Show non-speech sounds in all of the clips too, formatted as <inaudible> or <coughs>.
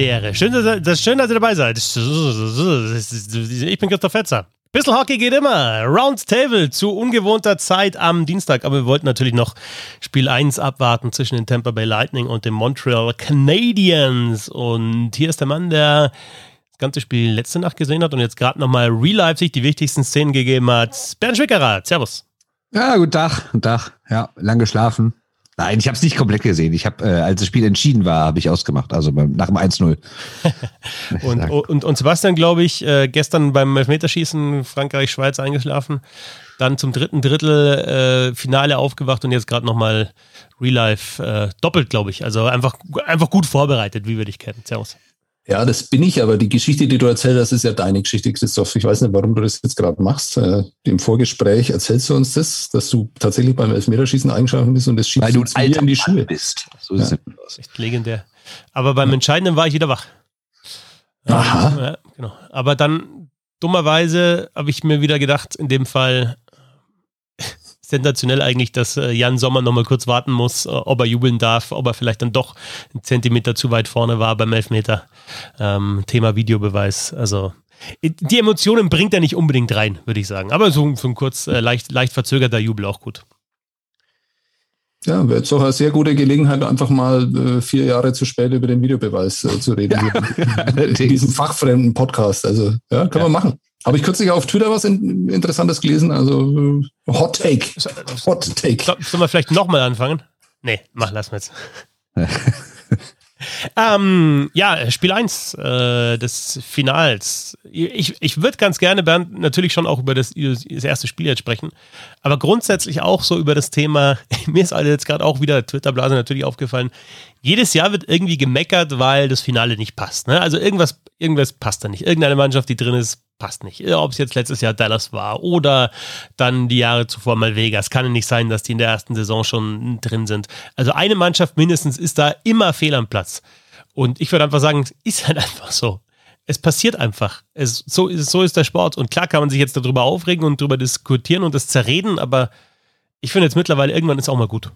die. Schön, dass, das, schön, dass ihr dabei seid. Ich bin Christoph Fetzer. Bissl Hockey geht immer. Roundtable zu ungewohnter Zeit am Dienstag. Aber wir wollten natürlich noch Spiel 1 abwarten zwischen den Tampa Bay Lightning und den Montreal Canadiens. Und hier ist der Mann, der das ganze Spiel letzte Nacht gesehen hat und jetzt gerade nochmal Real Life sich die wichtigsten Szenen gegeben hat. Bernd Schwickerer, Servus. Ja, guten Tag, guten Tag. Ja, lang geschlafen. Nein, ich habe es nicht komplett gesehen. Ich habe, äh, als das Spiel entschieden war, habe ich ausgemacht. Also beim, nach dem 1-0. <laughs> und, und, und Sebastian, glaube ich, äh, gestern beim Elfmeterschießen Frankreich-Schweiz eingeschlafen. Dann zum dritten Drittel äh, Finale aufgewacht und jetzt gerade nochmal Real Life äh, doppelt, glaube ich. Also einfach, einfach gut vorbereitet, wie wir dich kennen. Servus. Ja, das bin ich, aber die Geschichte, die du erzählt hast, ist ja deine Geschichte, Christoph. Ich weiß nicht, warum du das jetzt gerade machst. Äh, Im Vorgespräch erzählst du uns das, dass du tatsächlich beim Elfmeterschießen eingeschlafen bist und das schiebst Weil du ein in die Schuhe bist. So ist ja. es. Echt legendär. Aber beim Entscheidenden war ich wieder wach. Aha. Ja, genau. Aber dann, dummerweise, habe ich mir wieder gedacht, in dem Fall, sensationell eigentlich, dass äh, Jan Sommer nochmal kurz warten muss, äh, ob er jubeln darf, ob er vielleicht dann doch einen Zentimeter zu weit vorne war beim Elfmeter. Ähm, Thema Videobeweis. Also die Emotionen bringt er nicht unbedingt rein, würde ich sagen. Aber so, so ein kurz äh, leicht, leicht verzögerter Jubel auch gut. Ja, wäre jetzt auch eine sehr gute Gelegenheit, einfach mal äh, vier Jahre zu spät über den Videobeweis äh, zu reden. <laughs> Ja. in diesem fachfremden Podcast. Also, ja, kann ja. man machen. Habe ich kürzlich auf Twitter was in, Interessantes gelesen? Also äh, Hot Take. Hot Take. Sollen wir vielleicht nochmal anfangen? Nee, mach, lass mal jetzt. <laughs> ähm, ja, Spiel 1 äh, des Finals. Ich, ich würde ganz gerne, Bernd, natürlich schon auch über das, das erste Spiel jetzt sprechen, aber grundsätzlich auch so über das Thema, <laughs> mir ist alle jetzt gerade auch wieder Twitter-Blase natürlich aufgefallen, jedes Jahr wird irgendwie gemeckert, weil das Finale nicht passt. Ne? Also irgendwas, irgendwas passt da nicht. Irgendeine Mannschaft, die drin ist, passt nicht. Ob es jetzt letztes Jahr Dallas war oder dann die Jahre zuvor mal Vegas. Kann ja nicht sein, dass die in der ersten Saison schon drin sind. Also eine Mannschaft mindestens ist da immer fehl am Platz. Und ich würde einfach sagen, es ist halt <laughs> einfach so. Es passiert einfach. Es, so, ist, so ist der Sport. Und klar kann man sich jetzt darüber aufregen und darüber diskutieren und das zerreden, aber ich finde jetzt mittlerweile, irgendwann ist auch mal gut.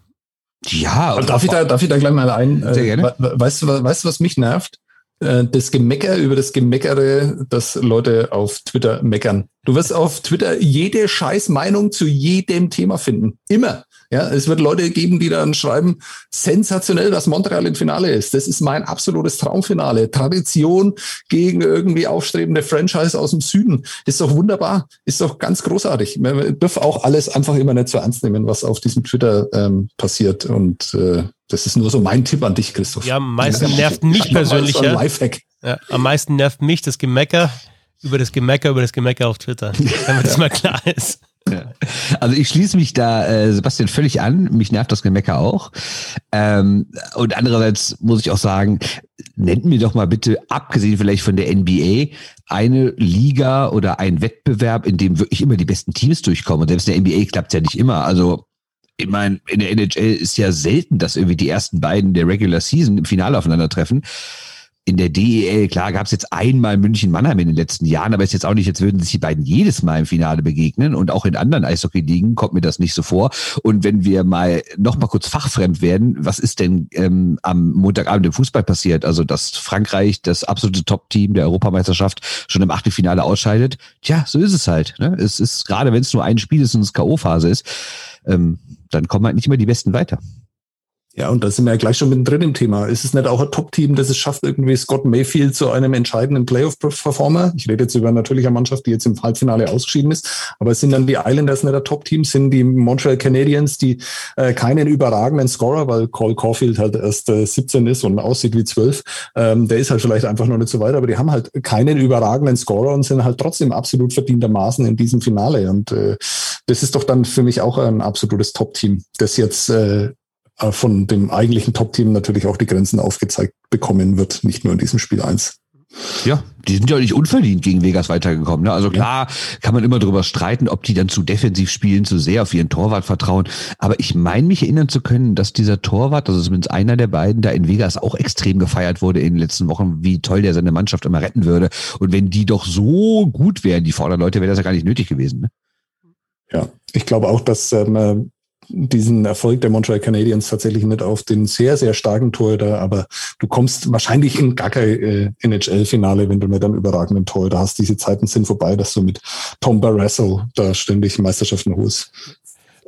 Ja, darf ich, da, darf ich da gleich mal ein? Sehr äh, gerne. Weißt du, weißt du, was mich nervt? Äh, das Gemecker über das Gemeckere, dass Leute auf Twitter meckern. Du wirst auf Twitter jede scheiß Meinung zu jedem Thema finden. Immer. Ja, es wird Leute geben, die dann schreiben, sensationell, dass Montreal im Finale ist. Das ist mein absolutes Traumfinale. Tradition gegen irgendwie aufstrebende Franchise aus dem Süden. Ist doch wunderbar. Ist doch ganz großartig. Wir dürfen auch alles einfach immer nicht so ernst nehmen, was auf diesem Twitter ähm, passiert. Und äh, das ist nur so mein Tipp an dich, Christoph. Ja, am meisten ja, nervt mich persönlich. Ja. ja, am meisten nervt mich das Gemecker über das Gemecker über das Gemecker auf Twitter. <laughs> Damit das mal klar ist. Also ich schließe mich da äh, Sebastian völlig an. Mich nervt das Gemecker auch. Ähm, und andererseits muss ich auch sagen, nennt mir doch mal bitte, abgesehen vielleicht von der NBA, eine Liga oder ein Wettbewerb, in dem wirklich immer die besten Teams durchkommen. Und selbst in der NBA klappt es ja nicht immer. Also ich meine, in der NHL ist ja selten, dass irgendwie die ersten beiden der Regular Season im Finale aufeinandertreffen in der DEL, klar, gab es jetzt einmal München-Mannheim in den letzten Jahren, aber es ist jetzt auch nicht, jetzt würden sich die beiden jedes Mal im Finale begegnen und auch in anderen Eishockey-Ligen kommt mir das nicht so vor. Und wenn wir mal noch mal kurz fachfremd werden, was ist denn ähm, am Montagabend im Fußball passiert? Also, dass Frankreich, das absolute Top-Team der Europameisterschaft, schon im Achtelfinale ausscheidet? Tja, so ist es halt. Ne? Es ist, gerade wenn es nur ein Spiel ist und es K.O.-Phase ist, ähm, dann kommen halt nicht immer die Besten weiter. Ja, und da sind wir ja gleich schon mittendrin im Thema. Ist es nicht auch ein Top-Team, das es schafft, irgendwie Scott Mayfield zu einem entscheidenden Playoff-Performer? Ich rede jetzt über natürlich eine Mannschaft, die jetzt im Halbfinale ausgeschieden ist, aber sind dann die Islanders nicht ein Top-Team, sind die Montreal Canadiens, die äh, keinen überragenden Scorer, weil Cole Caulfield halt erst äh, 17 ist und aussieht wie 12, ähm, der ist halt vielleicht einfach noch nicht so weit, aber die haben halt keinen überragenden Scorer und sind halt trotzdem absolut verdientermaßen in diesem Finale. Und äh, das ist doch dann für mich auch ein absolutes Top-Team, das jetzt äh, äh, von dem eigentlichen Top-Team natürlich auch die Grenzen aufgezeigt bekommen wird, nicht nur in diesem Spiel 1. Ja, die sind ja nicht unverdient gegen Vegas weitergekommen. Ne? Also klar kann man immer darüber streiten, ob die dann zu defensiv spielen, zu sehr auf ihren Torwart vertrauen. Aber ich meine mich erinnern zu können, dass dieser Torwart, also zumindest einer der beiden, da in Vegas auch extrem gefeiert wurde in den letzten Wochen, wie toll der seine Mannschaft immer retten würde. Und wenn die doch so gut wären, die Vorderleute, wäre das ja gar nicht nötig gewesen. Ne? Ja, ich glaube auch, dass ähm, diesen Erfolg der Montreal Canadiens tatsächlich nicht auf den sehr, sehr starken Torhüter, aber du kommst wahrscheinlich in gar kein äh, NHL-Finale, wenn du nicht einen überragenden Torhüter hast. Diese Zeiten sind vorbei, dass du mit Tom Barrasso da ständig Meisterschaften holst.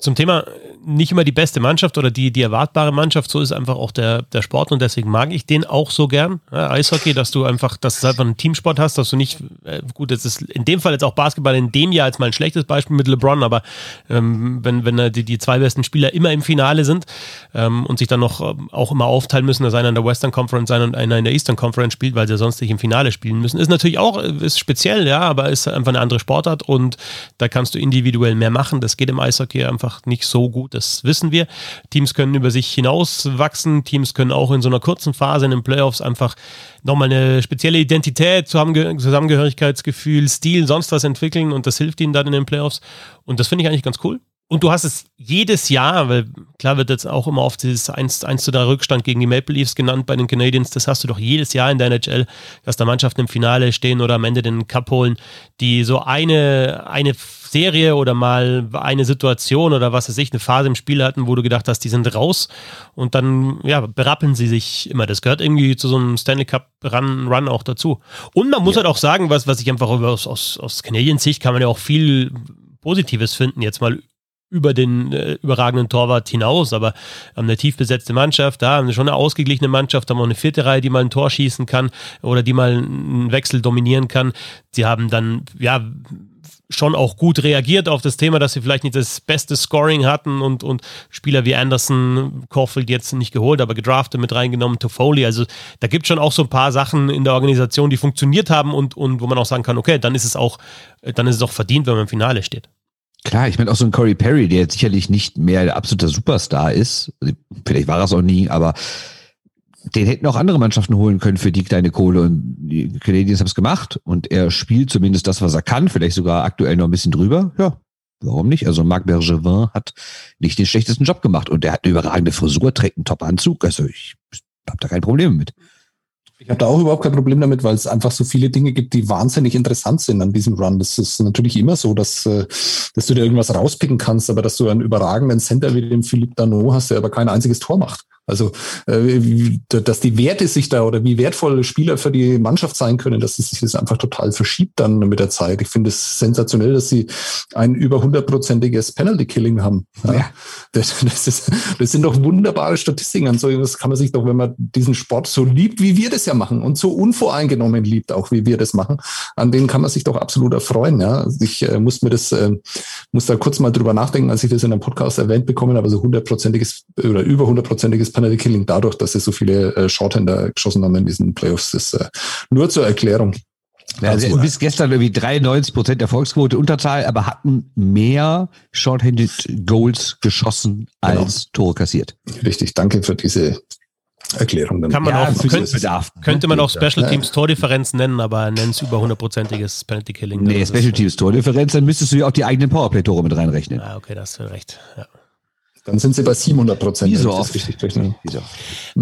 Zum Thema nicht immer die beste Mannschaft oder die, die erwartbare Mannschaft, so ist einfach auch der, der Sport und deswegen mag ich den auch so gern. Ja, Eishockey, dass du einfach, dass du einfach einen Teamsport hast, dass du nicht, äh, gut, das ist in dem Fall jetzt auch Basketball in dem Jahr jetzt mal ein schlechtes Beispiel mit LeBron, aber ähm, wenn, wenn die, die zwei besten Spieler immer im Finale sind ähm, und sich dann noch ähm, auch immer aufteilen müssen, dass einer in der Western Conference sein und einer in der Eastern Conference spielt, weil sie sonst nicht im Finale spielen müssen, ist natürlich auch, ist speziell, ja, aber ist einfach eine andere Sportart und da kannst du individuell mehr machen. Das geht im Eishockey einfach nicht so gut, das wissen wir. Teams können über sich hinaus wachsen. Teams können auch in so einer kurzen Phase in den Playoffs einfach nochmal eine spezielle Identität, Zusammengehörigkeitsgefühl, Stil, sonst was entwickeln und das hilft ihnen dann in den Playoffs. Und das finde ich eigentlich ganz cool. Und du hast es jedes Jahr, weil klar wird jetzt auch immer oft dieses 1, 1 zu 3 Rückstand gegen die Maple Leafs genannt bei den Canadiens, das hast du doch jedes Jahr in der NHL, dass da Mannschaften im Finale stehen oder am Ende den Cup holen, die so eine, eine Serie oder mal eine Situation oder was weiß ich, eine Phase im Spiel hatten, wo du gedacht hast, die sind raus und dann, ja, berappeln sie sich immer. Das gehört irgendwie zu so einem Stanley Cup Run, Run auch dazu. Und man muss ja. halt auch sagen, was, was ich einfach aus, aus, aus Canadiens Sicht kann man ja auch viel Positives finden, jetzt mal über den äh, überragenden Torwart hinaus, aber haben eine tief besetzte Mannschaft, da haben wir schon eine ausgeglichene Mannschaft, haben auch eine vierte Reihe, die mal ein Tor schießen kann oder die mal einen Wechsel dominieren kann. Sie haben dann, ja, schon auch gut reagiert auf das Thema, dass sie vielleicht nicht das beste Scoring hatten und, und Spieler wie Anderson, Caulfield jetzt nicht geholt, aber gedraftet mit reingenommen, Toffoli. Also da gibt es schon auch so ein paar Sachen in der Organisation, die funktioniert haben und, und wo man auch sagen kann, okay, dann ist es auch, dann ist es auch verdient, wenn man im Finale steht. Klar, ich meine auch so ein Corey Perry, der jetzt sicherlich nicht mehr der absolute Superstar ist. Vielleicht war er es auch nie, aber den hätten auch andere Mannschaften holen können für die kleine Kohle und die Canadiens haben es gemacht und er spielt zumindest das, was er kann, vielleicht sogar aktuell noch ein bisschen drüber. Ja, warum nicht? Also Marc Bergevin hat nicht den schlechtesten Job gemacht und er hat eine überragende Frisur, trägt einen Top-Anzug, also ich habe da kein Problem mit. Ich habe da auch überhaupt kein Problem damit, weil es einfach so viele Dinge gibt, die wahnsinnig interessant sind an diesem Run. Das ist natürlich immer so, dass, äh, dass du dir irgendwas rauspicken kannst, aber dass du einen überragenden Center wie den Philippe Dano hast, der aber kein einziges Tor macht. Also, äh, dass die Werte sich da oder wie wertvolle Spieler für die Mannschaft sein können, dass es sich das einfach total verschiebt dann mit der Zeit. Ich finde es sensationell, dass sie ein über hundertprozentiges Penalty-Killing haben. Ja. <laughs> Das, das, ist, das sind doch wunderbare Statistiken. Und so das kann man sich doch, wenn man diesen Sport so liebt, wie wir das ja machen und so unvoreingenommen liebt, auch wie wir das machen, an denen kann man sich doch absolut erfreuen. Ja, ich äh, muss mir das, äh, muss da kurz mal drüber nachdenken, als ich das in einem Podcast erwähnt bekommen habe, also hundertprozentiges oder über hundertprozentiges Penalty Killing dadurch, dass sie so viele äh, Shorthander geschossen haben in diesen Playoffs. Das äh, nur zur Erklärung. Ja, also bis gestern irgendwie 93 Prozent Erfolgsquote Unterzahl, aber hatten mehr Shorthanded Goals geschossen genau. als Tore kassiert. Richtig, danke für diese Erklärung. Kann man ja, auch, könnte, Bedarf, könnte man auch Special Teams Tordifferenz nennen, aber nenn es über hundertprozentiges Penalty Killing. Nee, Special Teams Tordifferenz, dann müsstest du ja auch die eigenen Powerplay-Tore mit reinrechnen. Ah, okay, da hast du recht. Ja. Dann sind sie bei 700 Prozent. Wieso oft? Richtig rechne. Wieso?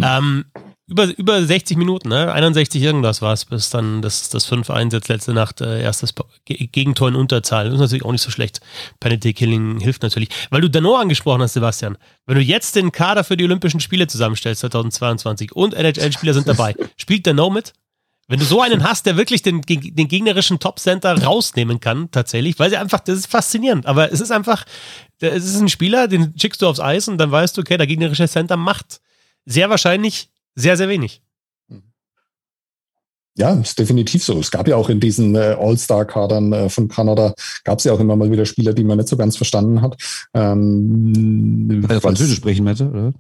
Ähm, über, über 60 Minuten, ne? 61 irgendwas war es, bis dann das, das 5-1 jetzt letzte Nacht äh, erstes Gegentor in Unterzahl. Das ist natürlich auch nicht so schlecht. Penalty Killing hilft natürlich. Weil du Dano angesprochen hast, Sebastian. Wenn du jetzt den Kader für die Olympischen Spiele zusammenstellst, 2022, und NHL-Spieler sind dabei, <laughs> spielt Dano mit? Wenn du so einen hast, der wirklich den, den gegnerischen Top-Center rausnehmen kann, tatsächlich, weil sie einfach, das ist faszinierend, aber es ist einfach, es ist ein Spieler, den schickst du aufs Eis und dann weißt du, okay, der gegnerische Center macht sehr wahrscheinlich sehr, sehr wenig. Ja, ist definitiv so. Es gab ja auch in diesen äh, All-Star-Kadern äh, von Kanada, gab es ja auch immer mal wieder Spieler, die man nicht so ganz verstanden hat. Ähm, Französisch sprechen, du? Oder?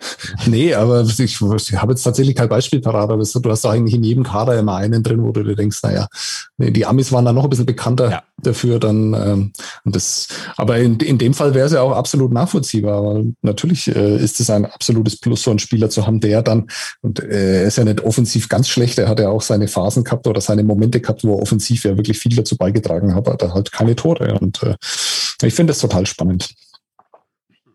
<laughs> nee, aber ich, ich habe jetzt tatsächlich kein Beispiel parat, aber du hast da eigentlich in jedem Kader immer einen drin, wo du dir denkst, naja, nee, die Amis waren da noch ein bisschen bekannter ja. dafür dann. Ähm, und das, aber in, in dem Fall wäre es ja auch absolut nachvollziehbar. Aber natürlich äh, ist es ein absolutes Plus, so einen Spieler zu haben, der dann, und äh, er ist ja nicht offensiv ganz schlecht, er hat ja auch seine Phasen gehabt oder seine Momente gehabt, wo er offensiv ja wirklich viel dazu beigetragen hat, aber halt keine Tore. Und äh, ich finde das total spannend.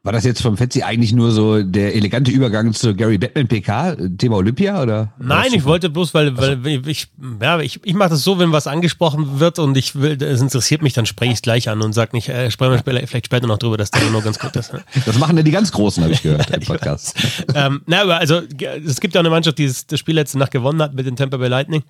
War das jetzt vom Fetzi eigentlich nur so der elegante Übergang zu Gary Batman PK, Thema Olympia oder? Nein, ich wollte bloß, weil, weil ich, ja, ich, ich mache das so, wenn was angesprochen wird und ich will, es interessiert mich, dann spreche ich es gleich an und sage nicht, äh, sprechen wir vielleicht später noch drüber, dass der nur ganz gut ist. Ne? <laughs> Das machen ja die ganz Großen, habe ich gehört im <laughs> Podcast. ähm, na, aber also es gibt ja eine Mannschaft, die das Spiel letzte Nacht gewonnen hat mit den Tampa Bay Lightning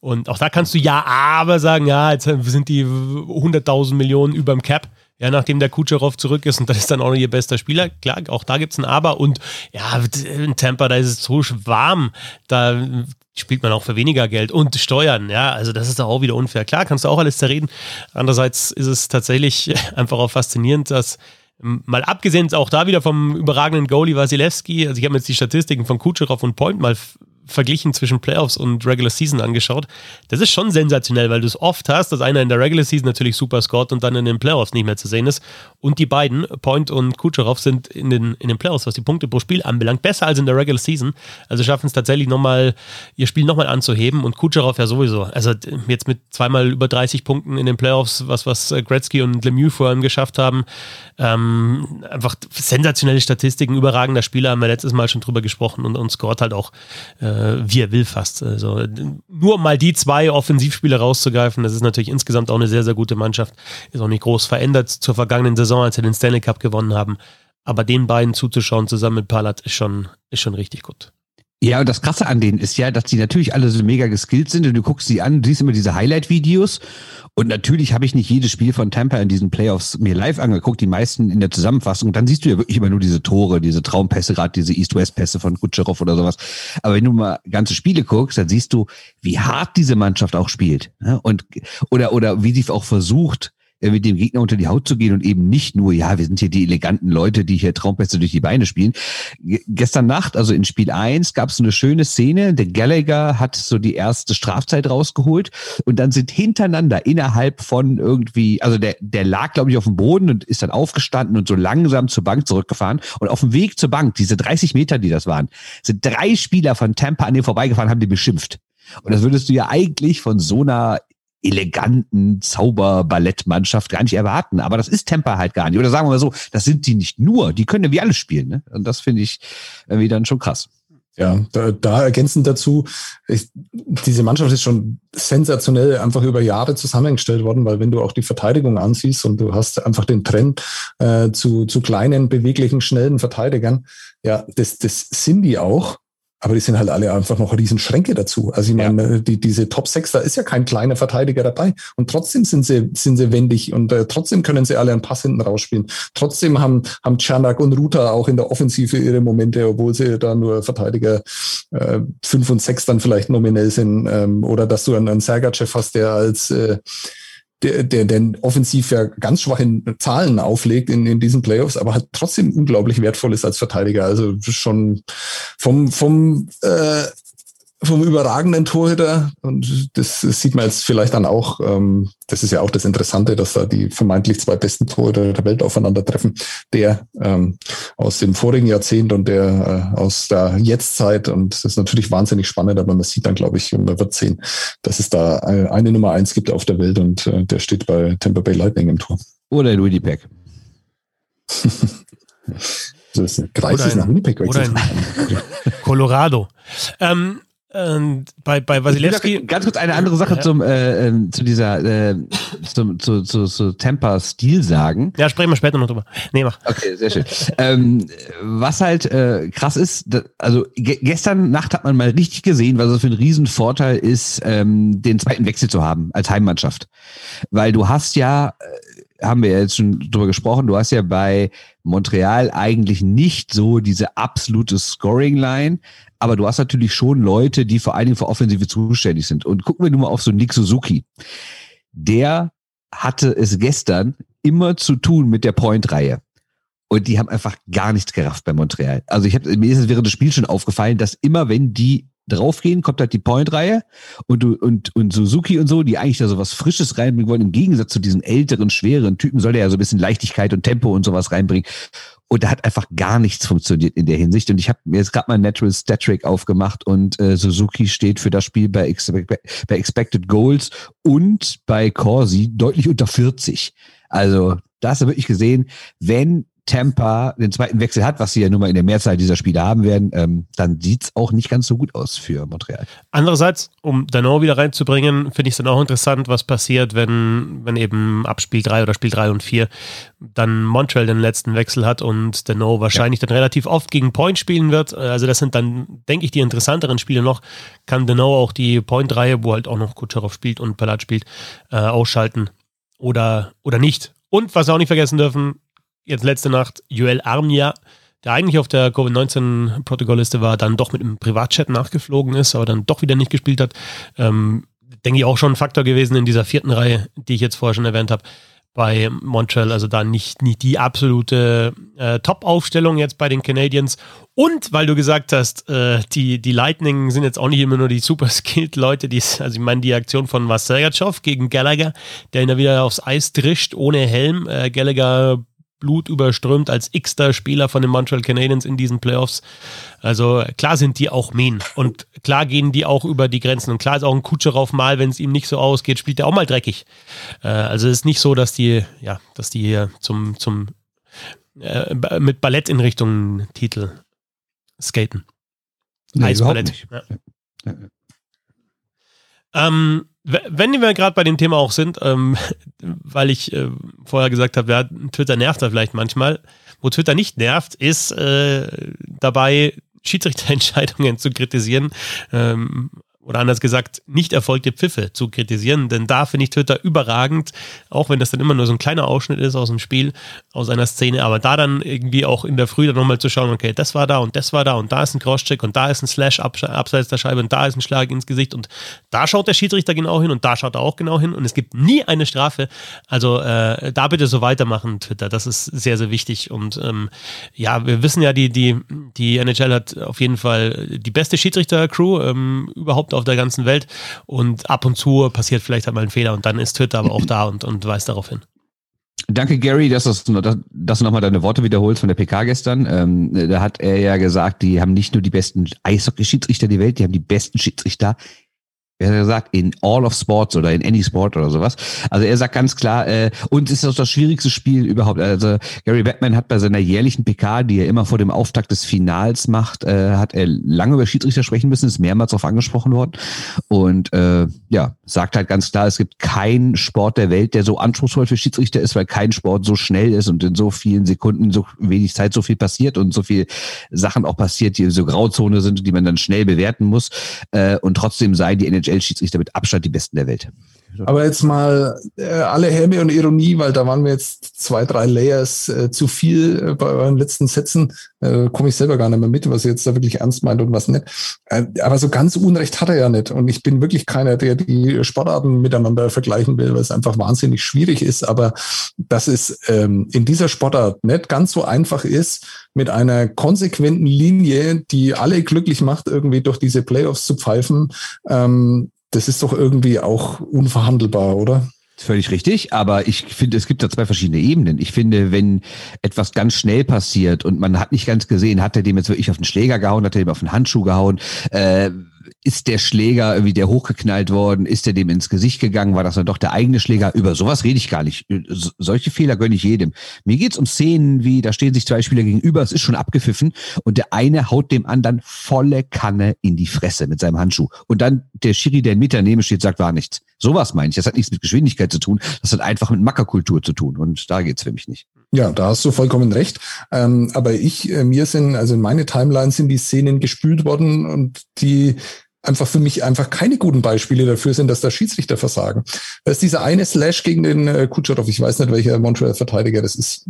und auch da kannst du ja aber sagen, ja, jetzt sind die 100.000 Millionen über dem Cap. Ja, nachdem der Kucherov zurück ist und das ist dann auch noch ihr bester Spieler. Klar, auch da gibt es ein Aber. Und ja, in Tampa, da ist es so warm. Da spielt man auch für weniger Geld und Steuern. Ja, also das ist doch auch wieder unfair. Klar, kannst du auch alles zerreden. Andererseits ist es tatsächlich <laughs> einfach auch faszinierend, dass mal abgesehen auch da wieder vom überragenden Goalie Wasilewski, also ich habe jetzt die Statistiken von Kucherov und Point mal verglichen zwischen Playoffs und Regular Season angeschaut. Das ist schon sensationell, weil du es oft hast, dass einer in der Regular Season natürlich super scored und dann in den Playoffs nicht mehr zu sehen ist. Und die beiden, Point und Kucherov, sind in den, in den Playoffs, was die Punkte pro Spiel anbelangt, besser als in der Regular Season. Also schaffen es tatsächlich nochmal, ihr Spiel nochmal anzuheben und Kucherov ja sowieso. Also jetzt mit zweimal über 30 Punkten in den Playoffs, was, was Gretzky und Lemieux vor allem geschafft haben. Ähm, einfach sensationelle Statistiken, überragender Spieler, haben wir letztes Mal schon drüber gesprochen und, und scored halt auch äh, wie er will fast. Also nur mal die zwei Offensivspieler rauszugreifen, das ist natürlich insgesamt auch eine sehr, sehr gute Mannschaft. Ist auch nicht groß verändert zur vergangenen Saison, als sie den Stanley Cup gewonnen haben. Aber den beiden zuzuschauen zusammen mit Palat ist schon, ist schon richtig gut. Ja, und das Krasse an denen ist ja, dass die natürlich alle so mega geskillt sind und du guckst sie an, siehst immer diese Highlight-Videos und natürlich habe ich nicht jedes Spiel von Tampa in diesen Playoffs mir live angeguckt, die meisten in der Zusammenfassung. Dann siehst du ja wirklich immer nur diese Tore, diese Traumpässe, gerade diese East-West-Pässe von Kutscherow oder sowas. Aber wenn du mal ganze Spiele guckst, dann siehst du, wie hart diese Mannschaft auch spielt. Ne? Und, oder, oder wie sie auch versucht, äh, mit dem Gegner unter die Haut zu gehen und eben nicht nur, ja, wir sind hier die eleganten Leute, die hier Traumpässe durch die Beine spielen. G gestern Nacht, also in Spiel eins, gab es eine schöne Szene. Der Gallagher hat so die erste Strafzeit rausgeholt und dann sind hintereinander innerhalb von irgendwie, also der, der lag, glaube ich, auf dem Boden und ist dann aufgestanden und so langsam zur Bank zurückgefahren. Und auf dem Weg zur Bank, diese 30 Meter, die das waren, sind drei Spieler von Tampa an dem vorbeigefahren, haben die beschimpft. Und das würdest du ja eigentlich von so einer eleganten Zauberballettmannschaft gar nicht erwarten. Aber das ist Temper halt gar nicht. Oder sagen wir mal so, das sind die nicht nur, die können ja wie alle spielen. Ne? Und das finde ich irgendwie dann schon krass. Ja, da, da ergänzend dazu, ich, diese Mannschaft ist schon sensationell einfach über Jahre zusammengestellt worden, weil wenn du auch die Verteidigung ansiehst und du hast einfach den Trend äh, zu, zu kleinen, beweglichen, schnellen Verteidigern, ja, das, das sind die auch. Aber die sind halt alle einfach noch riesen Schränke dazu. Also ich meine, ja. die, diese Top 6, da ist ja kein kleiner Verteidiger dabei. Und trotzdem sind sie, sind sie wendig und äh, trotzdem können sie alle einen Pass hinten rausspielen. Trotzdem haben, haben Czernak und Ruta auch in der Offensive ihre Momente, obwohl sie da nur Verteidiger äh, 5 und 6 dann vielleicht nominell sind. Ähm, oder dass du einen, einen Sergachev hast, der als äh, der, der, der offensiv ja ganz schwache Zahlen auflegt in, in diesen Playoffs, aber halt trotzdem unglaublich wertvoll ist als Verteidiger. Also schon vom, vom äh, vom überragenden Torhüter. Und das, das sieht man jetzt vielleicht dann auch. Ähm, das ist ja auch das Interessante, dass da die vermeintlich zwei besten Torhüter der Welt aufeinandertreffen. Der ähm, aus dem vorigen Jahrzehnt und der äh, aus der Jetztzeit. Und das ist natürlich wahnsinnig spannend, aber man sieht dann, glaube ich, und man wird sehen, dass es da eine Nummer eins gibt auf der Welt und äh, der steht bei Tampa Bay Lightning im Tor. Oder in Winnipeg. <laughs> so ist Kreis ist nach Winnipeg Oder in <laughs> Colorado. Ähm, ähm, bei, bei Wasilewski. Ganz kurz eine andere Sache ja. zum, äh, ähm, zu dieser, äh, zum, zu, zu, zu Temper-Stil sagen. Ja, sprechen wir später noch drüber. Nee, mach. Okay, sehr schön. ähm, was halt äh, krass ist, also ge gestern Nacht hat man mal richtig gesehen, was es für ein Riesenvorteil ist, ähm, den zweiten Wechsel zu haben als Heimmannschaft. Weil du hast ja, äh, haben wir jetzt schon drüber gesprochen, du hast ja bei Montreal eigentlich nicht so diese absolute Scoring-Line, aber du hast natürlich schon Leute, die vor allen Dingen für Offensive zuständig sind. Und gucken wir nur mal auf so Nick Suzuki. Der hatte es gestern immer zu tun mit der Point-Reihe. Und die haben einfach gar nichts gerafft bei Montreal. Also ich habe mir ist es während des Spiels schon aufgefallen, dass immer wenn die draufgehen, kommt halt die Point-Reihe und du und und Suzuki und so, die eigentlich da so was Frisches reinbringen wollen. Im Gegensatz zu diesen älteren, schweren Typen soll der ja so ein bisschen Leichtigkeit und Tempo und sowas reinbringen. Und da hat einfach gar nichts funktioniert in der Hinsicht. Und ich habe mir jetzt gerade mal Natural Stat Trick aufgemacht und äh, Suzuki steht für das Spiel bei, Expect bei Expected Goals und bei Corsi deutlich unter 40. Also da hast du wirklich gesehen, wenn Tampa den zweiten Wechsel hat, was sie ja nun mal in der Mehrzahl dieser Spiele haben werden, ähm, dann sieht's auch nicht ganz so gut aus für Montreal. Andererseits, um Dano wieder reinzubringen, finde ich es dann auch interessant, was passiert, wenn, wenn eben ab Spiel 3 oder Spiel 3 und 4 dann Montreal den letzten Wechsel hat und Dano wahrscheinlich ja. dann relativ oft gegen Point spielen wird. Also das sind dann, denke ich, die interessanteren Spiele noch. Kann Dano auch die Point-Reihe, wo halt auch noch Kutscherow spielt und Palat spielt, äh, ausschalten oder, oder nicht. Und was wir auch nicht vergessen dürfen, jetzt letzte Nacht Joel Armia, der eigentlich auf der Covid-19-Protokollliste war, dann doch mit einem Privatchat nachgeflogen ist, aber dann doch wieder nicht gespielt hat. Ähm, denke ich auch schon ein Faktor gewesen in dieser vierten Reihe, die ich jetzt vorher schon erwähnt habe bei Montreal. Also da nicht, nicht die absolute äh, Top-Aufstellung jetzt bei den Canadiens. Und weil du gesagt hast, äh, die, die Lightning sind jetzt auch nicht immer nur die super skilled Leute, die also ich meine die Aktion von Vasiljatschow gegen Gallagher, der ihn da wieder aufs Eis drischt ohne Helm. Äh, Gallagher Blut überströmt als x-ter Spieler von den Montreal Canadiens in diesen Playoffs. Also klar sind die auch mean und klar gehen die auch über die Grenzen und klar ist auch ein Kutscherow mal, wenn es ihm nicht so ausgeht, spielt er auch mal dreckig. Äh, also es ist nicht so, dass die, ja, dass die hier zum, zum äh, mit Ballett in Richtung Titel skaten. Nee, Eisballett. Ja. Ähm, wenn wir gerade bei dem Thema auch sind, ähm, <laughs> weil ich äh, vorher gesagt habe, ja, Twitter nervt da vielleicht manchmal. Wo Twitter nicht nervt, ist äh, dabei, Schiedsrichterentscheidungen <laughs> zu kritisieren. Ähm, oder anders gesagt, nicht erfolgte Pfiffe zu kritisieren, denn da finde ich Twitter überragend, auch wenn das dann immer nur so ein kleiner Ausschnitt ist aus dem Spiel, aus einer Szene, aber da dann irgendwie auch in der Früh dann nochmal zu schauen, okay, das war da und das war da und da ist ein Crosscheck und da ist ein Slash abseits der Scheibe und da ist ein Schlag ins Gesicht und da schaut der Schiedsrichter genau hin und da schaut er auch genau hin und es gibt nie eine Strafe. Also äh, da bitte so weitermachen, Twitter, das ist sehr, sehr wichtig und ähm, ja, wir wissen ja, die, die, die NHL hat auf jeden Fall die beste Schiedsrichter-Crew ähm, überhaupt auf der ganzen Welt und ab und zu passiert vielleicht einmal ein Fehler und dann ist Twitter aber auch da und, und weist darauf hin. Danke, Gary, dass, das, dass du nochmal deine Worte wiederholst von der PK gestern. Ähm, da hat er ja gesagt, die haben nicht nur die besten Eishockey-Schiedsrichter der Welt, die haben die besten Schiedsrichter er gesagt, in all of sports oder in any sport oder sowas. Also er sagt ganz klar, äh, uns ist das das schwierigste Spiel überhaupt. Also Gary Batman hat bei seiner jährlichen PK, die er immer vor dem Auftakt des Finals macht, äh, hat er lange über Schiedsrichter sprechen müssen, ist mehrmals darauf angesprochen worden. Und äh, ja, sagt halt ganz klar, es gibt keinen Sport der Welt, der so anspruchsvoll für Schiedsrichter ist, weil kein Sport so schnell ist und in so vielen Sekunden, in so wenig Zeit so viel passiert und so viel Sachen auch passiert, die so Grauzone sind, die man dann schnell bewerten muss. Äh, und trotzdem sei die NHL NHL-Schiedsrichter mit Abstand die besten der Welt. Aber jetzt mal äh, alle Häme und Ironie, weil da waren wir jetzt zwei, drei Layers äh, zu viel äh, bei euren letzten Sätzen. Äh, Komme ich selber gar nicht mehr mit, was ihr jetzt da wirklich ernst meint und was nicht. Äh, aber so ganz Unrecht hat er ja nicht. Und ich bin wirklich keiner, der die Sportarten miteinander vergleichen will, weil es einfach wahnsinnig schwierig ist. Aber dass es ähm, in dieser Sportart nicht ganz so einfach ist, mit einer konsequenten Linie, die alle glücklich macht, irgendwie durch diese Playoffs zu pfeifen, ähm, das ist doch irgendwie auch unverhandelbar, oder? Völlig richtig, aber ich finde, es gibt da zwei verschiedene Ebenen. Ich finde, wenn etwas ganz schnell passiert und man hat nicht ganz gesehen, hat er dem jetzt wirklich auf den Schläger gehauen, hat er dem auf den Handschuh gehauen, äh, ist der Schläger irgendwie der hochgeknallt worden? Ist der dem ins Gesicht gegangen? War das dann doch der eigene Schläger? Über sowas rede ich gar nicht. Solche Fehler gönne ich jedem. Mir geht's um Szenen wie, da stehen sich zwei Spieler gegenüber, es ist schon abgepfiffen und der eine haut dem anderen volle Kanne in die Fresse mit seinem Handschuh. Und dann der Schiri, der in Meter neben steht, sagt, war nichts. Sowas meine ich. Das hat nichts mit Geschwindigkeit zu tun. Das hat einfach mit Mackerkultur zu tun. Und da geht's für mich nicht. Ja, da hast du vollkommen recht. Ähm, aber ich, äh, mir sind, also in meine Timeline sind die Szenen gespült worden und die einfach für mich einfach keine guten Beispiele dafür sind, dass da Schiedsrichter versagen. Da ist dieser eine Slash gegen den äh, Kutscherow, ich weiß nicht, welcher Montreal-Verteidiger das ist.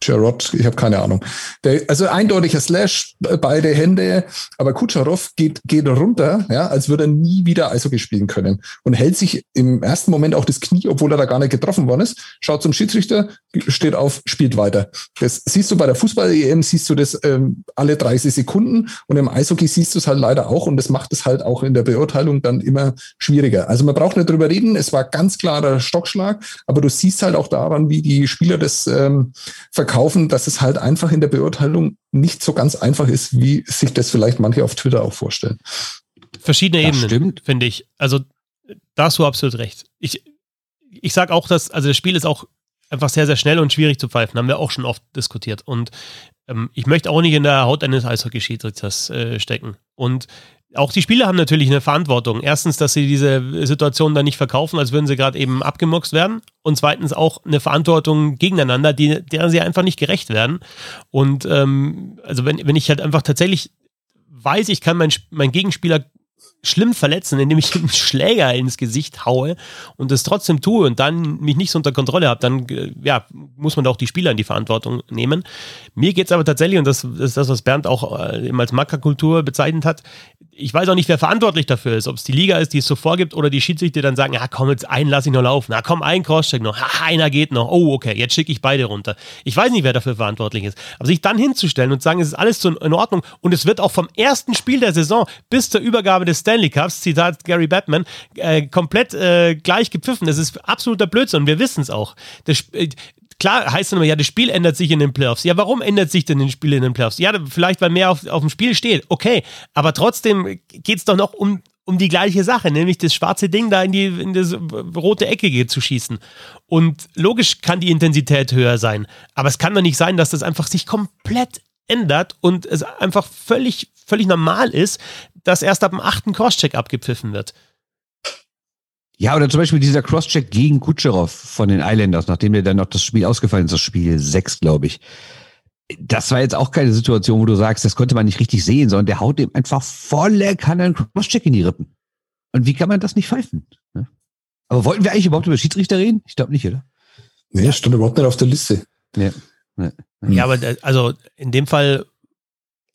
Gerard, ich habe keine Ahnung. Der, also eindeutiger Slash, äh, beide Hände, aber Kutscherow geht, geht runter, ja, als würde er nie wieder Eishockey spielen können und hält sich im ersten Moment auch das Knie, obwohl er da gar nicht getroffen worden ist, schaut zum Schiedsrichter, steht auf, spielt weiter. Das siehst du bei der Fußball-EM, siehst du das ähm, alle 30 Sekunden und im Eishockey siehst du es halt leider auch und das macht es halt auch in der Beurteilung dann immer schwieriger. Also man braucht nicht drüber reden, es war ganz klarer Stockschlag, aber du siehst halt auch daran, wie die Spieler das ähm, verkaufen, dass es halt einfach in der Beurteilung nicht so ganz einfach ist, wie sich das vielleicht manche auf Twitter auch vorstellen. Verschiedene das Ebenen, finde ich. Also da hast du absolut recht. Ich, ich sage auch, dass, also das Spiel ist auch einfach sehr, sehr schnell und schwierig zu pfeifen. Haben wir auch schon oft diskutiert. Und ähm, ich möchte auch nicht in der Haut eines Eishockey-Schiedsrichters äh, stecken. Und auch die Spieler haben natürlich eine Verantwortung. Erstens, dass sie diese Situation dann nicht verkaufen, als würden sie gerade eben abgemuxt werden. Und zweitens auch eine Verantwortung gegeneinander, die, der sie einfach nicht gerecht werden. Und ähm, also wenn, wenn ich halt einfach tatsächlich weiß, ich kann meinen mein Gegenspieler schlimm verletzen, indem ich einen Schläger ins Gesicht haue und das trotzdem tue und dann mich nicht so unter Kontrolle habe, dann äh, ja, muss man da auch die Spieler in die Verantwortung nehmen. Mir geht es aber tatsächlich, und das, ist das, was Bernd auch äh, eben als Mackerkultur bezeichnet hat, ich weiß auch nicht, wer verantwortlich dafür ist, ob es die Liga ist, die es so vorgibt, oder die Schiedsrichter dann sagen, ja komm, jetzt einen lasse ich noch laufen, na komm, ein Crosscheck noch, ha, einer geht noch, oh okay, jetzt schicke ich beide runter. Ich weiß nicht, wer dafür verantwortlich ist. Aber sich dann hinzustellen und sagen, es ist alles in Ordnung und es wird auch vom ersten Spiel der Saison bis zur Übergabe des Stanley Cups, Zitat Gary Batman, äh, komplett äh, gleich gepfiffen. Das ist absoluter Blödsinn und wir wissen es auch. Das, äh, Klar heißt es immer, ja, das Spiel ändert sich in den Playoffs. Ja, warum ändert sich denn das Spiel in den Playoffs? Ja, vielleicht, weil mehr auf, auf dem Spiel steht. Okay, aber trotzdem geht es doch noch um, um die gleiche Sache, nämlich das schwarze Ding da in die, in das rote Ecke zu schießen. Und logisch kann die Intensität höher sein, aber es kann doch nicht sein, dass das einfach sich komplett ändert und es einfach völlig, völlig normal ist, dass erst ab dem achten Crosscheck abgepfiffen wird. Ja, oder zum Beispiel dieser Crosscheck gegen Kutscherow von den Islanders, nachdem der dann noch das Spiel ausgefallen ist, das Spiel 6, glaube ich. Das war jetzt auch keine Situation, wo du sagst, das konnte man nicht richtig sehen, sondern der haut dem einfach volle Kanne einen Crosscheck in die Rippen. Und wie kann man das nicht pfeifen? Aber wollten wir eigentlich überhaupt über Schiedsrichter reden? Ich glaube nicht, oder? Nee, stand überhaupt nicht auf der Liste. Ja, ja. ja aber also in dem Fall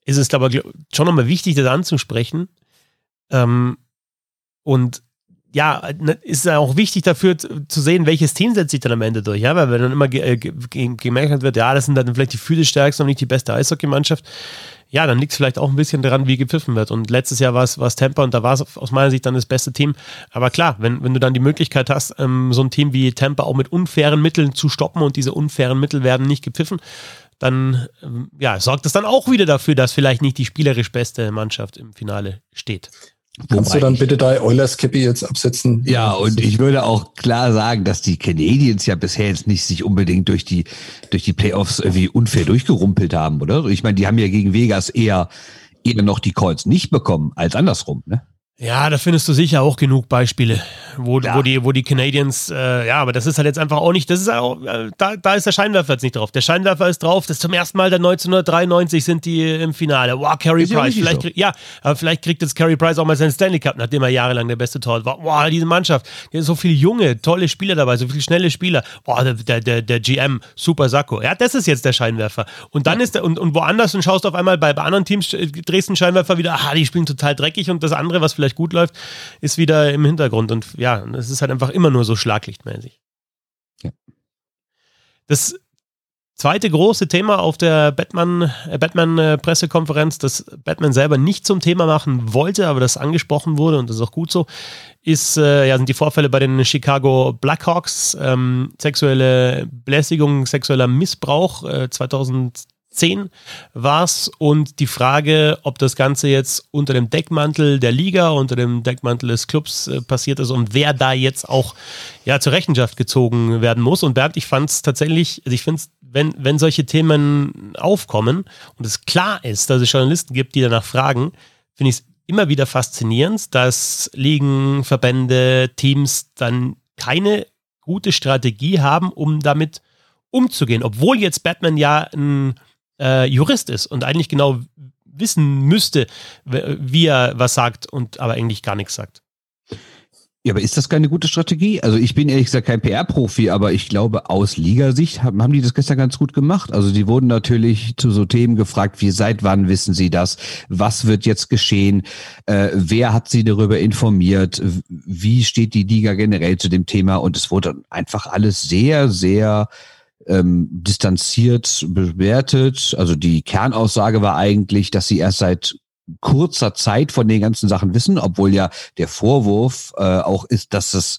ist es aber schon nochmal wichtig, das anzusprechen. Ähm, und ja, ne, ist auch wichtig dafür zu sehen, welches Team setzt sich dann am Ende durch. Ja, weil wenn dann immer ge äh, ge gemerkt wird, ja, das sind dann vielleicht die physisch stärksten und nicht die beste Eishockeymannschaft, ja, dann liegt es vielleicht auch ein bisschen daran, wie gepfiffen wird. Und letztes Jahr war es, war es Tampa und da war es aus meiner Sicht dann das beste Team. Aber klar, wenn, wenn du dann die Möglichkeit hast, ähm, so ein Team wie Tampa auch mit unfairen Mitteln zu stoppen und diese unfairen Mittel werden nicht gepfiffen, dann ähm, ja, sorgt das dann auch wieder dafür, dass vielleicht nicht die spielerisch beste Mannschaft im Finale steht. Kannst du dann bitte da Eulers Cappy jetzt absetzen? Ja, und ich würde auch klar sagen, dass die Canadiens ja bisher jetzt nicht sich unbedingt durch die, durch die Playoffs irgendwie unfair durchgerumpelt haben, oder? Ich meine, die haben ja gegen Vegas eher, eher noch die Calls nicht bekommen als andersrum, ne? Ja, da findest du sicher auch genug Beispiele, wo, ja. wo, die, wo die Canadiens, äh, ja, aber das ist halt jetzt einfach auch nicht, das ist auch, äh, da, da ist der Scheinwerfer jetzt nicht drauf. Der Scheinwerfer ist drauf, das ist zum ersten Mal der 1993 sind die im Finale. Wow, Carey Price. Vielleicht, so. krieg, ja, aber vielleicht kriegt jetzt Carey Price auch mal seinen Stanley Cup, nachdem er jahrelang der beste Tor war. Wow, diese Mannschaft, hier sind so viele junge, tolle Spieler dabei, so viele schnelle Spieler. Boah, der, der, der GM, super Sakko. Ja, das ist jetzt der Scheinwerfer. Und dann ja. ist der, und, und woanders und schaust auf einmal bei, bei anderen Teams, äh, drehst den Scheinwerfer wieder, aha, die spielen total dreckig und das andere, was vielleicht vielleicht gut läuft, ist wieder im Hintergrund. Und ja, es ist halt einfach immer nur so schlaglichtmäßig. Ja. Das zweite große Thema auf der Batman, äh, Batman Pressekonferenz, das Batman selber nicht zum Thema machen wollte, aber das angesprochen wurde und das ist auch gut so, ist, äh, ja, sind die Vorfälle bei den Chicago Blackhawks, ähm, sexuelle Belästigung, sexueller Missbrauch äh, 2000 10 war es und die Frage, ob das Ganze jetzt unter dem Deckmantel der Liga, unter dem Deckmantel des Clubs äh, passiert ist und wer da jetzt auch ja, zur Rechenschaft gezogen werden muss. Und Bernd, ich fand es tatsächlich, also ich finde es, wenn, wenn solche Themen aufkommen und es klar ist, dass es Journalisten gibt, die danach fragen, finde ich es immer wieder faszinierend, dass Ligen, Verbände, Teams dann keine gute Strategie haben, um damit umzugehen. Obwohl jetzt Batman ja ein äh, Jurist ist und eigentlich genau wissen müsste, wie er was sagt und aber eigentlich gar nichts sagt. Ja, aber ist das keine gute Strategie? Also ich bin ehrlich gesagt kein PR-Profi, aber ich glaube, aus Liga-Sicht haben, haben die das gestern ganz gut gemacht. Also die wurden natürlich zu so Themen gefragt, wie seit wann wissen sie das? Was wird jetzt geschehen? Äh, wer hat sie darüber informiert? Wie steht die Liga generell zu dem Thema? Und es wurde einfach alles sehr, sehr ähm, distanziert bewertet. Also die Kernaussage war eigentlich, dass sie erst seit kurzer Zeit von den ganzen Sachen wissen, obwohl ja der Vorwurf äh, auch ist, dass es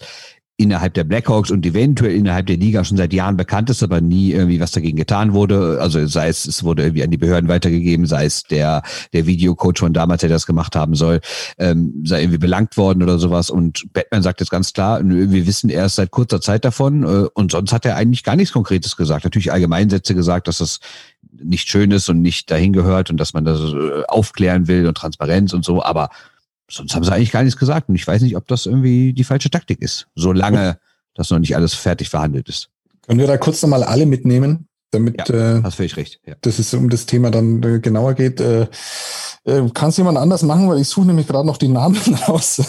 innerhalb der Blackhawks und eventuell innerhalb der Liga schon seit Jahren bekannt ist, aber nie irgendwie was dagegen getan wurde. Also sei es, es wurde irgendwie an die Behörden weitergegeben, sei es der, der Videocoach von damals, der das gemacht haben soll, ähm, sei irgendwie belangt worden oder sowas. Und Batman sagt jetzt ganz klar, wir wissen erst seit kurzer Zeit davon äh, und sonst hat er eigentlich gar nichts Konkretes gesagt. Natürlich Allgemeinsätze gesagt, dass das nicht schön ist und nicht dahin gehört und dass man das äh, aufklären will und Transparenz und so, aber sonst haben sie eigentlich gar nichts gesagt. Und ich weiß nicht, ob das irgendwie die falsche Taktik ist, solange das noch nicht alles fertig verhandelt ist. Können wir da kurz nochmal alle mitnehmen, damit ja, äh, hast völlig recht. Ja. dass es um das Thema dann äh, genauer geht. Äh, äh, Kann es jemand anders machen, weil ich suche nämlich gerade noch die Namen <laughs> raus.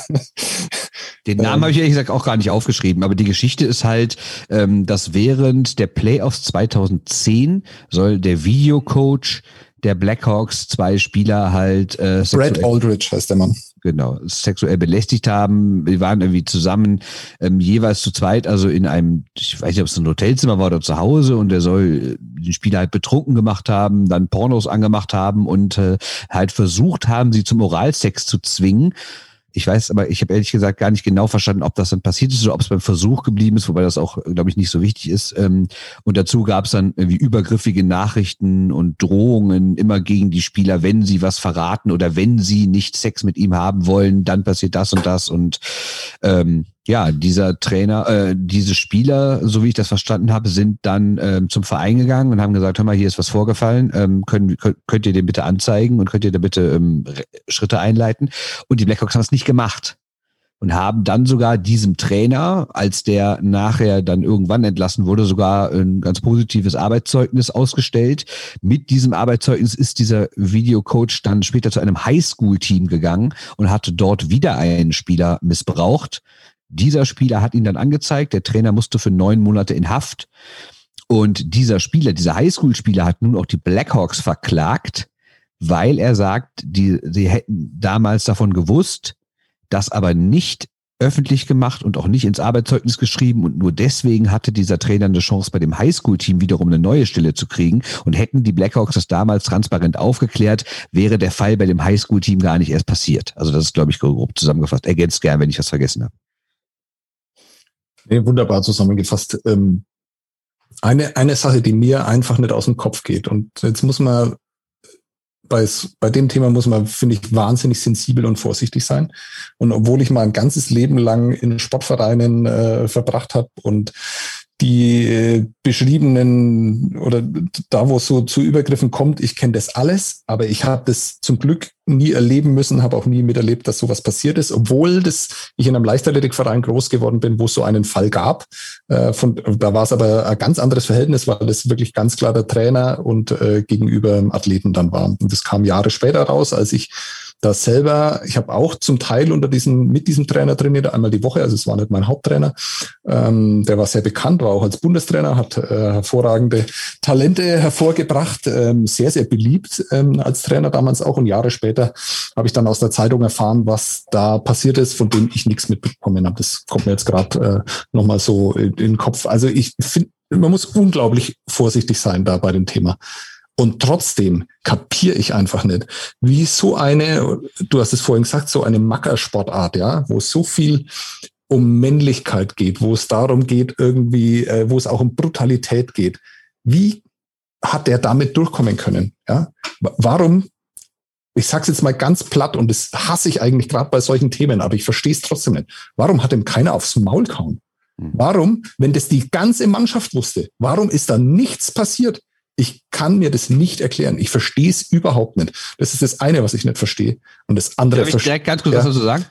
Den Namen ähm, habe ich ehrlich gesagt auch gar nicht aufgeschrieben, aber die Geschichte ist halt, ähm, dass während der Playoffs 2010 soll der Videocoach der Blackhawks zwei Spieler halt äh, Brad Aldridge heißt der Mann genau, sexuell belästigt haben. Wir waren irgendwie zusammen ähm, jeweils zu zweit, also in einem, ich weiß nicht, ob es ein Hotelzimmer war oder zu Hause und der soll den Spieler halt betrunken gemacht haben, dann Pornos angemacht haben und äh, halt versucht haben, sie zum Oralsex zu zwingen. Ich weiß aber, ich habe ehrlich gesagt gar nicht genau verstanden, ob das dann passiert ist oder ob es beim Versuch geblieben ist, wobei das auch, glaube ich, nicht so wichtig ist. Ähm, und dazu gab es dann irgendwie übergriffige Nachrichten und Drohungen immer gegen die Spieler, wenn sie was verraten oder wenn sie nicht Sex mit ihm haben wollen, dann passiert das und das. Und ähm, ja, dieser Trainer, äh, diese Spieler, so wie ich das verstanden habe, sind dann ähm, zum Verein gegangen und haben gesagt, hör mal, hier ist was vorgefallen, ähm, können, könnt, ihr den bitte anzeigen und könnt ihr da bitte ähm, Schritte einleiten? Und die Blackhawks haben es nicht gemacht und haben dann sogar diesem Trainer, als der nachher dann irgendwann entlassen wurde, sogar ein ganz positives Arbeitszeugnis ausgestellt. Mit diesem Arbeitszeugnis ist dieser Videocoach dann später zu einem Highschool-Team gegangen und hatte dort wieder einen Spieler missbraucht. Dieser Spieler hat ihn dann angezeigt. Der Trainer musste für neun Monate in Haft. Und dieser Spieler, dieser Highschool-Spieler hat nun auch die Blackhawks verklagt, weil er sagt, die, sie hätten damals davon gewusst, das aber nicht öffentlich gemacht und auch nicht ins Arbeitszeugnis geschrieben und nur deswegen hatte dieser Trainer eine Chance bei dem Highschool-Team wiederum eine neue Stelle zu kriegen und hätten die Blackhawks das damals transparent aufgeklärt, wäre der Fall bei dem Highschool-Team gar nicht erst passiert. Also das ist, glaube ich, grob zusammengefasst. Ergänzt gern, wenn ich was vergessen habe. Nee, wunderbar zusammengefasst. Ähm, eine, eine Sache, die mir einfach nicht aus dem Kopf geht. Und jetzt muss man, bei, bei dem Thema muss man, finde ich, wahnsinnig sensibel und vorsichtig sein. Und obwohl ich mein ganzes Leben lang in Sportvereinen äh, verbracht habe und die äh, beschriebenen oder da, wo es so zu Übergriffen kommt, ich kenne das alles, aber ich habe das zum Glück nie erleben müssen, habe auch nie miterlebt, dass sowas passiert ist, obwohl das ich in einem Leichtathletikverein groß geworden bin, wo es so einen Fall gab. Äh, von, da war es aber ein ganz anderes Verhältnis, weil das wirklich ganz klar der Trainer und äh, gegenüber Athleten dann war. Und das kam Jahre später raus, als ich das selber, ich habe auch zum Teil unter diesem, mit diesem Trainer trainiert, einmal die Woche, also es war nicht mein Haupttrainer. Ähm, der war sehr bekannt, war auch als Bundestrainer, hat äh, hervorragende Talente hervorgebracht, ähm, sehr, sehr beliebt ähm, als Trainer damals auch. Und Jahre später habe ich dann aus der Zeitung erfahren, was da passiert ist, von dem ich nichts mitbekommen habe. Das kommt mir jetzt gerade äh, nochmal so in, in den Kopf. Also ich finde, man muss unglaublich vorsichtig sein da bei dem Thema. Und trotzdem kapiere ich einfach nicht, wie so eine, du hast es vorhin gesagt, so eine Mackersportart, ja, wo so viel um Männlichkeit geht, wo es darum geht, irgendwie, äh, wo es auch um Brutalität geht. Wie hat der damit durchkommen können? Ja? Warum, ich sag's jetzt mal ganz platt und das hasse ich eigentlich gerade bei solchen Themen, aber ich verstehe es trotzdem nicht. Warum hat ihm keiner aufs Maul kauen? Hm. Warum, wenn das die ganze Mannschaft wusste, warum ist da nichts passiert? Ich kann mir das nicht erklären. Ich verstehe es überhaupt nicht. Das ist das eine, was ich nicht verstehe. Und das andere. Darf ich direkt ganz kurz ja. was dazu sagen?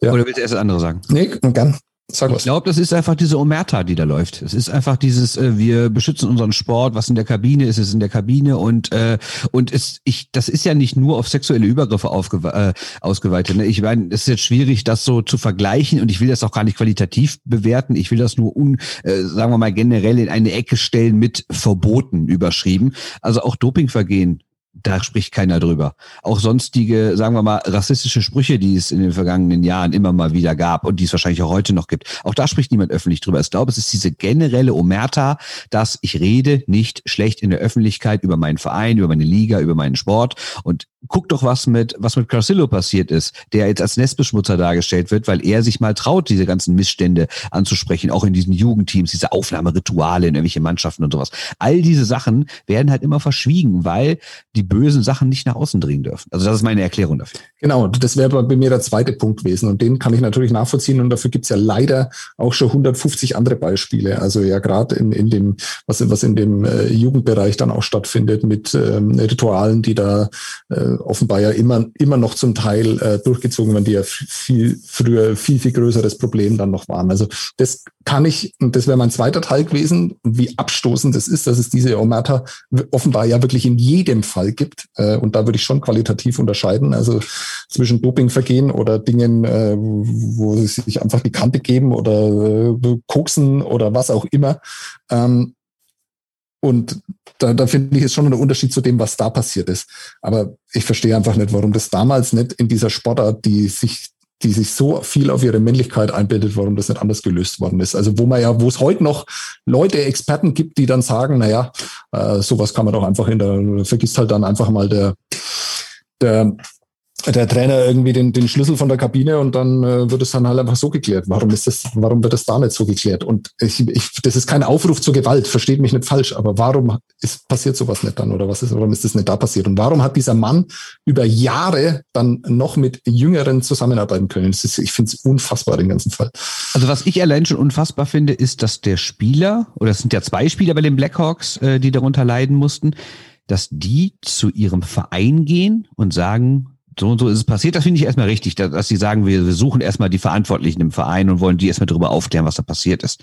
Ja. Oder willst du erst das andere sagen? Nee, gern. Sag was. Ich glaube, das ist einfach diese Omerta, die da läuft. Es ist einfach dieses, äh, wir beschützen unseren Sport, was in der Kabine ist, ist in der Kabine und äh, und es, ich, das ist ja nicht nur auf sexuelle Übergriffe aufge, äh, ausgeweitet. Ne? Ich meine, es ist jetzt schwierig, das so zu vergleichen und ich will das auch gar nicht qualitativ bewerten. Ich will das nur un, äh, sagen wir mal generell in eine Ecke stellen mit verboten überschrieben. Also auch Dopingvergehen da spricht keiner drüber. Auch sonstige, sagen wir mal, rassistische Sprüche, die es in den vergangenen Jahren immer mal wieder gab und die es wahrscheinlich auch heute noch gibt, auch da spricht niemand öffentlich drüber. Ich glaube, es ist diese generelle Omerta, dass ich rede nicht schlecht in der Öffentlichkeit über meinen Verein, über meine Liga, über meinen Sport und guck doch, was mit, was mit Carcillo passiert ist, der jetzt als Nestbeschmutzer dargestellt wird, weil er sich mal traut, diese ganzen Missstände anzusprechen, auch in diesen Jugendteams, diese Aufnahmerituale in irgendwelche Mannschaften und sowas. All diese Sachen werden halt immer verschwiegen, weil die bösen Sachen nicht nach außen dringen dürfen. Also das ist meine Erklärung dafür. Genau, das wäre bei mir der zweite Punkt gewesen und den kann ich natürlich nachvollziehen und dafür gibt's ja leider auch schon 150 andere Beispiele. Also ja gerade in, in dem, was, was in dem äh, Jugendbereich dann auch stattfindet mit ähm, Ritualen, die da äh, offenbar ja immer, immer noch zum Teil äh, durchgezogen werden, die ja viel früher viel, viel größeres Problem dann noch waren. Also das kann ich, und das wäre mein zweiter Teil gewesen, wie abstoßend es ist, dass es diese Omata offenbar ja wirklich in jedem Fall gibt. Äh, und da würde ich schon qualitativ unterscheiden. Also zwischen Dopingvergehen oder Dingen, äh, wo sie sich einfach die Kante geben oder äh, koksen oder was auch immer. Ähm, und da, da finde ich es schon ein Unterschied zu dem, was da passiert ist. Aber ich verstehe einfach nicht, warum das damals nicht in dieser Sportart, die sich die sich so viel auf ihre Männlichkeit einbildet, warum das nicht anders gelöst worden ist. Also wo man ja, wo es heute noch Leute, Experten gibt, die dann sagen, naja, äh, sowas kann man doch einfach in der, vergisst halt dann einfach mal der, der der Trainer irgendwie den, den Schlüssel von der Kabine und dann äh, wird es dann halt einfach so geklärt. Warum ist das, warum wird das da nicht so geklärt? Und ich, ich, das ist kein Aufruf zur Gewalt, versteht mich nicht falsch, aber warum ist, passiert sowas nicht dann oder was ist, warum ist das nicht da passiert? Und warum hat dieser Mann über Jahre dann noch mit Jüngeren zusammenarbeiten können? Ist, ich finde es unfassbar, den ganzen Fall. Also was ich allein schon unfassbar finde, ist, dass der Spieler, oder es sind ja zwei Spieler bei den Blackhawks, äh, die darunter leiden mussten, dass die zu ihrem Verein gehen und sagen, so und so ist es passiert. Das finde ich erstmal richtig, dass, dass sie sagen, wir, wir suchen erstmal die Verantwortlichen im Verein und wollen die erstmal darüber aufklären, was da passiert ist.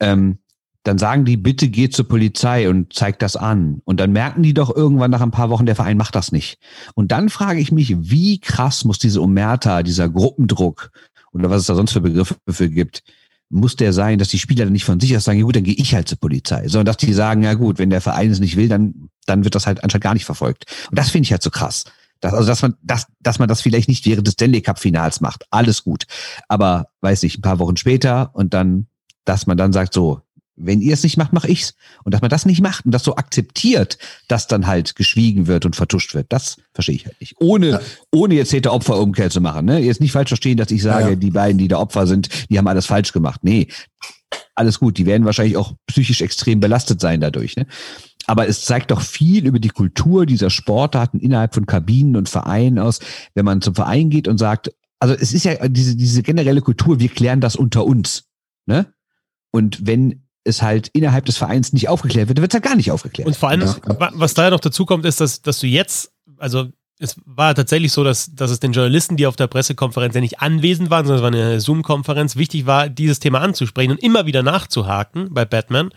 Ähm, dann sagen die, bitte geht zur Polizei und zeigt das an. Und dann merken die doch irgendwann nach ein paar Wochen, der Verein macht das nicht. Und dann frage ich mich, wie krass muss diese Omerta, dieser Gruppendruck oder was es da sonst für Begriffe für gibt, muss der sein, dass die Spieler dann nicht von sich aus sagen, ja gut, dann gehe ich halt zur Polizei, sondern dass die sagen, ja gut, wenn der Verein es nicht will, dann, dann wird das halt anscheinend gar nicht verfolgt. Und das finde ich halt so krass. Das, also, dass man, dass, dass man das vielleicht nicht während des Stanley Cup Finals macht. Alles gut. Aber, weiß ich, ein paar Wochen später und dann, dass man dann sagt, so, wenn ihr es nicht macht, mache ich's. Und dass man das nicht macht und das so akzeptiert, dass dann halt geschwiegen wird und vertuscht wird, das verstehe ich halt nicht. Ohne, ja. ohne jetzt Täter-Opfer-Umkehr zu machen. Ne? Jetzt nicht falsch verstehen, dass ich sage, ja. die beiden, die da Opfer sind, die haben alles falsch gemacht. Nee, alles gut. Die werden wahrscheinlich auch psychisch extrem belastet sein dadurch. Ne? Aber es zeigt doch viel über die Kultur dieser Sportarten innerhalb von Kabinen und Vereinen aus, wenn man zum Verein geht und sagt, also es ist ja diese, diese generelle Kultur, wir klären das unter uns. Ne? Und wenn es halt innerhalb des Vereins nicht aufgeklärt wird, dann wird es halt gar nicht aufgeklärt. Und vor allem, ja. was da ja noch dazu kommt, ist, dass, dass du jetzt, also es war tatsächlich so, dass, dass es den Journalisten, die auf der Pressekonferenz ja nicht anwesend waren, sondern es war eine Zoom-Konferenz, wichtig war, dieses Thema anzusprechen und immer wieder nachzuhaken bei Batman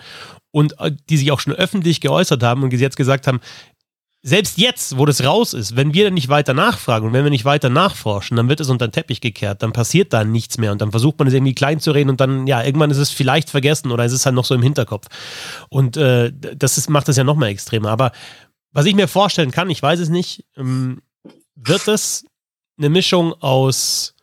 und äh, die sich auch schon öffentlich geäußert haben und jetzt gesagt haben, selbst jetzt, wo das raus ist, wenn wir dann nicht weiter nachfragen und wenn wir nicht weiter nachforschen, dann wird es unter den Teppich gekehrt, dann passiert da nichts mehr und dann versucht man es irgendwie klein zu reden und dann, ja, irgendwann ist es vielleicht vergessen oder es ist halt noch so im Hinterkopf. Und äh, das ist, macht es ja noch mal extremer. Aber was ich mir vorstellen kann, ich weiß es nicht, ähm, wird es eine Mischung aus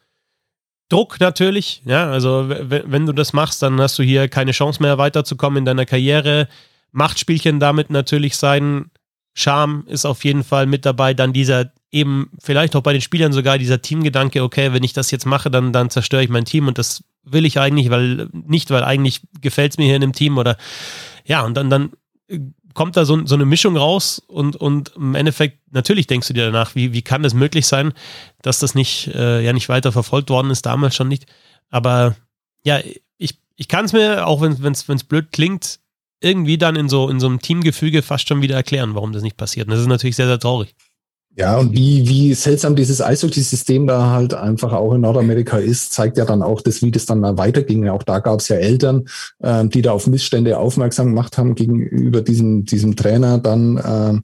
Druck natürlich, ja, also wenn du das machst, dann hast du hier keine Chance mehr weiterzukommen in deiner Karriere. Machtspielchen damit natürlich sein. Charme ist auf jeden Fall mit dabei. Dann dieser eben vielleicht auch bei den Spielern sogar dieser Teamgedanke, okay, wenn ich das jetzt mache, dann, dann zerstöre ich mein Team und das will ich eigentlich, weil nicht, weil eigentlich gefällt es mir hier in dem Team oder ja, und dann, dann kommt da so, so eine Mischung raus und, und im Endeffekt, natürlich denkst du dir danach, wie, wie kann das möglich sein, dass das nicht, äh, ja nicht weiter verfolgt worden ist, damals schon nicht. Aber ja, ich, ich kann es mir, auch wenn es blöd klingt, irgendwie dann in so, in so einem Teamgefüge fast schon wieder erklären, warum das nicht passiert. Und das ist natürlich sehr, sehr traurig. Ja, und wie, wie seltsam dieses Eishockey-System da halt einfach auch in Nordamerika ist, zeigt ja dann auch das, wie das dann da weiterging. Auch da gab es ja Eltern, äh, die da auf Missstände aufmerksam gemacht haben gegenüber diesem, diesem Trainer dann. Äh, äh,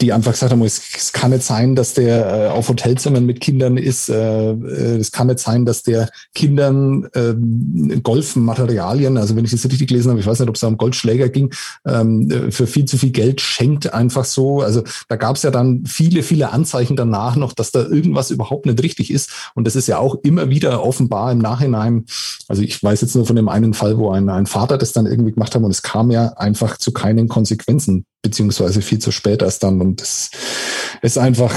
die einfach gesagt haben, es, es kann nicht sein, dass der äh, auf Hotelzimmern mit Kindern ist. Äh, äh, es kann nicht sein, dass der Kindern äh, Golfmaterialien, also wenn ich das richtig gelesen habe, ich weiß nicht, ob es da um Goldschläger ging, ähm, für viel zu viel Geld schenkt einfach so. Also da gab es ja dann viele, viele Anzeichen danach noch, dass da irgendwas überhaupt nicht richtig ist. Und das ist ja auch immer wieder offenbar im Nachhinein. Also ich weiß jetzt nur von dem einen Fall, wo ein, ein Vater das dann irgendwie gemacht hat und es kam ja einfach zu keinen Konsequenzen beziehungsweise viel zu spät erst dann. Und das ist einfach,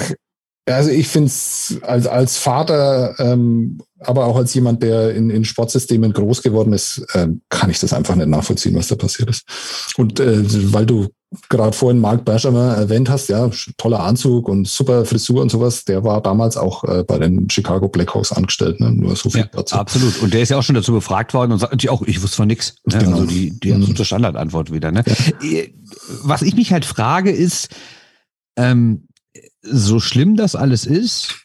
also ich finde es als, als Vater, ähm, aber auch als jemand, der in, in Sportsystemen groß geworden ist, ähm, kann ich das einfach nicht nachvollziehen, was da passiert ist. Und äh, weil du gerade vorhin Mark Bergemer erwähnt hast, ja, toller Anzug und super Frisur und sowas, der war damals auch äh, bei den Chicago Blackhawks angestellt, ne? nur so viel ja, dazu. Absolut. Und der ist ja auch schon dazu befragt worden und sagt natürlich auch, ich wusste von nichts. Ne? Genau. Also die, die mhm. Standardantwort wieder. Ne? Ja. Was ich mich halt frage ist, ähm, so schlimm das alles ist,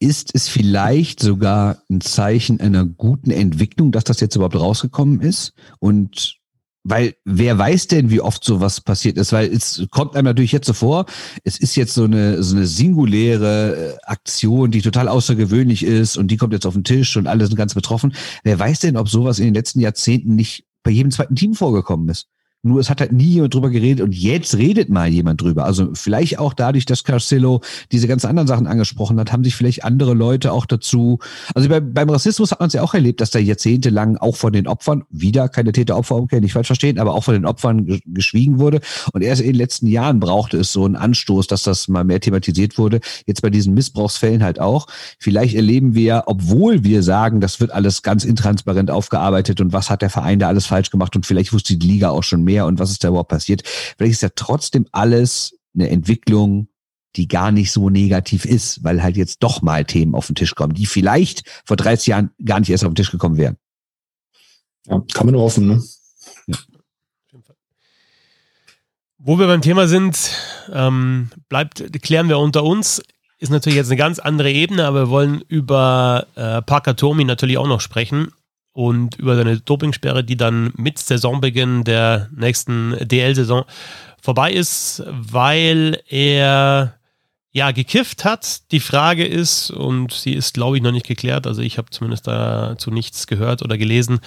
ist es vielleicht sogar ein Zeichen einer guten Entwicklung, dass das jetzt überhaupt rausgekommen ist? Und weil wer weiß denn, wie oft sowas passiert ist? Weil es kommt einem natürlich jetzt so vor, es ist jetzt so eine, so eine singuläre äh, Aktion, die total außergewöhnlich ist und die kommt jetzt auf den Tisch und alle sind ganz betroffen. Wer weiß denn, ob sowas in den letzten Jahrzehnten nicht bei jedem zweiten Team vorgekommen ist? Nur es hat halt nie jemand drüber geredet und jetzt redet mal jemand drüber. Also vielleicht auch dadurch, dass Carcillo diese ganzen anderen Sachen angesprochen hat, haben sich vielleicht andere Leute auch dazu. Also bei, beim Rassismus hat man es ja auch erlebt, dass da jahrzehntelang auch von den Opfern, wieder keine Täter-Opfer-Umkehr, nicht falsch verstehen, aber auch von den Opfern geschwiegen wurde. Und erst in den letzten Jahren brauchte es so einen Anstoß, dass das mal mehr thematisiert wurde. Jetzt bei diesen Missbrauchsfällen halt auch. Vielleicht erleben wir, obwohl wir sagen, das wird alles ganz intransparent aufgearbeitet und was hat der Verein da alles falsch gemacht und vielleicht wusste die Liga auch schon mehr und was ist da überhaupt passiert. Vielleicht ist ja trotzdem alles eine Entwicklung, die gar nicht so negativ ist, weil halt jetzt doch mal Themen auf den Tisch kommen, die vielleicht vor 30 Jahren gar nicht erst auf den Tisch gekommen wären. Ja, kann man nur hoffen, ne? Ja. Wo wir beim Thema sind, ähm, bleibt, klären wir unter uns, ist natürlich jetzt eine ganz andere Ebene, aber wir wollen über äh, Parker Tomi natürlich auch noch sprechen und über seine Dopingsperre, die dann mit Saisonbeginn der nächsten DL-Saison vorbei ist, weil er ja gekifft hat. Die Frage ist, und sie ist, glaube ich, noch nicht geklärt, also ich habe zumindest dazu nichts gehört oder gelesen,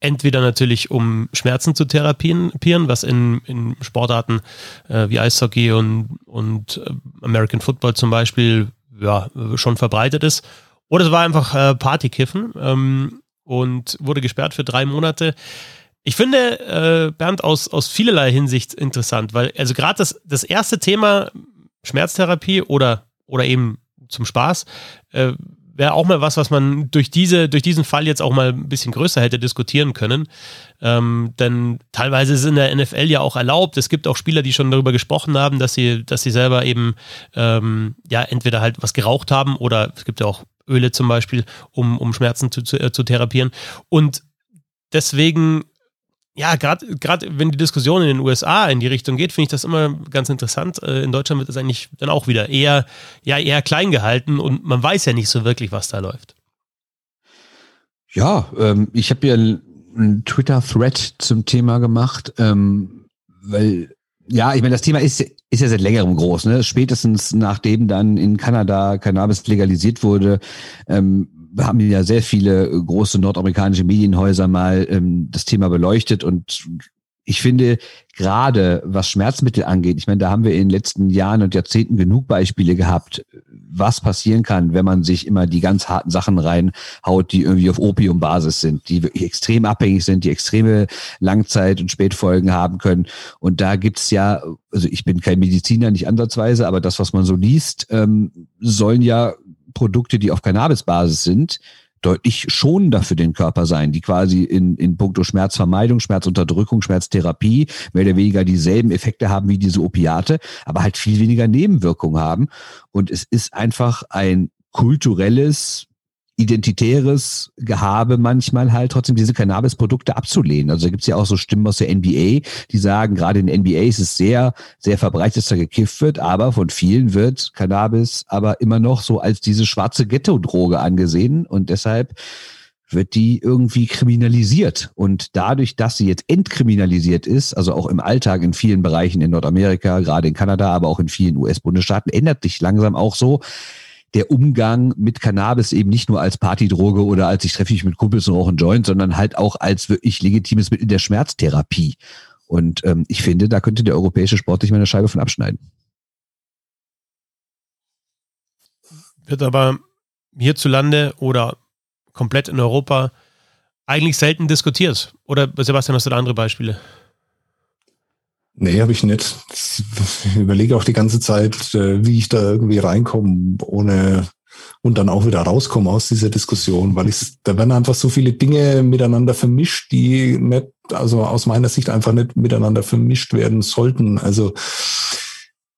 entweder natürlich um Schmerzen zu therapieren, was in, in Sportarten äh, wie Eishockey und, und äh, American Football zum Beispiel ja, schon verbreitet ist, oder es war einfach äh, Partykiffen. Ähm, und wurde gesperrt für drei Monate. Ich finde, äh, Bernd, aus, aus vielerlei Hinsicht interessant, weil also gerade das, das erste Thema Schmerztherapie oder, oder eben zum Spaß äh, wäre auch mal was, was man durch, diese, durch diesen Fall jetzt auch mal ein bisschen größer hätte diskutieren können. Ähm, denn teilweise ist in der NFL ja auch erlaubt. Es gibt auch Spieler, die schon darüber gesprochen haben, dass sie, dass sie selber eben ähm, ja entweder halt was geraucht haben oder es gibt ja auch Öle zum Beispiel, um, um Schmerzen zu, zu, äh, zu therapieren. Und deswegen ja, gerade wenn die Diskussion in den USA in die Richtung geht, finde ich das immer ganz interessant. Äh, in Deutschland wird es eigentlich dann auch wieder eher, ja, eher klein gehalten und man weiß ja nicht so wirklich, was da läuft. Ja, ähm, ich habe ja einen Twitter-Thread zum Thema gemacht, ähm, weil ja, ich meine, das Thema ist, ist ja seit längerem groß. Ne? Spätestens nachdem dann in Kanada Cannabis legalisiert wurde, ähm, haben ja sehr viele große nordamerikanische Medienhäuser mal ähm, das Thema beleuchtet und ich finde, gerade was Schmerzmittel angeht, ich meine, da haben wir in den letzten Jahren und Jahrzehnten genug Beispiele gehabt, was passieren kann, wenn man sich immer die ganz harten Sachen reinhaut, die irgendwie auf Opiumbasis sind, die wirklich extrem abhängig sind, die extreme Langzeit- und Spätfolgen haben können. Und da gibt's ja, also ich bin kein Mediziner, nicht ansatzweise, aber das, was man so liest, ähm, sollen ja Produkte, die auf Cannabisbasis sind, deutlich schonender für den Körper sein, die quasi in, in puncto Schmerzvermeidung, Schmerzunterdrückung, Schmerztherapie mehr oder weniger dieselben Effekte haben wie diese Opiate, aber halt viel weniger Nebenwirkungen haben. Und es ist einfach ein kulturelles identitäres Gehabe manchmal halt trotzdem diese Cannabis-Produkte abzulehnen. Also da gibt's ja auch so Stimmen aus der NBA, die sagen, gerade in der NBA ist es sehr, sehr verbreitet, dass da gekifft wird, aber von vielen wird Cannabis aber immer noch so als diese schwarze Ghetto-Droge angesehen und deshalb wird die irgendwie kriminalisiert. Und dadurch, dass sie jetzt entkriminalisiert ist, also auch im Alltag in vielen Bereichen in Nordamerika, gerade in Kanada, aber auch in vielen US-Bundesstaaten, ändert sich langsam auch so, der Umgang mit Cannabis eben nicht nur als Partydroge oder als ich treffe mich mit Kumpels und rauche einen Joint, sondern halt auch als wirklich legitimes Mittel der Schmerztherapie. Und ähm, ich finde, da könnte der europäische Sport sich mal eine Scheibe von abschneiden. Wird aber hierzulande oder komplett in Europa eigentlich selten diskutiert. Oder Sebastian, hast du da andere Beispiele? Nee, habe ich nicht. Ich überlege auch die ganze Zeit, äh, wie ich da irgendwie reinkomme, ohne und dann auch wieder rauskomme aus dieser Diskussion, weil ich, da werden einfach so viele Dinge miteinander vermischt, die nicht, also aus meiner Sicht einfach nicht miteinander vermischt werden sollten. Also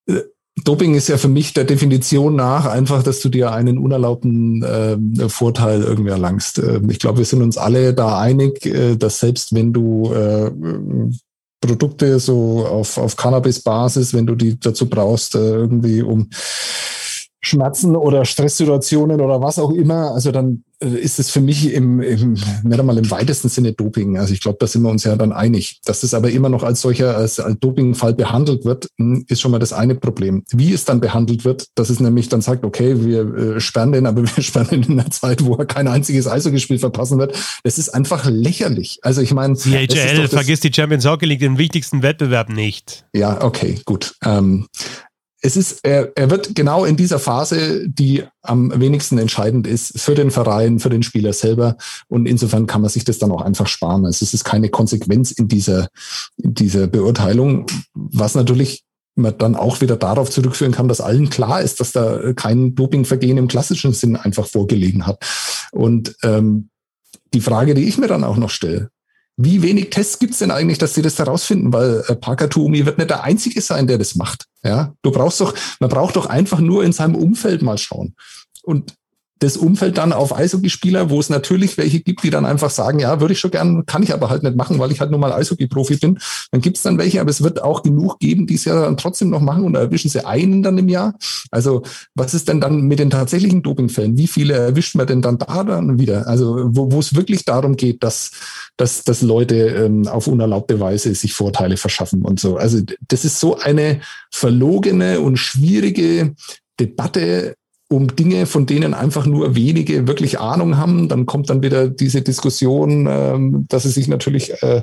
äh, Doping ist ja für mich der Definition nach einfach, dass du dir einen unerlaubten äh, Vorteil irgendwie erlangst. Äh, ich glaube, wir sind uns alle da einig, äh, dass selbst wenn du äh, Produkte so auf, auf Cannabis-Basis, wenn du die dazu brauchst, äh, irgendwie um Schmerzen oder Stresssituationen oder was auch immer, also dann äh, ist es für mich im, im nicht einmal im weitesten Sinne Doping. Also ich glaube, da sind wir uns ja dann einig. Dass es aber immer noch als solcher, als, als Dopingfall behandelt wird, hm, ist schon mal das eine Problem. Wie es dann behandelt wird, dass es nämlich dann sagt, okay, wir äh, sperren den, aber <laughs> wir sperren den in einer Zeit, wo er kein einziges Eishockeyspiel verpassen wird. Das ist einfach lächerlich. Also ich meine... CHL, vergiss die Champions Hockey League, den wichtigsten Wettbewerb nicht. Ja, okay, gut. Ähm, es ist, er, er wird genau in dieser Phase, die am wenigsten entscheidend ist für den Verein, für den Spieler selber. Und insofern kann man sich das dann auch einfach sparen. Also es ist keine Konsequenz in dieser, in dieser Beurteilung, was natürlich man dann auch wieder darauf zurückführen kann, dass allen klar ist, dass da kein Dopingvergehen im klassischen Sinn einfach vorgelegen hat. Und ähm, die Frage, die ich mir dann auch noch stelle, wie wenig Tests gibt's denn eigentlich, dass sie das herausfinden? Weil äh, Parker Tuomi wird nicht der Einzige sein, der das macht. Ja, du brauchst doch, man braucht doch einfach nur in seinem Umfeld mal schauen. Und das Umfeld dann auf Eishockeyspieler, wo es natürlich welche gibt, die dann einfach sagen, ja, würde ich schon gern, kann ich aber halt nicht machen, weil ich halt nur mal Eishockey-Profi bin. Dann gibt es dann welche, aber es wird auch genug geben, die es ja dann trotzdem noch machen und erwischen sie einen dann im Jahr. Also was ist denn dann mit den tatsächlichen Dopingfällen? Wie viele erwischt man denn dann da dann wieder? Also wo, es wirklich darum geht, dass, dass, dass Leute ähm, auf unerlaubte Weise sich Vorteile verschaffen und so. Also das ist so eine verlogene und schwierige Debatte, um Dinge, von denen einfach nur wenige wirklich Ahnung haben. Dann kommt dann wieder diese Diskussion, ähm, dass sie sich natürlich äh,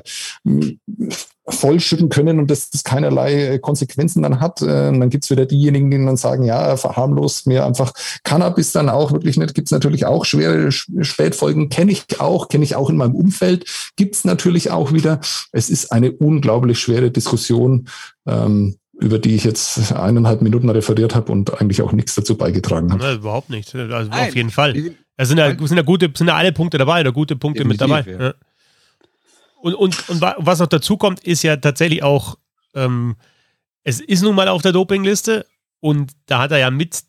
vollschütten können und dass das keinerlei äh, Konsequenzen dann hat. Äh, dann gibt's wieder diejenigen, die dann sagen, ja, verharmlos mir einfach Cannabis dann auch wirklich nicht. Gibt's natürlich auch schwere Spätfolgen, kenne ich auch, kenne ich auch in meinem Umfeld. Gibt's natürlich auch wieder. Es ist eine unglaublich schwere Diskussion. Ähm, über die ich jetzt eineinhalb Minuten referiert habe und eigentlich auch nichts dazu beigetragen habe. Ja, überhaupt nicht. Also Nein. auf jeden Fall. Es sind ja, sind ja gute, sind ja alle Punkte dabei oder gute Punkte Definitiv, mit dabei. Ja. Und, und, und was noch dazu kommt, ist ja tatsächlich auch, ähm, es ist nun mal auf der Dopingliste und da hat er ja mit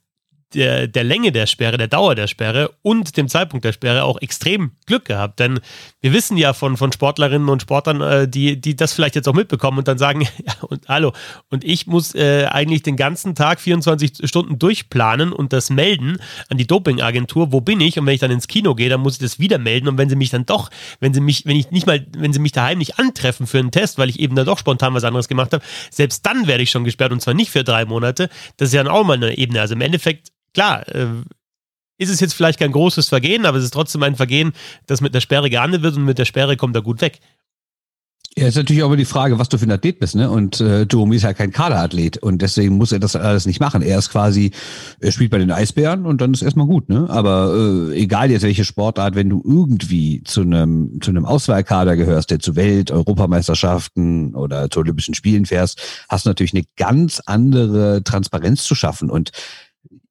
der, der Länge der Sperre, der Dauer der Sperre und dem Zeitpunkt der Sperre auch extrem Glück gehabt. Denn wir wissen ja von, von Sportlerinnen und Sportlern, äh, die, die das vielleicht jetzt auch mitbekommen und dann sagen, <laughs> ja, und hallo, und ich muss äh, eigentlich den ganzen Tag 24 Stunden durchplanen und das melden an die Dopingagentur, wo bin ich? Und wenn ich dann ins Kino gehe, dann muss ich das wieder melden. Und wenn sie mich dann doch, wenn sie mich, wenn ich nicht mal, wenn sie mich daheim nicht antreffen für einen Test, weil ich eben da doch spontan was anderes gemacht habe, selbst dann werde ich schon gesperrt und zwar nicht für drei Monate. Das ist ja dann auch mal eine Ebene. Also im Endeffekt klar, äh, ist es jetzt vielleicht kein großes Vergehen, aber es ist trotzdem ein Vergehen, das mit der Sperre geahndet wird und mit der Sperre kommt er gut weg. Ja, ist natürlich auch immer die Frage, was du für ein Athlet bist, ne? Und äh, Jerome ist ja kein Kaderathlet und deswegen muss er das alles nicht machen. Er ist quasi, er spielt bei den Eisbären und dann ist erstmal gut, ne? Aber äh, egal jetzt welche Sportart, wenn du irgendwie zu einem zu einem Auswahlkader gehörst, der zu Welt, Europameisterschaften oder zu Olympischen Spielen fährst, hast du natürlich eine ganz andere Transparenz zu schaffen und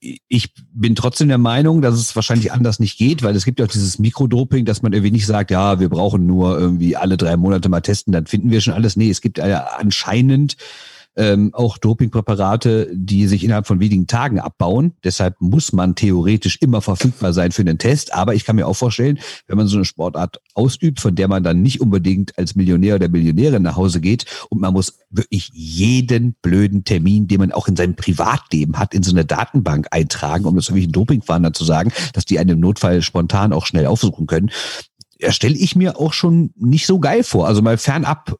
ich bin trotzdem der Meinung, dass es wahrscheinlich anders nicht geht, weil es gibt ja auch dieses Mikrodoping, dass man irgendwie nicht sagt, ja, wir brauchen nur irgendwie alle drei Monate mal testen, dann finden wir schon alles. Nee, es gibt ja anscheinend ähm, auch Dopingpräparate, die sich innerhalb von wenigen Tagen abbauen. Deshalb muss man theoretisch immer verfügbar sein für einen Test. Aber ich kann mir auch vorstellen, wenn man so eine Sportart ausübt, von der man dann nicht unbedingt als Millionär oder Millionärin nach Hause geht und man muss wirklich jeden blöden Termin, den man auch in seinem Privatleben hat, in so eine Datenbank eintragen, um das irgendwelchen Dopingfahndern zu sagen, dass die einen im Notfall spontan auch schnell aufsuchen können. Ja, stelle ich mir auch schon nicht so geil vor. Also mal fernab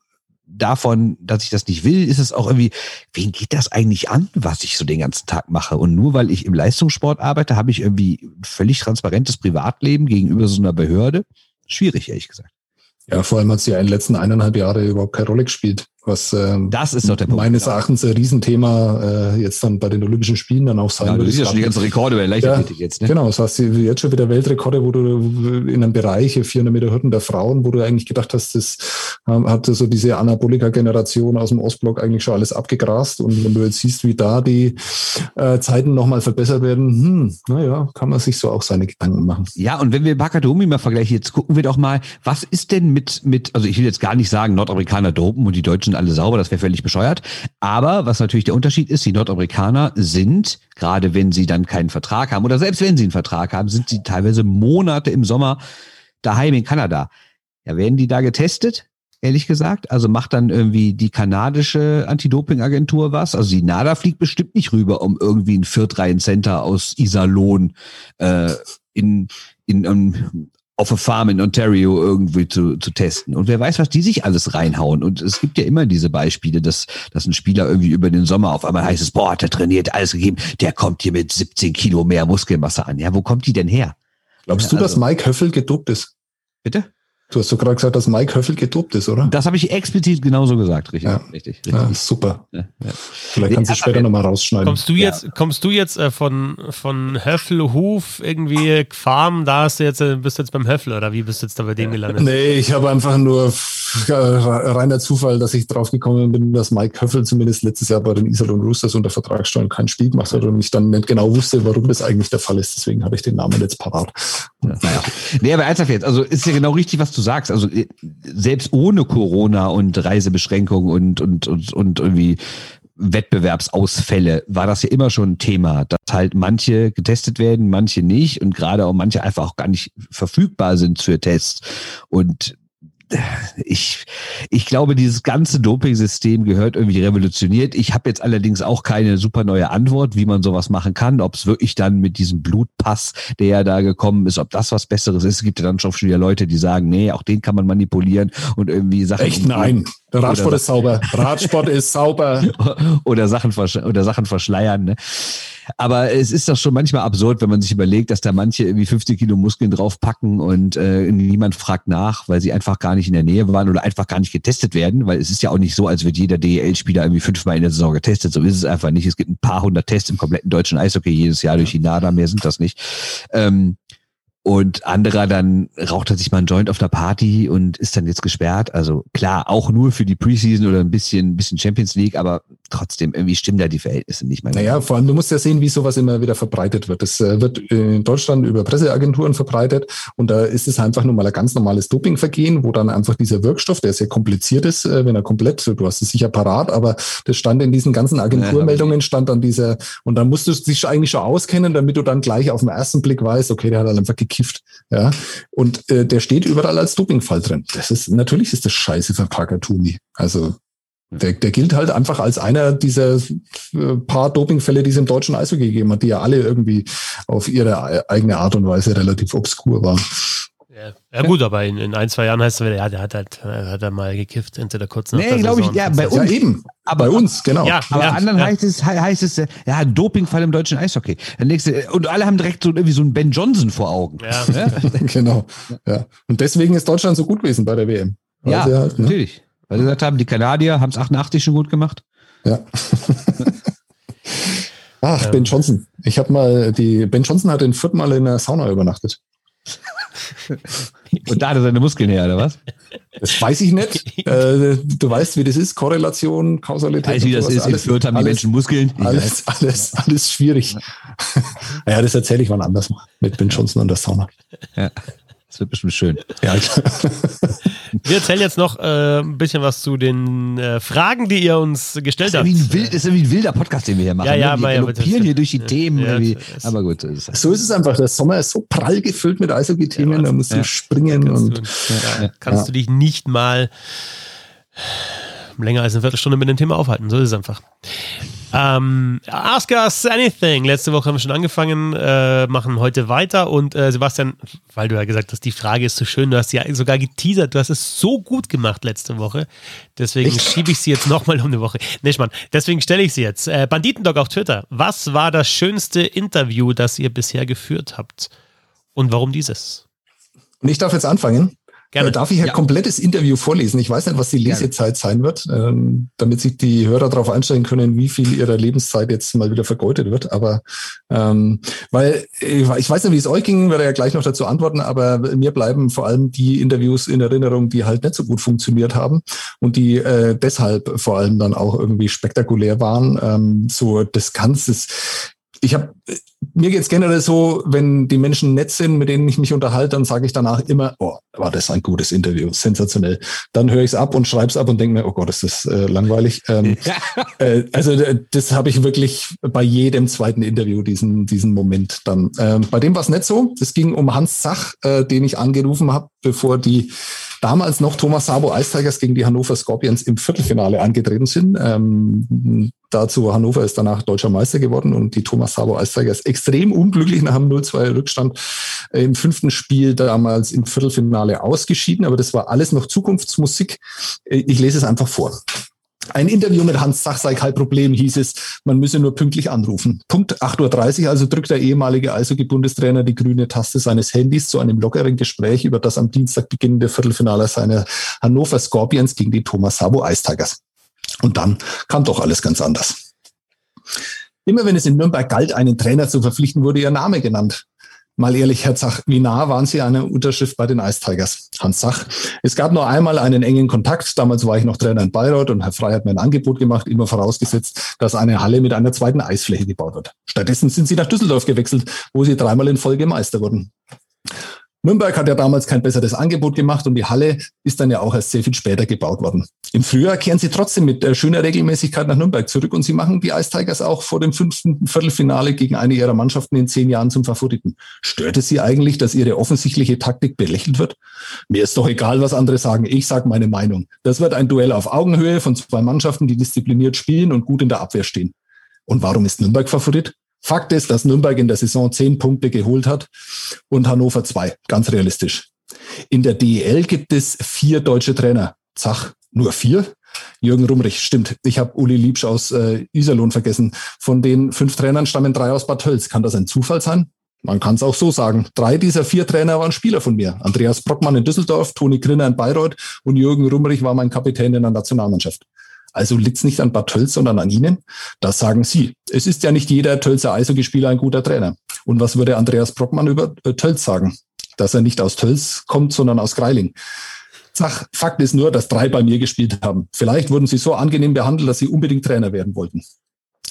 davon, dass ich das nicht will, ist es auch irgendwie, wen geht das eigentlich an, was ich so den ganzen Tag mache? Und nur weil ich im Leistungssport arbeite, habe ich irgendwie völlig transparentes Privatleben gegenüber so einer Behörde. Schwierig, ehrlich gesagt. Ja, vor allem hat sie ja in den letzten eineinhalb Jahre überhaupt keine Rolle gespielt. Was ähm, das ist doch der Punkt, meines genau. Erachtens ein Riesenthema äh, jetzt dann bei den Olympischen Spielen dann auch sein ja, wird. Du siehst ja schon die ganzen Rekorde bei Leichtathletik ja, jetzt. Ne? Genau, das heißt jetzt schon wieder Weltrekorde, wo du in einem Bereich 400 Meter Hürden der Frauen, wo du eigentlich gedacht hast, das ähm, hatte so diese Anabolika-Generation aus dem Ostblock eigentlich schon alles abgegrast und wenn du jetzt siehst, wie da die äh, Zeiten nochmal verbessert werden, hm, naja, kann man sich so auch seine Gedanken machen. Ja, und wenn wir Bakadomi mal vergleichen, jetzt gucken wir doch mal, was ist denn mit, mit, also ich will jetzt gar nicht sagen, Nordamerikaner dopen und die Deutschen alle sauber, das wäre völlig bescheuert. Aber was natürlich der Unterschied ist, die Nordamerikaner sind, gerade wenn sie dann keinen Vertrag haben oder selbst wenn sie einen Vertrag haben, sind sie teilweise Monate im Sommer daheim in Kanada. Ja, werden die da getestet? ehrlich gesagt. Also macht dann irgendwie die kanadische Anti-Doping-Agentur was. Also die NADA fliegt bestimmt nicht rüber, um irgendwie ein Viertreihen-Center aus Iserlohn äh, in, in, um, auf a Farm in Ontario irgendwie zu, zu testen. Und wer weiß, was die sich alles reinhauen. Und es gibt ja immer diese Beispiele, dass, dass ein Spieler irgendwie über den Sommer auf einmal heißt es, boah, hat er trainiert, alles gegeben, der kommt hier mit 17 Kilo mehr Muskelmasse an. Ja, wo kommt die denn her? Glaubst du, also, dass Mike Höffel gedopt ist? Bitte? Du hast doch gerade gesagt, dass Mike Höffel gedopt ist, oder? Das habe ich explizit genauso gesagt, richtig. Ja. richtig, richtig. Ja, super. Ja, ja. Vielleicht kannst du ja, später nochmal rausschneiden. Kommst du jetzt, kommst du jetzt äh, von, von Höffel, Huf, irgendwie Farm, da hast du jetzt, äh, bist du jetzt beim Höffel oder wie bist du jetzt da bei dem gelandet? Nee, ich habe einfach nur reiner Zufall, dass ich drauf gekommen bin, dass Mike Höffel zumindest letztes Jahr bei den Iserlohn Roosters unter Vertrag stand kein Spiel gemacht hat und ich dann nicht genau wusste, warum das eigentlich der Fall ist. Deswegen habe ich den Namen jetzt parat. Naja. Nee, aber ernsthaft jetzt, also ist ja genau richtig, was du sagst. Also äh, selbst ohne Corona und Reisebeschränkungen und, und, und, und irgendwie Wettbewerbsausfälle war das ja immer schon ein Thema, dass halt manche getestet werden, manche nicht und gerade auch manche einfach auch gar nicht verfügbar sind für Tests. Und ich, ich glaube, dieses ganze Doping-System gehört irgendwie revolutioniert. Ich habe jetzt allerdings auch keine super neue Antwort, wie man sowas machen kann. Ob es wirklich dann mit diesem Blutpass, der ja da gekommen ist, ob das was Besseres ist. Es gibt ja dann schon wieder Leute, die sagen, nee, auch den kann man manipulieren und irgendwie Sachen. Echt nein. Der Radsport ist sauber. <laughs> Radsport ist sauber. oder Sachen, oder Sachen verschleiern. Ne? Aber es ist doch schon manchmal absurd, wenn man sich überlegt, dass da manche irgendwie 50 Kilo Muskeln draufpacken und äh, niemand fragt nach, weil sie einfach gar nicht in der Nähe waren oder einfach gar nicht getestet werden, weil es ist ja auch nicht so, als wird jeder DEL-Spieler irgendwie fünfmal in der Saison getestet. So ist es einfach nicht. Es gibt ein paar hundert Tests im kompletten deutschen Eishockey jedes Jahr durch die NADA, mehr sind das nicht. Ähm, und anderer dann raucht er sich mal einen Joint auf der Party und ist dann jetzt gesperrt. Also klar, auch nur für die Preseason oder ein bisschen, ein bisschen Champions League, aber trotzdem irgendwie stimmen da die Verhältnisse nicht mehr. Naja, vor allem, du musst ja sehen, wie sowas immer wieder verbreitet wird. Das äh, wird in Deutschland über Presseagenturen verbreitet und da ist es einfach nur mal ein ganz normales Dopingvergehen, wo dann einfach dieser Wirkstoff, der sehr kompliziert ist, äh, wenn er komplett, du hast es sicher parat, aber das stand in diesen ganzen Agenturmeldungen, stand dann dieser, und dann musst du dich eigentlich schon auskennen, damit du dann gleich auf den ersten Blick weißt, okay, der hat einfach gekifft. Ja, und äh, der steht überall als Dopingfall drin. Das ist natürlich ist das scheiße für Parker-Toomey. Also der, der gilt halt einfach als einer dieser äh, paar Dopingfälle, die es im deutschen Eishockey gegeben hat, die ja alle irgendwie auf ihre eigene Art und Weise relativ obskur waren. Ja, ja gut, aber in, in, ein, zwei Jahren heißt es wieder, ja, der hat halt hat er mal gekifft hinter der kurzen Nee, glaube ich, ja, bei uns. Ja, eben. Aber bei uns, genau. Ja, aber ja, anderen ja. heißt es, heißt es, ja, Dopingfall im deutschen Eishockey. Der nächste, und alle haben direkt so irgendwie so einen Ben Johnson vor Augen. Ja. <laughs> genau. Ja. Und deswegen ist Deutschland so gut gewesen bei der WM. ja, halt, ne? natürlich. Weil sie gesagt haben, die Kanadier haben es 88 schon gut gemacht. Ja. <laughs> Ach, Ben Johnson. Ich habe mal die, Ben Johnson hat den vierten Mal in der Sauna übernachtet. <laughs> Und da hat er seine Muskeln her, oder was? Das weiß ich nicht. Äh, du weißt, wie das ist, Korrelation, Kausalität. Weiß, wie das ist, alles, in Fürth haben alles, die Menschen Muskeln. Alles, alles, alles schwierig. naja, <laughs> das erzähle ich mal anders mit Ben Johnson und der Sauna. Ja. Das wird bestimmt schön. Ja. <laughs> Wir erzählen jetzt noch äh, ein bisschen was zu den äh, Fragen, die ihr uns gestellt habt. Das ist, wild, ist irgendwie ein wilder Podcast, den wir hier machen. Ja, ja, ne? Wir galoppieren hier durch die ja, Themen. Ja, aber gut. So ist, so ist es einfach. Der Sommer ist so prall gefüllt mit Eishockey-Themen. da musst du springen. Kannst, und, du, kannst du dich nicht mal länger als eine Viertelstunde mit dem Thema aufhalten. So ist es einfach. Ähm, Ask Us Anything. Letzte Woche haben wir schon angefangen, äh, machen heute weiter. Und äh, Sebastian, weil du ja gesagt hast, die Frage ist so schön, du hast ja sogar geteasert, du hast es so gut gemacht letzte Woche. Deswegen schiebe ich sie jetzt nochmal um eine Woche. Nicht, Mann. Deswegen stelle ich sie jetzt. Äh, Banditendog auf Twitter. Was war das schönste Interview, das ihr bisher geführt habt? Und warum dieses? Und ich darf jetzt anfangen. Gerne. Darf ich ein ja. komplettes Interview vorlesen? Ich weiß nicht, was die Lesezeit Gerne. sein wird, ähm, damit sich die Hörer darauf einstellen können, wie viel ihrer Lebenszeit jetzt mal wieder vergeudet wird. Aber ähm, weil ich weiß nicht, wie es euch ging, werde ja gleich noch dazu antworten, aber mir bleiben vor allem die Interviews in Erinnerung, die halt nicht so gut funktioniert haben und die äh, deshalb vor allem dann auch irgendwie spektakulär waren. Ähm, so das Ganze ich habe mir geht's generell so, wenn die Menschen nett sind, mit denen ich mich unterhalte, dann sage ich danach immer, oh, war das ein gutes Interview, sensationell. Dann höre ich es ab und schreibe es ab und denke mir, oh Gott, ist das äh, langweilig. Ähm, <laughs> äh, also das habe ich wirklich bei jedem zweiten Interview, diesen, diesen Moment dann. Ähm, bei dem war es nicht so. Es ging um Hans Zach, äh, den ich angerufen habe, bevor die damals noch Thomas Sabo Ice Tigers gegen die Hannover Scorpions im Viertelfinale angetreten sind. Ähm, dazu Hannover ist danach deutscher Meister geworden und die Thomas Sabo Ice Tigers extrem unglücklich nach einem 0-2 Rückstand im fünften Spiel damals im Viertelfinale ausgeschieden. Aber das war alles noch Zukunftsmusik. Äh, ich lese es einfach vor. Ein Interview mit Hans Sach sei kein Problem, hieß es, man müsse nur pünktlich anrufen. Punkt 8.30 Uhr, also drückt der ehemalige Eishockey-Bundestrainer die grüne Taste seines Handys zu einem lockeren Gespräch über das am Dienstag beginnende Viertelfinale seiner Hannover Scorpions gegen die Thomas Sabo Ice Tigers. Und dann kam doch alles ganz anders. Immer wenn es in Nürnberg galt, einen Trainer zu verpflichten, wurde ihr Name genannt. Mal ehrlich, Herr Zach, wie nah waren Sie einer Unterschrift bei den Ice Tigers? Hans Zach. Es gab nur einmal einen engen Kontakt. Damals war ich noch Trainer in Bayreuth und Herr Frey hat mir ein Angebot gemacht, immer vorausgesetzt, dass eine Halle mit einer zweiten Eisfläche gebaut wird. Stattdessen sind Sie nach Düsseldorf gewechselt, wo Sie dreimal in Folge Meister wurden. Nürnberg hat ja damals kein besseres Angebot gemacht und die Halle ist dann ja auch erst sehr viel später gebaut worden. Im Frühjahr kehren sie trotzdem mit äh, schöner Regelmäßigkeit nach Nürnberg zurück und sie machen die Ice Tigers auch vor dem fünften Viertelfinale gegen eine ihrer Mannschaften in zehn Jahren zum Favoriten. Stört es sie eigentlich, dass ihre offensichtliche Taktik belächelt wird? Mir ist doch egal, was andere sagen. Ich sage meine Meinung. Das wird ein Duell auf Augenhöhe von zwei Mannschaften, die diszipliniert spielen und gut in der Abwehr stehen. Und warum ist Nürnberg Favorit? Fakt ist, dass Nürnberg in der Saison zehn Punkte geholt hat und Hannover zwei. Ganz realistisch. In der DEL gibt es vier deutsche Trainer. Zach, nur vier? Jürgen Rumrich, stimmt. Ich habe Uli Liebsch aus äh, Iserlohn vergessen. Von den fünf Trainern stammen drei aus Bad Tölz. Kann das ein Zufall sein? Man kann es auch so sagen. Drei dieser vier Trainer waren Spieler von mir. Andreas Brockmann in Düsseldorf, Toni Grinner in Bayreuth und Jürgen Rumrich war mein Kapitän in der Nationalmannschaft. Also liegt es nicht an Bad Tölz, sondern an Ihnen? Das sagen Sie. Es ist ja nicht jeder Tölzer Eishockeyspieler ein guter Trainer. Und was würde Andreas Brockmann über äh, Tölz sagen? Dass er nicht aus Tölz kommt, sondern aus Greiling. Sach, Fakt ist nur, dass drei bei mir gespielt haben. Vielleicht wurden sie so angenehm behandelt, dass sie unbedingt Trainer werden wollten.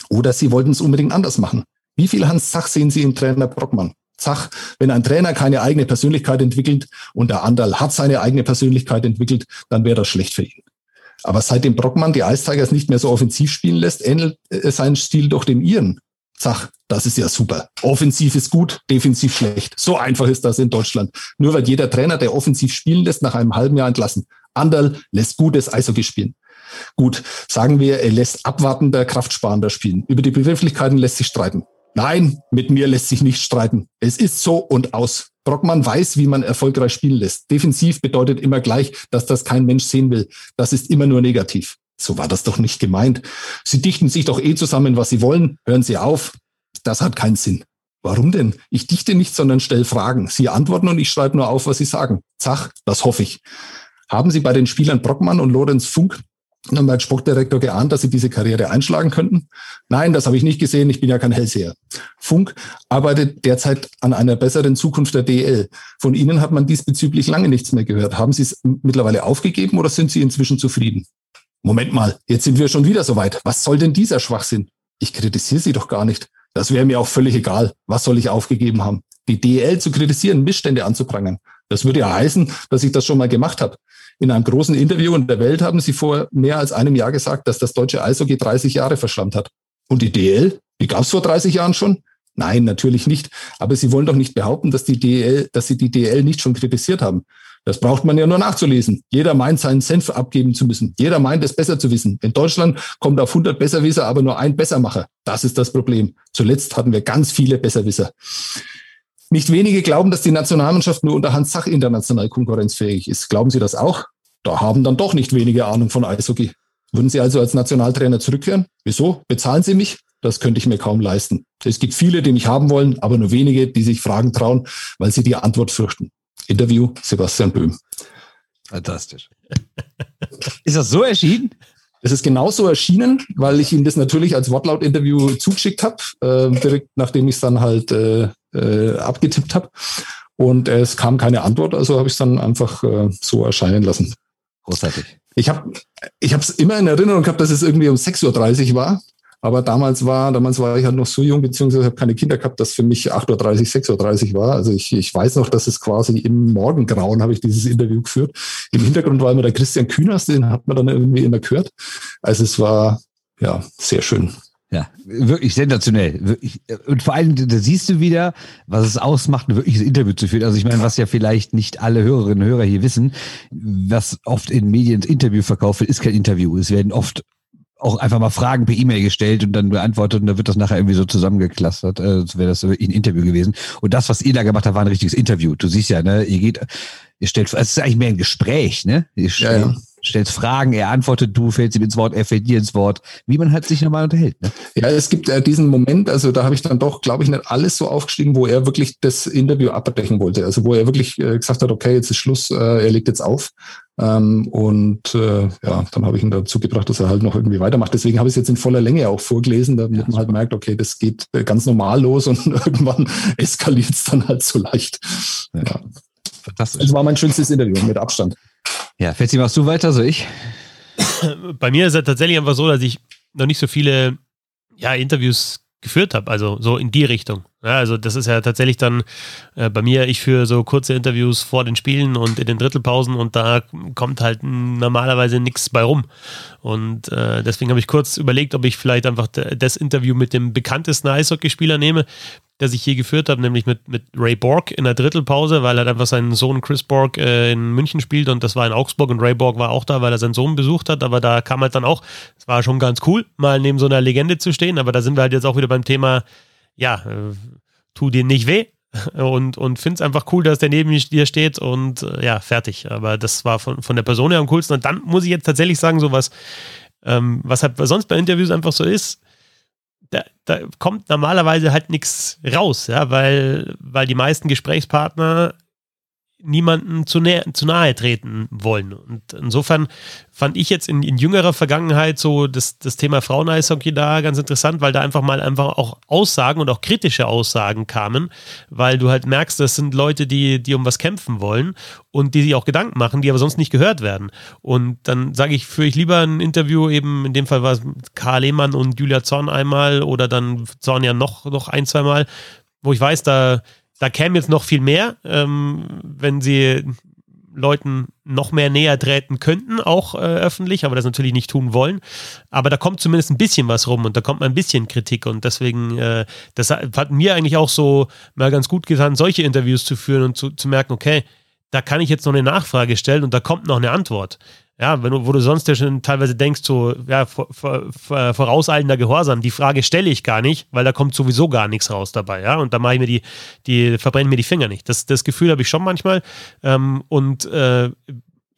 Oder sie wollten es unbedingt anders machen. Wie viel Hans Zach sehen Sie im Trainer Brockmann? Zach, wenn ein Trainer keine eigene Persönlichkeit entwickelt und der Andal hat seine eigene Persönlichkeit entwickelt, dann wäre das schlecht für ihn. Aber seitdem Brockmann die Ice Tigers nicht mehr so offensiv spielen lässt, ähnelt äh, sein Stil doch dem ihren. Zach, das ist ja super. Offensiv ist gut, defensiv schlecht. So einfach ist das in Deutschland. Nur weil jeder Trainer, der offensiv spielen lässt, nach einem halben Jahr entlassen. Anderl lässt gutes Eishockey spielen. Gut, sagen wir, er lässt abwartender, kraftsparender spielen. Über die Begrifflichkeiten lässt sich streiten. Nein, mit mir lässt sich nicht streiten. Es ist so und aus. Brockmann weiß, wie man erfolgreich spielen lässt. Defensiv bedeutet immer gleich, dass das kein Mensch sehen will. Das ist immer nur negativ. So war das doch nicht gemeint. Sie dichten sich doch eh zusammen, was sie wollen. Hören Sie auf. Das hat keinen Sinn. Warum denn? Ich dichte nicht, sondern stelle Fragen. Sie antworten und ich schreibe nur auf, was Sie sagen. Zach, das hoffe ich. Haben Sie bei den Spielern Brockmann und Lorenz Funk dann als Sportdirektor geahnt, dass sie diese Karriere einschlagen könnten? Nein, das habe ich nicht gesehen. Ich bin ja kein Hellseher. Funk arbeitet derzeit an einer besseren Zukunft der DL. Von Ihnen hat man diesbezüglich lange nichts mehr gehört. Haben Sie es mittlerweile aufgegeben oder sind Sie inzwischen zufrieden? Moment mal, jetzt sind wir schon wieder so weit. Was soll denn dieser Schwachsinn? Ich kritisiere Sie doch gar nicht. Das wäre mir auch völlig egal. Was soll ich aufgegeben haben? Die DL zu kritisieren, Missstände anzuprangern. Das würde ja heißen, dass ich das schon mal gemacht habe. In einem großen Interview in der Welt haben Sie vor mehr als einem Jahr gesagt, dass das deutsche Eishockey 30 Jahre verschlammt hat. Und die DL, die gab es vor 30 Jahren schon? Nein, natürlich nicht. Aber Sie wollen doch nicht behaupten, dass die DL, dass Sie die DL nicht schon kritisiert haben. Das braucht man ja nur nachzulesen. Jeder meint, seinen Senf abgeben zu müssen. Jeder meint, es besser zu wissen. In Deutschland kommt auf 100 Besserwisser aber nur ein Bessermacher. Das ist das Problem. Zuletzt hatten wir ganz viele Besserwisser. Nicht wenige glauben, dass die Nationalmannschaft nur unter Hans Sach international konkurrenzfähig ist. Glauben Sie das auch? Da haben dann doch nicht wenige Ahnung von Eishockey. Würden Sie also als Nationaltrainer zurückkehren? Wieso? Bezahlen Sie mich? Das könnte ich mir kaum leisten. Es gibt viele, die mich haben wollen, aber nur wenige, die sich Fragen trauen, weil sie die Antwort fürchten. Interview Sebastian Böhm. Fantastisch. Ist das so erschienen? Es ist genauso erschienen, weil ich ihm das natürlich als Wortlaut-Interview zugeschickt habe, äh, direkt nachdem ich es dann halt äh, äh, abgetippt habe. Und es kam keine Antwort, also habe ich es dann einfach äh, so erscheinen lassen. Großartig. Ich habe ich es immer in Erinnerung gehabt, dass es irgendwie um 6.30 Uhr war. Aber damals war, damals war ich halt noch so jung, beziehungsweise habe keine Kinder gehabt, dass für mich 8.30 Uhr, 6.30 Uhr war. Also ich, ich weiß noch, dass es quasi im Morgengrauen habe ich dieses Interview geführt. Im Hintergrund war immer der Christian Kühners, den hat man dann irgendwie immer gehört. Also es war, ja, sehr schön. Ja, wirklich sensationell. Wirklich. Und vor allem, da siehst du wieder, was es ausmacht, ein wirkliches Interview zu führen. Also ich meine, was ja vielleicht nicht alle Hörerinnen und Hörer hier wissen, was oft in Medien Interview verkauft wird, ist kein Interview. Es werden oft auch einfach mal Fragen per E-Mail gestellt und dann beantwortet und da wird das nachher irgendwie so zusammengeklustert. Äh, so wäre das wirklich ein Interview gewesen. Und das, was ihr da gemacht habt, war ein richtiges Interview. Du siehst ja, ne, ihr geht, ihr stellt, es ist eigentlich mehr ein Gespräch, ne? Ihr stellt, ja, ja. Stellst Fragen, er antwortet, du fällst ihm ins Wort, er fällt dir ins Wort, wie man halt sich normal unterhält. Ne? Ja, es gibt äh, diesen Moment, also da habe ich dann doch, glaube ich, nicht alles so aufgestiegen, wo er wirklich das Interview abdecken wollte. Also wo er wirklich äh, gesagt hat, okay, jetzt ist Schluss, äh, er legt jetzt auf. Ähm, und äh, ja, dann habe ich ihn dazu gebracht, dass er halt noch irgendwie weitermacht. Deswegen habe ich es jetzt in voller Länge auch vorgelesen, damit ja, man halt merkt, okay, das geht äh, ganz normal los und <laughs> irgendwann eskaliert es dann halt so leicht. Ja. Fantastisch. Das war mein schönstes Interview mit Abstand. Ja, Fetzi, machst du weiter, so ich? <coughs> Bei mir ist es tatsächlich einfach so, dass ich noch nicht so viele ja, Interviews geführt habe, also so in die Richtung. Ja, also das ist ja tatsächlich dann äh, bei mir, ich führe so kurze Interviews vor den Spielen und in den Drittelpausen und da kommt halt normalerweise nichts bei rum. Und äh, deswegen habe ich kurz überlegt, ob ich vielleicht einfach das Interview mit dem bekanntesten Eishockeyspieler nehme, das ich je geführt habe, nämlich mit, mit Ray Borg in der Drittelpause, weil er einfach seinen Sohn Chris Borg äh, in München spielt und das war in Augsburg und Ray Borg war auch da, weil er seinen Sohn besucht hat, aber da kam halt dann auch, es war schon ganz cool, mal neben so einer Legende zu stehen, aber da sind wir halt jetzt auch wieder beim Thema, ja, äh, tu dir nicht weh, <laughs> und, und finde es einfach cool, dass der neben dir steht und äh, ja, fertig. Aber das war von, von der Person her am coolsten. Und dann muss ich jetzt tatsächlich sagen, so was, ähm, was halt sonst bei Interviews einfach so ist, da, da kommt normalerweise halt nichts raus, ja, weil, weil die meisten Gesprächspartner niemanden zu, nä zu nahe treten wollen. Und insofern fand ich jetzt in, in jüngerer Vergangenheit so das, das Thema Frauen-Eishockey da ganz interessant, weil da einfach mal einfach auch Aussagen und auch kritische Aussagen kamen, weil du halt merkst, das sind Leute, die, die um was kämpfen wollen und die sich auch Gedanken machen, die aber sonst nicht gehört werden. Und dann sage ich, führe ich lieber ein Interview eben, in dem Fall war es Karl Lehmann und Julia Zorn einmal oder dann Zorn ja noch, noch ein, zwei Mal, wo ich weiß, da da käme jetzt noch viel mehr, ähm, wenn sie Leuten noch mehr näher treten könnten, auch äh, öffentlich, aber das natürlich nicht tun wollen. Aber da kommt zumindest ein bisschen was rum und da kommt mal ein bisschen Kritik und deswegen, äh, das hat mir eigentlich auch so mal ganz gut getan, solche Interviews zu führen und zu, zu merken, okay, da kann ich jetzt noch eine Nachfrage stellen und da kommt noch eine Antwort. Ja, wenn du, wo du sonst ja schon teilweise denkst, so, ja, vor, vor, vorauseilender Gehorsam, die Frage stelle ich gar nicht, weil da kommt sowieso gar nichts raus dabei, ja, und da mache ich mir die, die, verbrenne mir die Finger nicht. Das, das Gefühl habe ich schon manchmal. Ähm, und äh,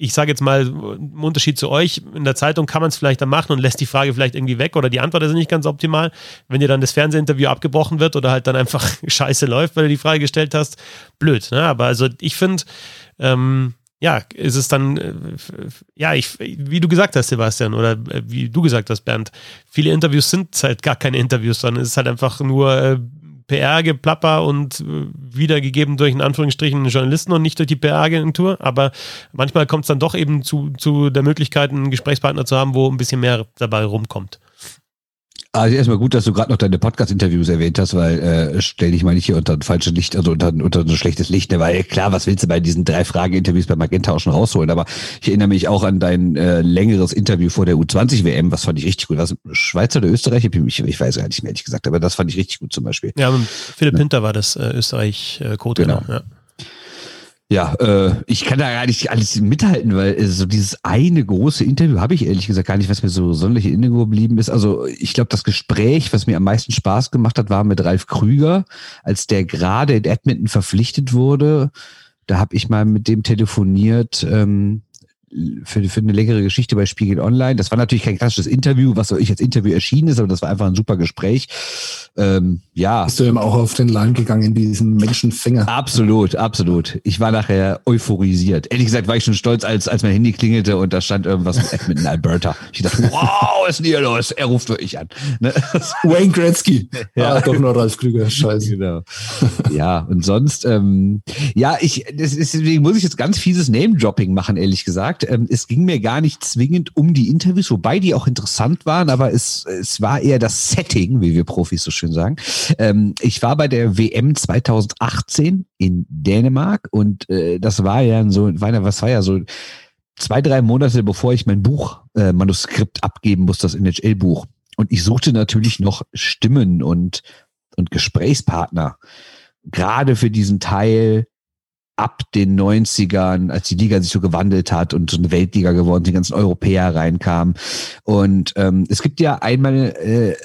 ich sage jetzt mal, im Unterschied zu euch, in der Zeitung kann man es vielleicht dann machen und lässt die Frage vielleicht irgendwie weg oder die Antwort ist nicht ganz optimal. Wenn dir dann das Fernsehinterview abgebrochen wird oder halt dann einfach <laughs> scheiße läuft, weil du die Frage gestellt hast, blöd. Ne? Aber also ich finde, ähm, ja, ist es dann, äh, ja, ich, wie du gesagt hast, Sebastian, oder äh, wie du gesagt hast, Bernd, viele Interviews sind halt gar keine Interviews, sondern es ist halt einfach nur äh, PR-Geplapper und wiedergegeben durch in Anführungsstrichen Journalisten und nicht durch die PR-Agentur. Aber manchmal kommt es dann doch eben zu, zu der Möglichkeit, einen Gesprächspartner zu haben, wo ein bisschen mehr dabei rumkommt. Also erstmal gut, dass du gerade noch deine Podcast-Interviews erwähnt hast, weil äh, stell dich mal nicht hier unter ein falsches Licht, also unter, unter ein schlechtes Licht, ne? weil klar, was willst du bei diesen drei Frage-Interviews bei Magenta auch schon rausholen? Aber ich erinnere mich auch an dein äh, längeres Interview vor der U20-WM, was fand ich richtig gut. Was Schweizer oder Österreich? Ich, ich weiß gar nicht mehr, ehrlich gesagt, aber das fand ich richtig gut zum Beispiel. Ja, Philipp ja. Hinter war das äh, Österreich-Co-Trainer. Genau. Ja. Ja, äh, ich kann da gar nicht alles mithalten, weil äh, so dieses eine große Interview habe ich ehrlich gesagt gar nicht, was mir so sonderlich in Erinnerung geblieben ist. Also ich glaube, das Gespräch, was mir am meisten Spaß gemacht hat, war mit Ralf Krüger, als der gerade in Edmonton verpflichtet wurde. Da habe ich mal mit dem telefoniert. Ähm, für, für eine längere Geschichte bei Spiegel Online. Das war natürlich kein klassisches Interview, was ich als Interview erschienen ist, aber das war einfach ein super Gespräch. Ähm, ja. Bist du ihm auch auf den Leim gegangen in diesen Menschenfänger? Absolut, absolut. Ich war nachher euphorisiert. Ehrlich gesagt war ich schon stolz, als, als mein Handy klingelte und da stand irgendwas mit Edmonton Alberta. Ich dachte, wow, ist hier los? Er ruft wirklich an. Ne? Wayne Gretzky. Ja, ah, doch nur Ralf Krüger. Scheiße. Genau. Ja, und sonst, ähm, ja, ich, deswegen muss ich jetzt ganz fieses Name-Dropping machen, ehrlich gesagt. Ähm, es ging mir gar nicht zwingend um die Interviews, wobei die auch interessant waren, aber es, es war eher das Setting, wie wir Profis so schön sagen. Ähm, ich war bei der WM 2018 in Dänemark und äh, das war ja so, was war ja so zwei, drei Monate bevor ich mein Buch, äh, Manuskript abgeben muss, das NHL-Buch. Und ich suchte natürlich noch Stimmen und, und Gesprächspartner. Gerade für diesen Teil ab den 90ern, als die Liga sich so gewandelt hat und so eine Weltliga geworden, die ganzen Europäer reinkamen. Und ähm, es gibt ja einmal äh,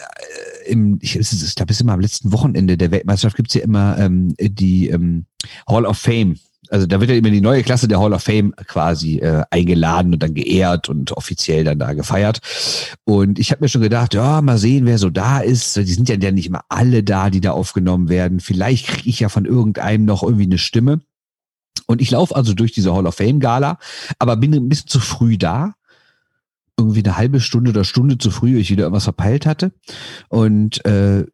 im, ich, ich glaube, es ist immer am letzten Wochenende der Weltmeisterschaft gibt es ja immer ähm, die ähm, Hall of Fame. Also da wird ja immer die neue Klasse der Hall of Fame quasi äh, eingeladen und dann geehrt und offiziell dann da gefeiert. Und ich habe mir schon gedacht, ja, mal sehen, wer so da ist. Die sind ja nicht immer alle da, die da aufgenommen werden. Vielleicht kriege ich ja von irgendeinem noch irgendwie eine Stimme. Und ich laufe also durch diese Hall of Fame Gala, aber bin ein bisschen zu früh da. Irgendwie eine halbe Stunde oder Stunde zu früh, weil ich wieder irgendwas verpeilt hatte. Und äh,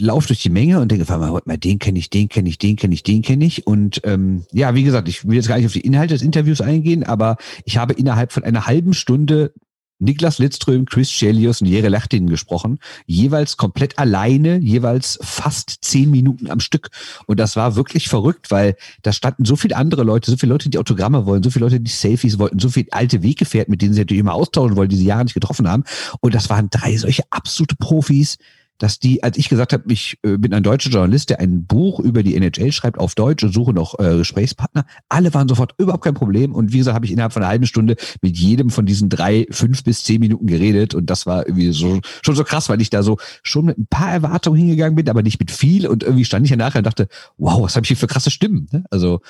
laufe durch die Menge und denke, mal, mal den kenne ich, den kenne ich, den kenne ich, den kenne ich. Und ähm, ja, wie gesagt, ich will jetzt gar nicht auf die Inhalte des Interviews eingehen, aber ich habe innerhalb von einer halben Stunde Niklas Lidström, Chris Chelios und Jere Lachtin gesprochen, jeweils komplett alleine, jeweils fast zehn Minuten am Stück. Und das war wirklich verrückt, weil da standen so viele andere Leute, so viele Leute, die Autogramme wollen, so viele Leute, die Selfies wollten, so viele alte Weggefährten, mit denen sie natürlich immer austauschen wollen, die sie Jahre nicht getroffen haben. Und das waren drei solche absolute Profis, dass die, als ich gesagt habe, ich äh, bin ein deutscher Journalist, der ein Buch über die NHL schreibt auf Deutsch und suche noch äh, Gesprächspartner, alle waren sofort überhaupt kein Problem. Und wie gesagt, habe ich innerhalb von einer halben Stunde mit jedem von diesen drei, fünf bis zehn Minuten geredet. Und das war irgendwie so schon so krass, weil ich da so schon mit ein paar Erwartungen hingegangen bin, aber nicht mit viel. Und irgendwie stand ich ja nachher und dachte, wow, was habe ich hier für krasse Stimmen. Ne? Also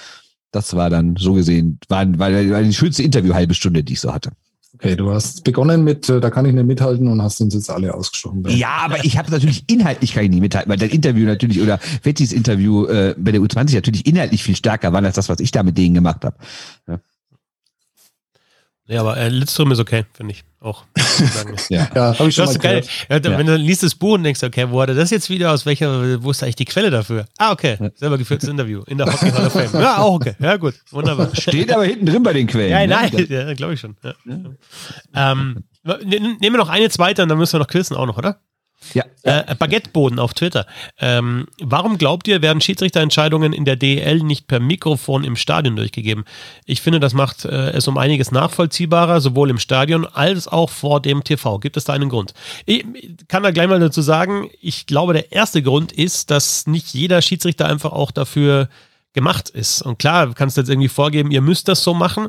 das war dann so gesehen, war, war, war die schönste Interview halbe Stunde, die ich so hatte. Okay, du hast begonnen mit, äh, da kann ich nicht mithalten und hast uns jetzt alle ausgesprochen. Ja, aber ich habe natürlich inhaltlich kann ich nicht mithalten, weil dein Interview natürlich oder Fettis Interview äh, bei der U20 natürlich inhaltlich viel stärker war als das, was ich da mit denen gemacht habe. Ja. Ja, aber äh, Lidström ist okay, finde ich auch. <laughs> ja, ja habe ich schon das mal geil. Ja, Wenn du liest das Buch und denkst, okay, wo hat er das jetzt wieder, aus welcher, wo ist eigentlich die Quelle dafür? Ah, okay, selber geführtes Interview in der Hockey Hall of Fame. <laughs> Ja, auch okay, ja gut, wunderbar. Steht aber hinten drin bei den Quellen. Ja, nein, ne? ja, glaube ich schon. Ja. Ähm, nehmen wir noch eine zweite und dann müssen wir noch quizzen auch noch, oder? Ja. Äh, Baguetteboden auf Twitter. Ähm, warum glaubt ihr, werden Schiedsrichterentscheidungen in der DEL nicht per Mikrofon im Stadion durchgegeben? Ich finde, das macht äh, es um einiges nachvollziehbarer, sowohl im Stadion als auch vor dem TV. Gibt es da einen Grund? Ich kann da gleich mal dazu sagen, ich glaube, der erste Grund ist, dass nicht jeder Schiedsrichter einfach auch dafür gemacht ist. Und klar, du kannst jetzt irgendwie vorgeben, ihr müsst das so machen,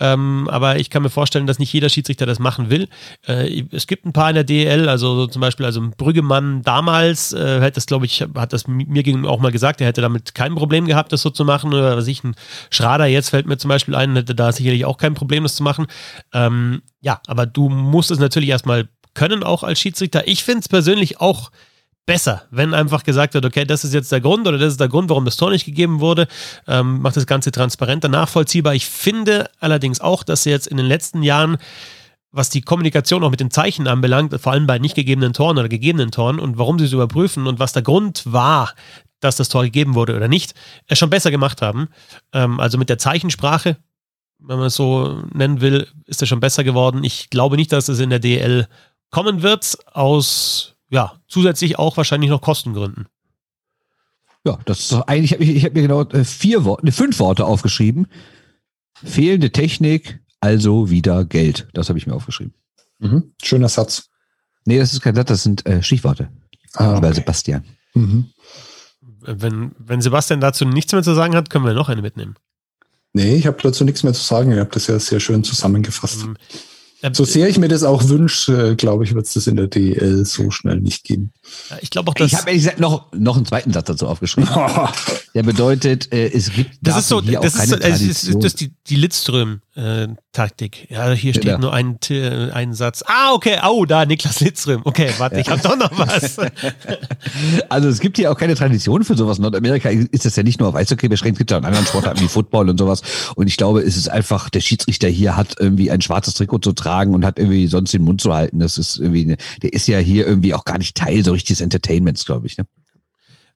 ähm, aber ich kann mir vorstellen, dass nicht jeder Schiedsrichter das machen will. Äh, es gibt ein paar in der DL, also so zum Beispiel, also Brüggemann damals äh, hat das, glaube ich, hat das mir gegenüber auch mal gesagt, er hätte damit kein Problem gehabt, das so zu machen. Oder was ich, ein Schrader jetzt fällt mir zum Beispiel ein, hätte da sicherlich auch kein Problem, das zu machen. Ähm, ja, aber du musst es natürlich erstmal können, auch als Schiedsrichter. Ich finde es persönlich auch besser, wenn einfach gesagt wird, okay, das ist jetzt der Grund oder das ist der Grund, warum das Tor nicht gegeben wurde, ähm, macht das Ganze transparenter, nachvollziehbar. Ich finde allerdings auch, dass sie jetzt in den letzten Jahren was die Kommunikation auch mit den Zeichen anbelangt, vor allem bei nicht gegebenen Toren oder gegebenen Toren und warum sie es überprüfen und was der Grund war, dass das Tor gegeben wurde oder nicht, es schon besser gemacht haben. Ähm, also mit der Zeichensprache, wenn man es so nennen will, ist es schon besser geworden. Ich glaube nicht, dass es in der DL kommen wird, aus ja, zusätzlich auch wahrscheinlich noch Kostengründen. Ja, das ist doch eigentlich, ich habe hab mir genau äh, vier Worte, fünf Worte aufgeschrieben. Fehlende Technik, also wieder Geld. Das habe ich mir aufgeschrieben. Mhm. Schöner Satz. Nee, das ist kein Satz, das sind äh, Stichworte. Ah, okay. Sebastian. Mhm. Wenn, wenn Sebastian dazu nichts mehr zu sagen hat, können wir noch eine mitnehmen. Nee, ich habe dazu nichts mehr zu sagen. Ihr habt das ja sehr schön zusammengefasst. Ähm, so sehr ich mir das auch wünsche, glaube ich, wird es das in der DL so schnell nicht geben. Ich glaube auch, dass. Ich habe ehrlich gesagt noch, noch einen zweiten Satz dazu aufgeschrieben. <laughs> Der bedeutet, äh, es gibt das ist so, hier das auch keine ist, so, Tradition. Das ist, das ist die, die Lidström-Taktik. ja, hier steht ja. nur ein, ein Satz. Ah, okay, oh, da Niklas Lidström. Okay, warte, ja. ich habe doch noch was. <laughs> also es gibt hier auch keine Tradition für sowas. In Nordamerika ist das ja nicht nur auf Eishockey beschränkt, es gibt ja auch anderen Sportarten wie Football und sowas. Und ich glaube, es ist einfach, der Schiedsrichter hier hat irgendwie ein schwarzes Trikot zu tragen und hat irgendwie sonst den Mund zu halten. Das ist irgendwie, eine, der ist ja hier irgendwie auch gar nicht Teil so richtig des Entertainments, glaube ich. Ne?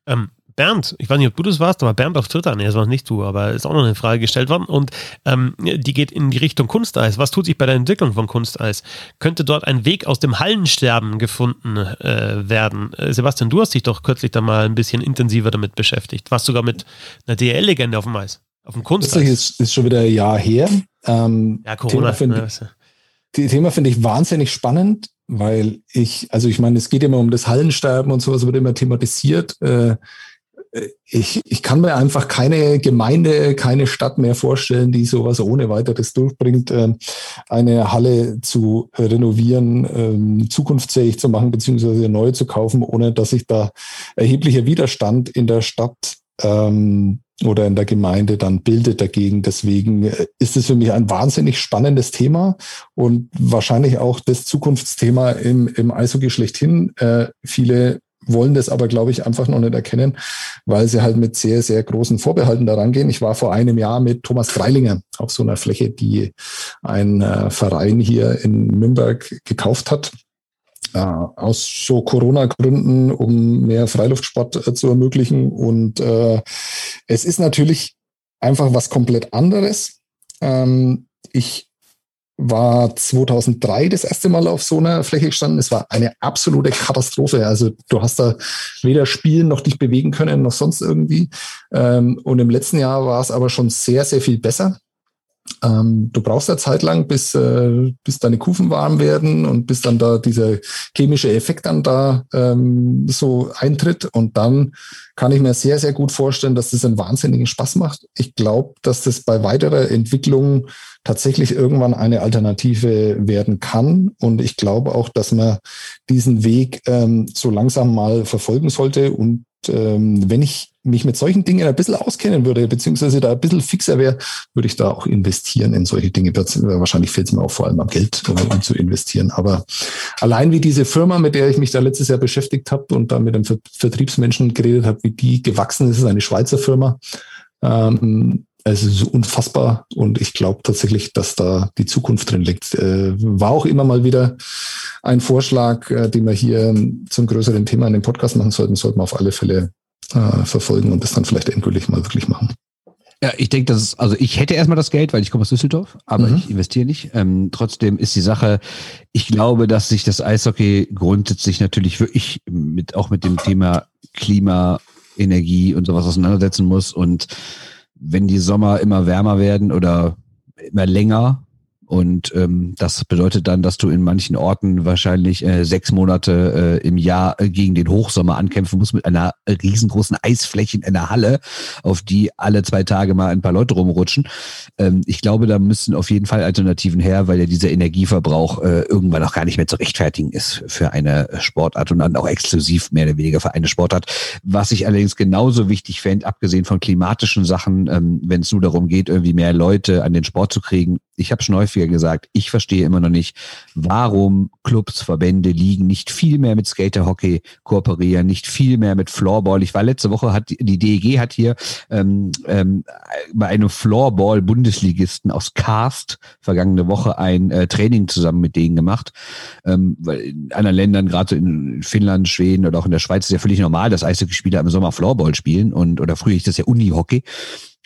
Ähm, Bernd, ich weiß nicht, ob du das warst, aber Bernd auf Twitter, nee, das war nicht du, aber ist auch noch eine Frage gestellt worden und ähm, die geht in die Richtung Kunsteis. Was tut sich bei der Entwicklung von Kunsteis? Könnte dort ein Weg aus dem Hallensterben gefunden äh, werden? Äh, Sebastian, du hast dich doch kürzlich da mal ein bisschen intensiver damit beschäftigt. Warst sogar mit einer DL-Legende auf dem Eis, auf dem Kunsteis. Das ist, ist schon wieder ein Jahr her. Ähm, ja, Corona. Thema finde ne, Thema find ich wahnsinnig spannend, weil ich, also ich meine, es geht immer um das Hallensterben und sowas wird immer thematisiert. Äh, ich, ich kann mir einfach keine Gemeinde, keine Stadt mehr vorstellen, die sowas ohne weiteres durchbringt, ähm, eine Halle zu renovieren, ähm, zukunftsfähig zu machen, beziehungsweise neu zu kaufen, ohne dass sich da erheblicher Widerstand in der Stadt ähm, oder in der Gemeinde dann bildet dagegen. Deswegen äh, ist es für mich ein wahnsinnig spannendes Thema und wahrscheinlich auch das Zukunftsthema im, im Eishockey schlechthin. Äh, viele wollen das aber, glaube ich, einfach noch nicht erkennen, weil sie halt mit sehr, sehr großen Vorbehalten daran gehen. Ich war vor einem Jahr mit Thomas Freilinger auf so einer Fläche, die ein äh, Verein hier in Nürnberg gekauft hat. Äh, aus so Corona-Gründen, um mehr Freiluftsport äh, zu ermöglichen. Und äh, es ist natürlich einfach was komplett anderes. Ähm, ich war 2003 das erste Mal auf so einer Fläche gestanden. Es war eine absolute Katastrophe. Also du hast da weder spielen noch dich bewegen können noch sonst irgendwie. Ähm, und im letzten Jahr war es aber schon sehr, sehr viel besser. Ähm, du brauchst ja Zeit lang, bis, äh, bis deine Kufen warm werden und bis dann da dieser chemische Effekt dann da ähm, so eintritt. Und dann kann ich mir sehr, sehr gut vorstellen, dass das einen wahnsinnigen Spaß macht. Ich glaube, dass das bei weiterer Entwicklung tatsächlich irgendwann eine Alternative werden kann. Und ich glaube auch, dass man diesen Weg ähm, so langsam mal verfolgen sollte. Und ähm, wenn ich mich mit solchen Dingen ein bisschen auskennen würde, beziehungsweise da ein bisschen fixer wäre, würde ich da auch investieren in solche Dinge. Wahrscheinlich fehlt es mir auch vor allem am Geld, um zu investieren. Aber allein wie diese Firma, mit der ich mich da letztes Jahr beschäftigt habe und da mit einem Vertriebsmenschen geredet habe, wie die gewachsen ist, ist eine Schweizer Firma. Ähm, es ist unfassbar und ich glaube tatsächlich, dass da die Zukunft drin liegt. Äh, war auch immer mal wieder ein Vorschlag, äh, den wir hier zum größeren Thema in dem Podcast machen sollten, sollten wir auf alle Fälle äh, verfolgen und das dann vielleicht endgültig mal wirklich machen. Ja, ich denke, dass es, also ich hätte erstmal das Geld, weil ich komme aus Düsseldorf, aber mhm. ich investiere nicht. Ähm, trotzdem ist die Sache, ich glaube, dass sich das Eishockey grundsätzlich natürlich wirklich mit auch mit dem Thema Klima, Energie und sowas auseinandersetzen muss und wenn die Sommer immer wärmer werden oder immer länger, und ähm, das bedeutet dann, dass du in manchen Orten wahrscheinlich äh, sechs Monate äh, im Jahr äh, gegen den Hochsommer ankämpfen musst mit einer riesengroßen Eisfläche in einer Halle, auf die alle zwei Tage mal ein paar Leute rumrutschen. Ähm, ich glaube, da müssen auf jeden Fall Alternativen her, weil ja dieser Energieverbrauch äh, irgendwann auch gar nicht mehr zu rechtfertigen ist für eine Sportart und dann auch exklusiv mehr oder weniger für eine Sportart. Was ich allerdings genauso wichtig fände, abgesehen von klimatischen Sachen, ähm, wenn es nur darum geht, irgendwie mehr Leute an den Sport zu kriegen, ich habe schon häufiger gesagt, ich verstehe immer noch nicht, warum Clubs, Verbände, Ligen nicht viel mehr mit Skaterhockey kooperieren, nicht viel mehr mit Floorball. Ich war letzte Woche, hat die DEG hat hier ähm, ähm, bei einem Floorball-Bundesligisten aus Cast vergangene Woche ein äh, Training zusammen mit denen gemacht. Ähm, weil in anderen Ländern, gerade in Finnland, Schweden oder auch in der Schweiz, ist ja völlig normal, dass Eishockeyspieler im Sommer Floorball spielen und oder früher ist das ja Unihockey.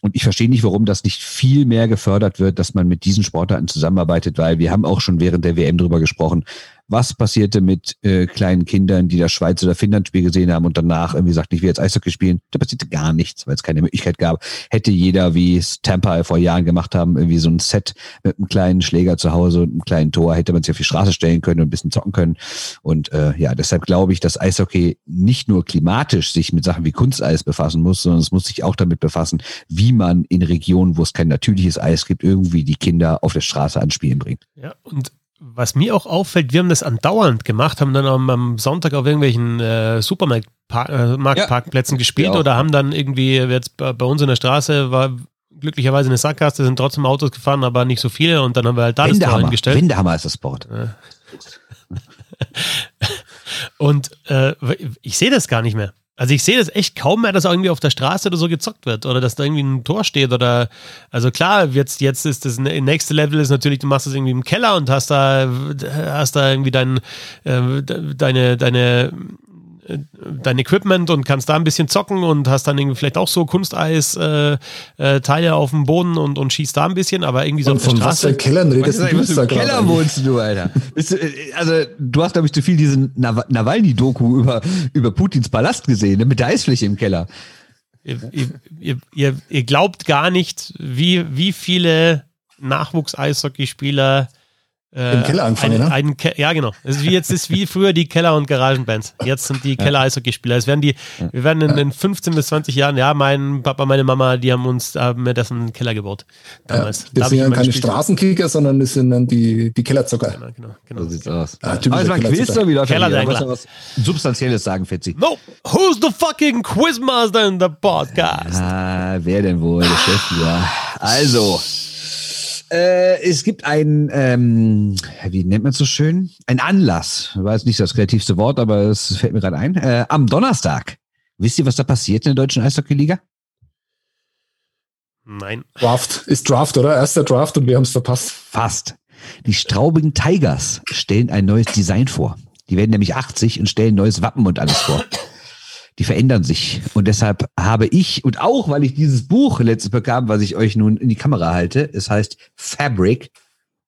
Und ich verstehe nicht, warum das nicht viel mehr gefördert wird, dass man mit diesen Sportarten zusammenarbeitet, weil wir haben auch schon während der WM drüber gesprochen was passierte mit äh, kleinen Kindern, die das Schweiz oder Finnland Spiel gesehen haben und danach irgendwie sagten, ich will jetzt Eishockey spielen. Da passierte gar nichts, weil es keine Möglichkeit gab. Hätte jeder, wie es Tampa vor Jahren gemacht haben, irgendwie so ein Set mit einem kleinen Schläger zu Hause und einem kleinen Tor, hätte man sich auf die Straße stellen können und ein bisschen zocken können. Und äh, ja, deshalb glaube ich, dass Eishockey nicht nur klimatisch sich mit Sachen wie Kunsteis befassen muss, sondern es muss sich auch damit befassen, wie man in Regionen, wo es kein natürliches Eis gibt, irgendwie die Kinder auf der Straße anspielen bringt. Ja, und was mir auch auffällt, wir haben das andauernd gemacht, haben dann am, am Sonntag auf irgendwelchen äh, Supermarkt Park, äh, gespielt Ja, auch. oder haben dann irgendwie jetzt bei, bei uns in der Straße war glücklicherweise eine Sackgasse, sind trotzdem Autos gefahren, aber nicht so viele und dann haben wir halt da das Tor hingestellt. Wendehammer ist das Sport. <laughs> Und äh, ich sehe das gar nicht mehr. Also ich sehe das echt kaum mehr, dass irgendwie auf der Straße oder so gezockt wird oder dass da irgendwie ein Tor steht oder also klar, jetzt, jetzt ist das nächste Level ist natürlich, du machst das irgendwie im Keller und hast da hast da irgendwie dein, äh, deine, deine dein Equipment und kannst da ein bisschen zocken und hast dann irgendwie vielleicht auch so Kunsteis-Teile äh, Teile auf dem Boden und, und schießt da ein bisschen, aber irgendwie so Und auf der von was für Straße. Kellern redest du was da für Keller wohnst du, Alter? Bist du, äh, also, du hast, glaube ich, zu viel diesen Naw Nawalny-Doku über, über Putins Palast gesehen, ne? mit der Eisfläche im Keller. Ihr, ihr, ihr, ihr glaubt gar nicht, wie, wie viele Nachwuchs-Eishockeyspieler äh, Im Keller angefangen, einen, ne? einen Ke ja, genau. Es ist wie jetzt ist wie früher die Keller- und Garagenbands. Jetzt sind die Keller-Eishockeyspieler. Es werden die, wir werden in, in 15 bis 20 Jahren, ja, mein Papa, meine Mama, die haben uns, haben mir das in den Keller gebaut. Damals. Das Da hab sind ja immer keine. Straßenkicker, sondern das sind dann die, die Kellerzocker. Genau, genau, genau. So sieht's aus. Ah, Aber typischer es war ein Quiz, das? Hier? Du musst ja was Substanzielles sagen, Fetzi. No, who's the fucking Quizmaster in the podcast? Ah, wer denn wohl? Der Chef, ja. Also, äh, es gibt ein, ähm, wie nennt man es so schön? Ein Anlass. War jetzt nicht das kreativste Wort, aber es fällt mir gerade ein. Äh, am Donnerstag. Wisst ihr, was da passiert in der deutschen Eishockey-Liga? Nein. Draft. Ist Draft, oder? Erster Draft und wir haben es verpasst. Fast. Die Straubigen Tigers stellen ein neues Design vor. Die werden nämlich 80 und stellen neues Wappen und alles vor. Die verändern sich. Und deshalb habe ich, und auch weil ich dieses Buch letztes bekam, was ich euch nun in die Kamera halte, es heißt Fabric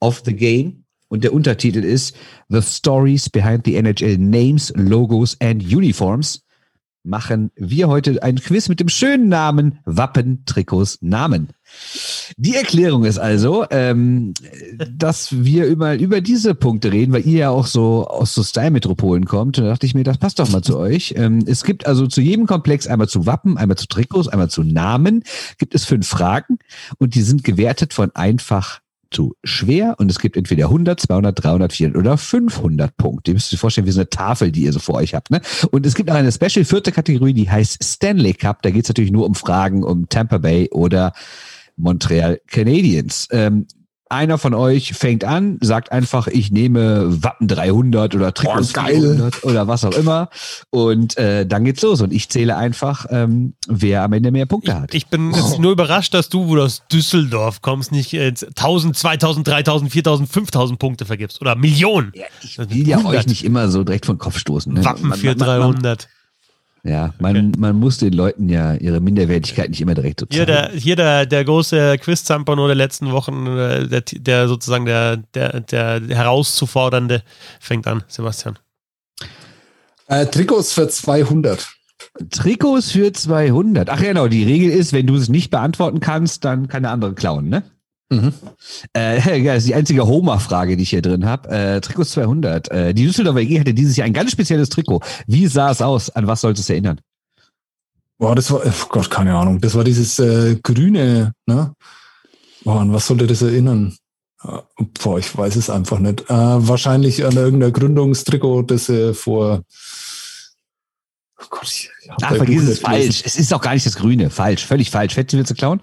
of the Game. Und der Untertitel ist The Stories Behind the NHL Names, Logos and Uniforms. Machen wir heute ein Quiz mit dem schönen Namen Wappen, Trikots, Namen. Die Erklärung ist also, ähm, dass wir über, über diese Punkte reden, weil ihr ja auch so aus so Style-Metropolen kommt. Da dachte ich mir, das passt doch mal zu euch. Ähm, es gibt also zu jedem Komplex einmal zu Wappen, einmal zu Trikots, einmal zu Namen, gibt es fünf Fragen und die sind gewertet von einfach zu schwer und es gibt entweder 100, 200, 300, 400 oder 500 Punkte. Ihr müsst euch vorstellen, wie so eine Tafel, die ihr so vor euch habt. Ne? Und es gibt auch eine Special vierte Kategorie, die heißt Stanley Cup. Da geht es natürlich nur um Fragen um Tampa Bay oder Montreal Canadiens. Ähm, einer von euch fängt an, sagt einfach, ich nehme Wappen 300 oder Trikots Oh, geil. 400 oder was auch immer. Und äh, dann geht's los. Und ich zähle einfach, ähm, wer am Ende mehr Punkte hat. Ich bin jetzt nur überrascht, dass du, wo du aus Düsseldorf kommst, nicht jetzt 1000, 2000, 3000, 4000, 5000 Punkte vergibst. Oder Millionen. Ja, ich will ja 100. euch nicht immer so direkt von Kopf stoßen. Ne? Wappen Man- für man- man- 300. Ja, man, man muss den Leuten ja ihre Minderwertigkeit nicht immer direkt so Hier, zeigen. der, hier der, der große Quiz-Zampano der letzten Wochen, äh, der, der sozusagen der, der, der herauszufordernde, fängt an, Sebastian. Äh, Trikots für 200. Trikots für 200. Ach ja, genau, die Regel ist, wenn du es nicht beantworten kannst, dann kann der andere klauen, ne? Mhm. Äh, <laughs> ja, das ist die einzige Homer-Frage, die ich hier drin habe. Äh, Trikots 200. Äh, die Düsseldorfer EG hatte dieses Jahr ein ganz spezielles Trikot. Wie sah es aus? An was sollte es erinnern? Boah, das war, oh Gott, keine Ahnung. Das war dieses äh, grüne, ne? Boah, an was sollte das erinnern? Äh, Boah, ich weiß es einfach nicht. Äh, wahrscheinlich an irgendein Gründungstrikot, das äh, vor. Oh Gott, ich Ach, vergiss es, falsch. Es ist auch gar nicht das Grüne. Falsch, völlig falsch. Fetzi, willst du klauen?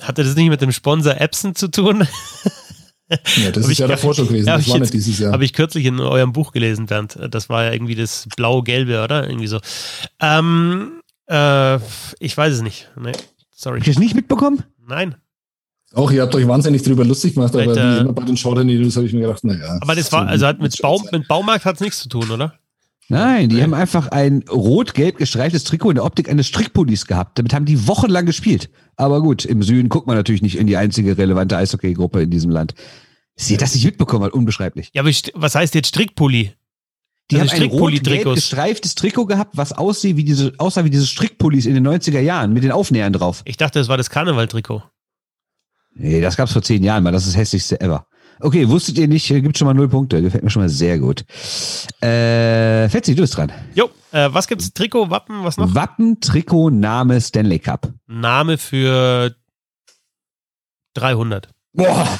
Hatte das nicht mit dem Sponsor Epson zu tun? Ja, das <laughs> Hab ist ich ja davor schon gewesen. Das ich war jetzt- nicht dieses Jahr. Habe ich kürzlich in eurem Buch gelesen, Bernd. Das war ja irgendwie das blau-gelbe, oder? Irgendwie so. Ähm, äh, ich weiß es nicht. Nee, sorry. Habt ihr es nicht mitbekommen? Nein. Auch ihr habt euch wahnsinnig drüber lustig gemacht, aber Vielleicht, äh, wie immer bei den Shorter News habe ich mir gedacht, naja. Aber das war, also hat mit, Baum, mit Baumarkt hat es nichts zu tun, oder? Nein, die haben einfach ein rot-gelb gestreiftes Trikot in der Optik eines Strickpullis gehabt. Damit haben die wochenlang gespielt. Aber gut, im Süden guckt man natürlich nicht in die einzige relevante Eishockey-Gruppe in diesem Land. Sie das nicht mitbekommen hat, unbeschreiblich. Ja, aber was heißt jetzt Strickpulli? Die Also haben ein rot-gelb gestreiftes Trikot gehabt, was aussieht wie diese, aussah wie diese Strickpullis in den 90er Jahren mit den Aufnähern drauf. Ich dachte, das war das Karneval-Trikot. Nee, das gab's vor zehn Jahren mal. Das ist das hässlichste ever. Okay, wusstet ihr nicht, gibt schon mal null Punkte. Gefällt mir schon mal sehr gut. Äh, Fetzi, du bist dran. Jo, äh, was gibt's? Trikot, Wappen, was noch? Wappen, Trikot, Name, Stanley Cup. Name für 300. Boah,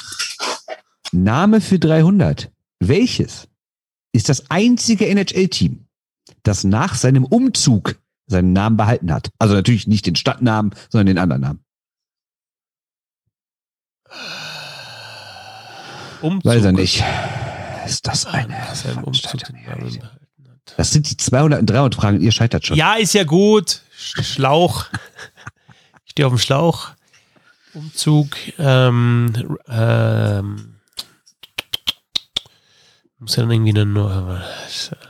Name für 300. Welches ist das einzige NHL-Team, das nach seinem Umzug seinen Namen behalten hat. Also natürlich nicht den Stadtnamen, sondern den anderen Namen. Umzug. Weiß er nicht. Ist das eine Umzug hat. Das sind die 200 und 300 Fragen ihr scheitert schon. Ja, ist ja gut. Sch- Schlauch. Ich stehe auf dem Schlauch. Umzug. Ähm, ähm, muss ja dann irgendwie eine neue.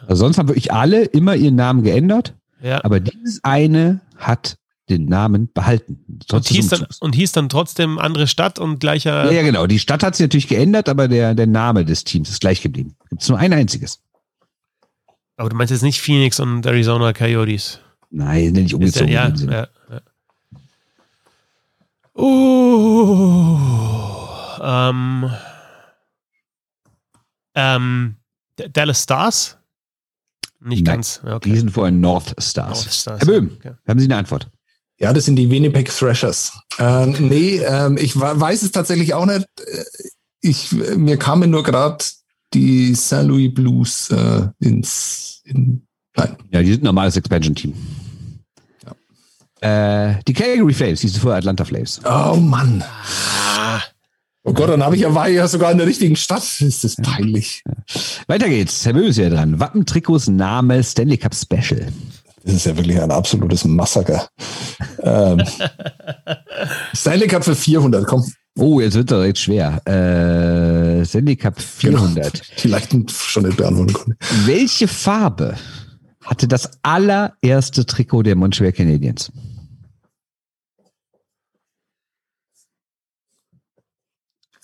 Also sonst haben wirklich alle immer ihren Namen geändert, Ja. aber dieses eine hat den Namen behalten. Und hieß, dann, und hieß dann trotzdem andere Stadt und gleicher. Ja, ja, genau. Die Stadt hat sich natürlich geändert, aber der, der Name des Teams ist gleich geblieben. Gibt es nur ein einziges. Aber du meinst jetzt nicht Phoenix und Arizona Coyotes. Nein, nicht umgezogen. ja, ja, ja. Oh, ähm, ähm, Dallas Stars? Nicht Nein. ganz. Ja, Die okay. sind vorher North Stars. North Stars, Herr Böhm, okay. haben Sie eine Antwort? Ja, das sind die Winnipeg Thrashers. Ähm, nee, ähm, ich weiß es tatsächlich auch nicht. Äh, Ich, mir kamen nur gerade die St. Louis Blues äh, ins in, nein. Ja, die sind ein normales Expansion-Team. Äh, die Calgary Flames, die sind vorher Atlanta Flames. Oh Mann. Ah, Oh Gott, dann habe ich ja war ich ja sogar in der richtigen Stadt. Ist das peinlich. Weiter geht's. Herr Böhm ist wieder dran. Wappentrikots, Name, Stanley Cup Special. Das ist ja wirklich ein absolutes Massaker. ähm, <laughs> Stanley Cup für 400, komm. Oh, jetzt wird er jetzt schwer. Äh, Stanley Cup 400. Die leichten schon nicht beantworten konnte. Welche Farbe hatte das allererste Trikot der Montreal Canadiens?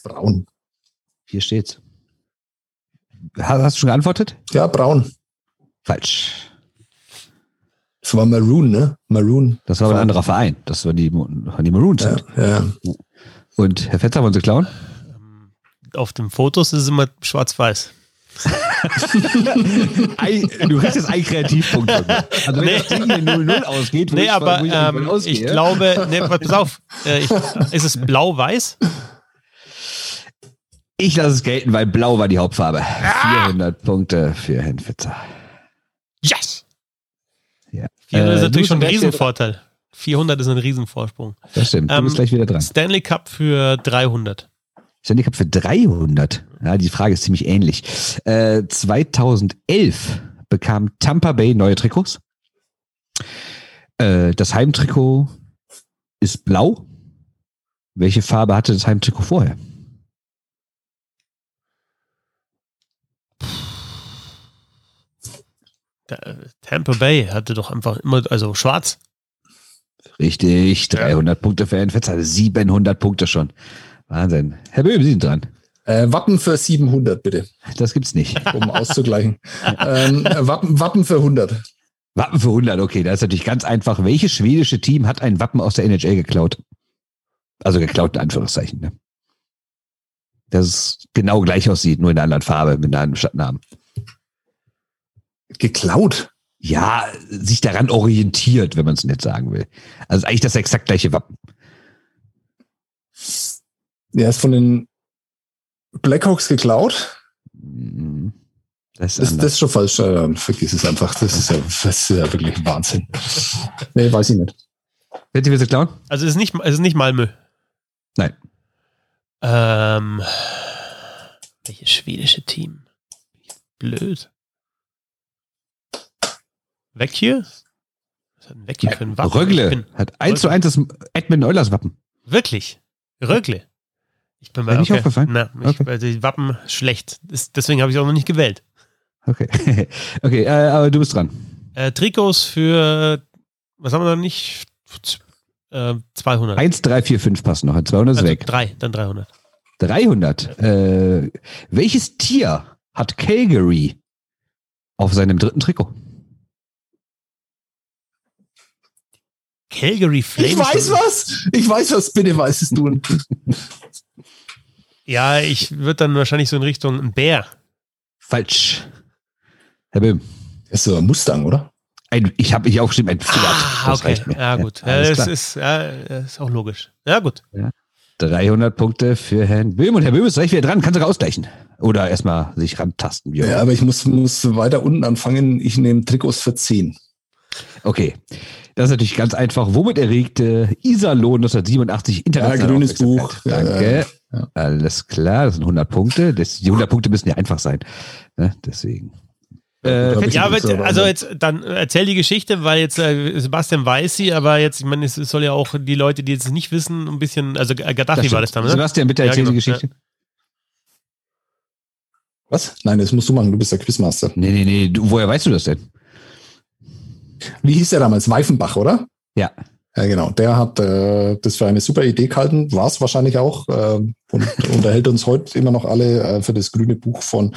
Braun. Hier steht's. Ha- Hast du schon geantwortet? Ja, braun. Falsch. Das war Maroon, ne? Maroon. Das war ein anderer Verein. Das war die, waren die Maroons. Ja, ja. Und Herr Fetzer, wollen Sie klauen? auf den Fotos ist es immer schwarz-weiß. <laughs> Du kriegst jetzt einen Kreativpunkt. von mir. Also wenn Nee. das Ding hier 0-0 ausgeht, Nee, ich, aber ich ähm, ausgehe, ich glaube, nee, pass auf, äh, ich, ist es blau-weiß? ich lasse es gelten, weil blau war die Hauptfarbe. 400 Punkte für Herrn Fetzer. Yes! Ja. 400 ist Äh, natürlich du schon ein Riesenvorteil. 400 ist ein Riesenvorsprung. Das stimmt. Du Ähm, bist gleich wieder dran. Stanley Cup für 300. Stanley Cup für 300. Ja, die Frage ist ziemlich ähnlich. Äh, 2011 bekam Tampa Bay neue Trikots. Äh, das Heimtrikot ist blau. Welche Farbe hatte das Heimtrikot vorher? Da, äh, Tampa Bay hatte doch einfach immer, also schwarz. Richtig, 300 Punkte für Herrn Fetzer. 700 Punkte schon. Wahnsinn. Herr Böhm, Sie sind dran. Äh, Wappen für 700, bitte, Das gibt's nicht. <laughs> um auszugleichen. ähm, äh, Wappen, Wappen für 100. Wappen für 100, okay, das ist natürlich ganz einfach. Welches schwedische Team hat ein Wappen aus der NHL geklaut? Also geklaut in Anführungszeichen. Ne? Das es genau gleich aussieht, nur in einer anderen Farbe, mit einem Stadtnamen. Geklaut. Ja, sich daran orientiert, wenn man es nicht sagen will. Also eigentlich das exakt gleiche Wappen. Der ist von den Blackhawks geklaut. Mhm. Das ist Das, das ist schon falsch. Äh, vergiss es einfach. Das ist ja, das ist ja wirklich Wahnsinn. Nee, weiß ich nicht. Wer will sie klauen? Also es ist nicht, es ist nicht Malmö. Nein. Ähm, welches schwedische Team? Blöd. Weg hier? Was hat ein Weg hier für ein Wappen? Rögle hat 1 zu 1 das Edmund Eulers Wappen. wirklich? Rögle? Ich bin Wäre nicht aufgefallen? Na, ich, Okay. also die Wappen schlecht. Das, deswegen habe ich es auch noch nicht gewählt. Okay. <laughs> okay, äh, aber du bist dran. Äh, Trikots für, was haben wir noch nicht? Äh, 200. 1, 3, 4, 5 passen noch. 200 ist also weg. drei, dann 300. 300. Äh, welches Tier hat Calgary auf seinem dritten Trikot? Calgary Flames. Ich weiß was. Ich weiß was. Bitte weißt es du. Ja, ich würde dann wahrscheinlich so in Richtung ein Bär. Falsch. Herr Böhm. Das ist so ein Mustang, oder? Ein, ich habe mich aufgeschrieben, ein Pferd. Ah, okay. Ja, gut. Ja, das ist, ja, das ist auch logisch. Ja, gut. 300 Punkte für Herrn Böhm. Und Herr Böhm ist gleich wieder dran. Kann sogar ausgleichen. Oder erstmal sich rantasten. Auch Ja, aber ich muss, muss weiter unten anfangen. Ich nehme Trikots für 10. Okay. Das ist natürlich ganz einfach. Womit erregte Iserlohn 1987 international? Ja, grünes Buch. Danke. Ja, ja. Alles klar, das sind 100 Punkte. Das, die 100 Punkte müssen ja einfach sein. Ne? Deswegen. Äh, Ja, aber jetzt, also jetzt dann erzähl die Geschichte, weil jetzt äh, Sebastian weiß sie, aber jetzt, ich meine, es soll ja auch die Leute, die jetzt nicht wissen, ein bisschen, also Gaddafi war das dann, ne? Sebastian, bitte Ja, erzähl genau, die Geschichte. Was? Nein, das musst du machen. Du bist der Quizmaster. Nee, nee, nee. Du, woher weißt du das denn? Wie hieß der damals? Weifenbach, oder? Ja. Ja, genau. Der hat äh, das für eine super Idee gehalten, war es wahrscheinlich auch, äh, und <laughs> unterhält uns heute immer noch alle äh, für das grüne Buch von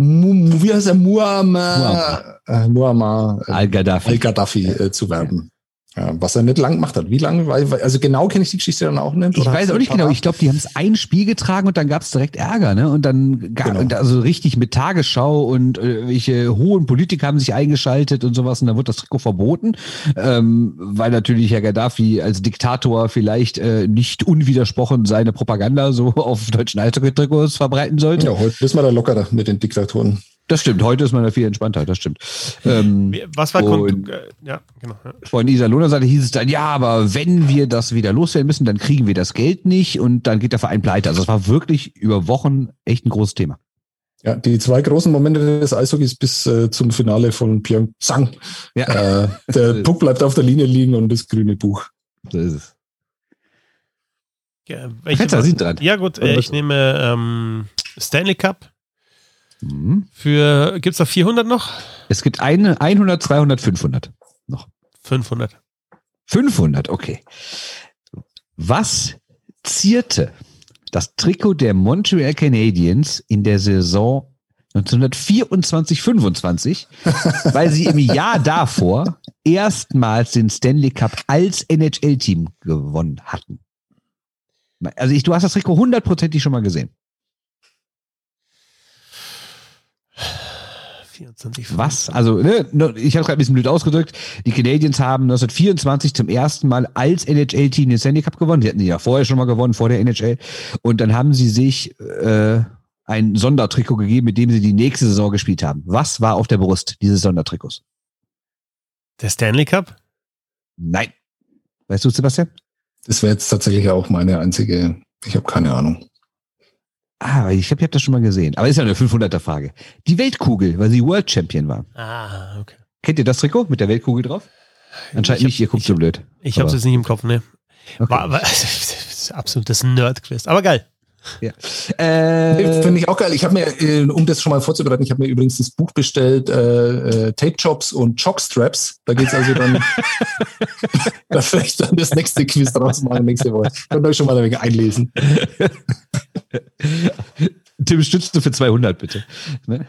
wie heißt er? Muammar, äh, Muammar äh, Al-Gaddafi. al-Gaddafi äh, zu werben. Ja, was er nicht lang gemacht hat. Wie lange? Weil, also genau kenne ich die Geschichte dann auch nicht. Ich weiß auch nicht genau. Ich glaube, die haben es ein Spiel getragen und dann gab es direkt Ärger, ne? Und dann gab Genau. also richtig mit Tagesschau und äh, welche hohen Politiker haben sich eingeschaltet und sowas und dann wurde das Trikot verboten, ähm, weil natürlich Herr Gaddafi als Diktator vielleicht äh, nicht unwidersprochen seine Propaganda so <laughs> auf deutschen Eishockey-Trikots verbreiten sollte. Ja, heute ist man da lockerer mit den Diktatoren. Das stimmt. Heute ist man da viel entspannter. Das stimmt. Ähm, Was war Und- äh, ja, genau. Ja. von Iserlohner Seite hieß es dann, ja, aber wenn wir das wieder loswerden müssen, dann kriegen wir das Geld nicht und dann geht der Verein pleite. Also es war wirklich über Wochen echt ein großes Thema. Ja, die zwei großen Momente des Eishockeys bis äh, zum Finale von Pyeongchang. Ja. Äh, der <laughs> Puck bleibt auf der Linie liegen und das grüne Buch. So ist es. Ja, welche Fetzer, war- Sie sind dran. Ja, gut, äh, ich nehme ähm, Stanley Cup Mhm. für, gibt's da 400 noch? Es gibt eine 100, 200, 500. 500. 500, okay. Was zierte das Trikot der Montreal Canadiens in der Saison 1924-25, <laughs> weil sie im Jahr davor erstmals den Stanley Cup als NHL-Team gewonnen hatten? Also ich, du hast das Trikot hundertprozentig schon mal gesehen. 24. Was? Also, ne, ne, ich habe gerade ein bisschen blöd ausgedrückt. Die Canadiens haben 1924 zum ersten Mal als NHL-Team den Stanley Cup gewonnen. Die hatten die ja vorher schon mal gewonnen, vor der NHL. Und dann haben sie sich äh, ein Sondertrikot gegeben, mit dem sie die nächste Saison gespielt haben. Was war auf der Brust dieses Sondertrikots? Der Stanley Cup? Nein. Weißt du, Sebastian? Das wäre jetzt tatsächlich auch meine einzige, ich habe keine Ahnung. Ah, ich habe ich hab das schon mal gesehen. Aber ist ja eine 500er-Frage. Die Weltkugel, weil sie World Champion war. Ah, okay. Kennt ihr das Trikot mit der Weltkugel drauf? Anscheinend hab- nicht, ihr guckt ich so blöd. Ich habe es jetzt nicht im Kopf, ne? Okay. War, war, <laughs> das ist absolutes Nerd-Quiz. Aber geil. Äh, Finde ich auch geil. Ich habe mir, äh, um das schon mal vorzubereiten, ich habe mir übrigens das Buch bestellt, äh, äh, Tape Jobs und Jockstraps. Da geht's also dann, <laughs> <laughs> da vielleicht dann das nächste Quiz draus machen nächste Woche. Könnt ihr euch schon mal ein wenig einlesen. <laughs> Tim, stützt du für 200, bitte. Ne?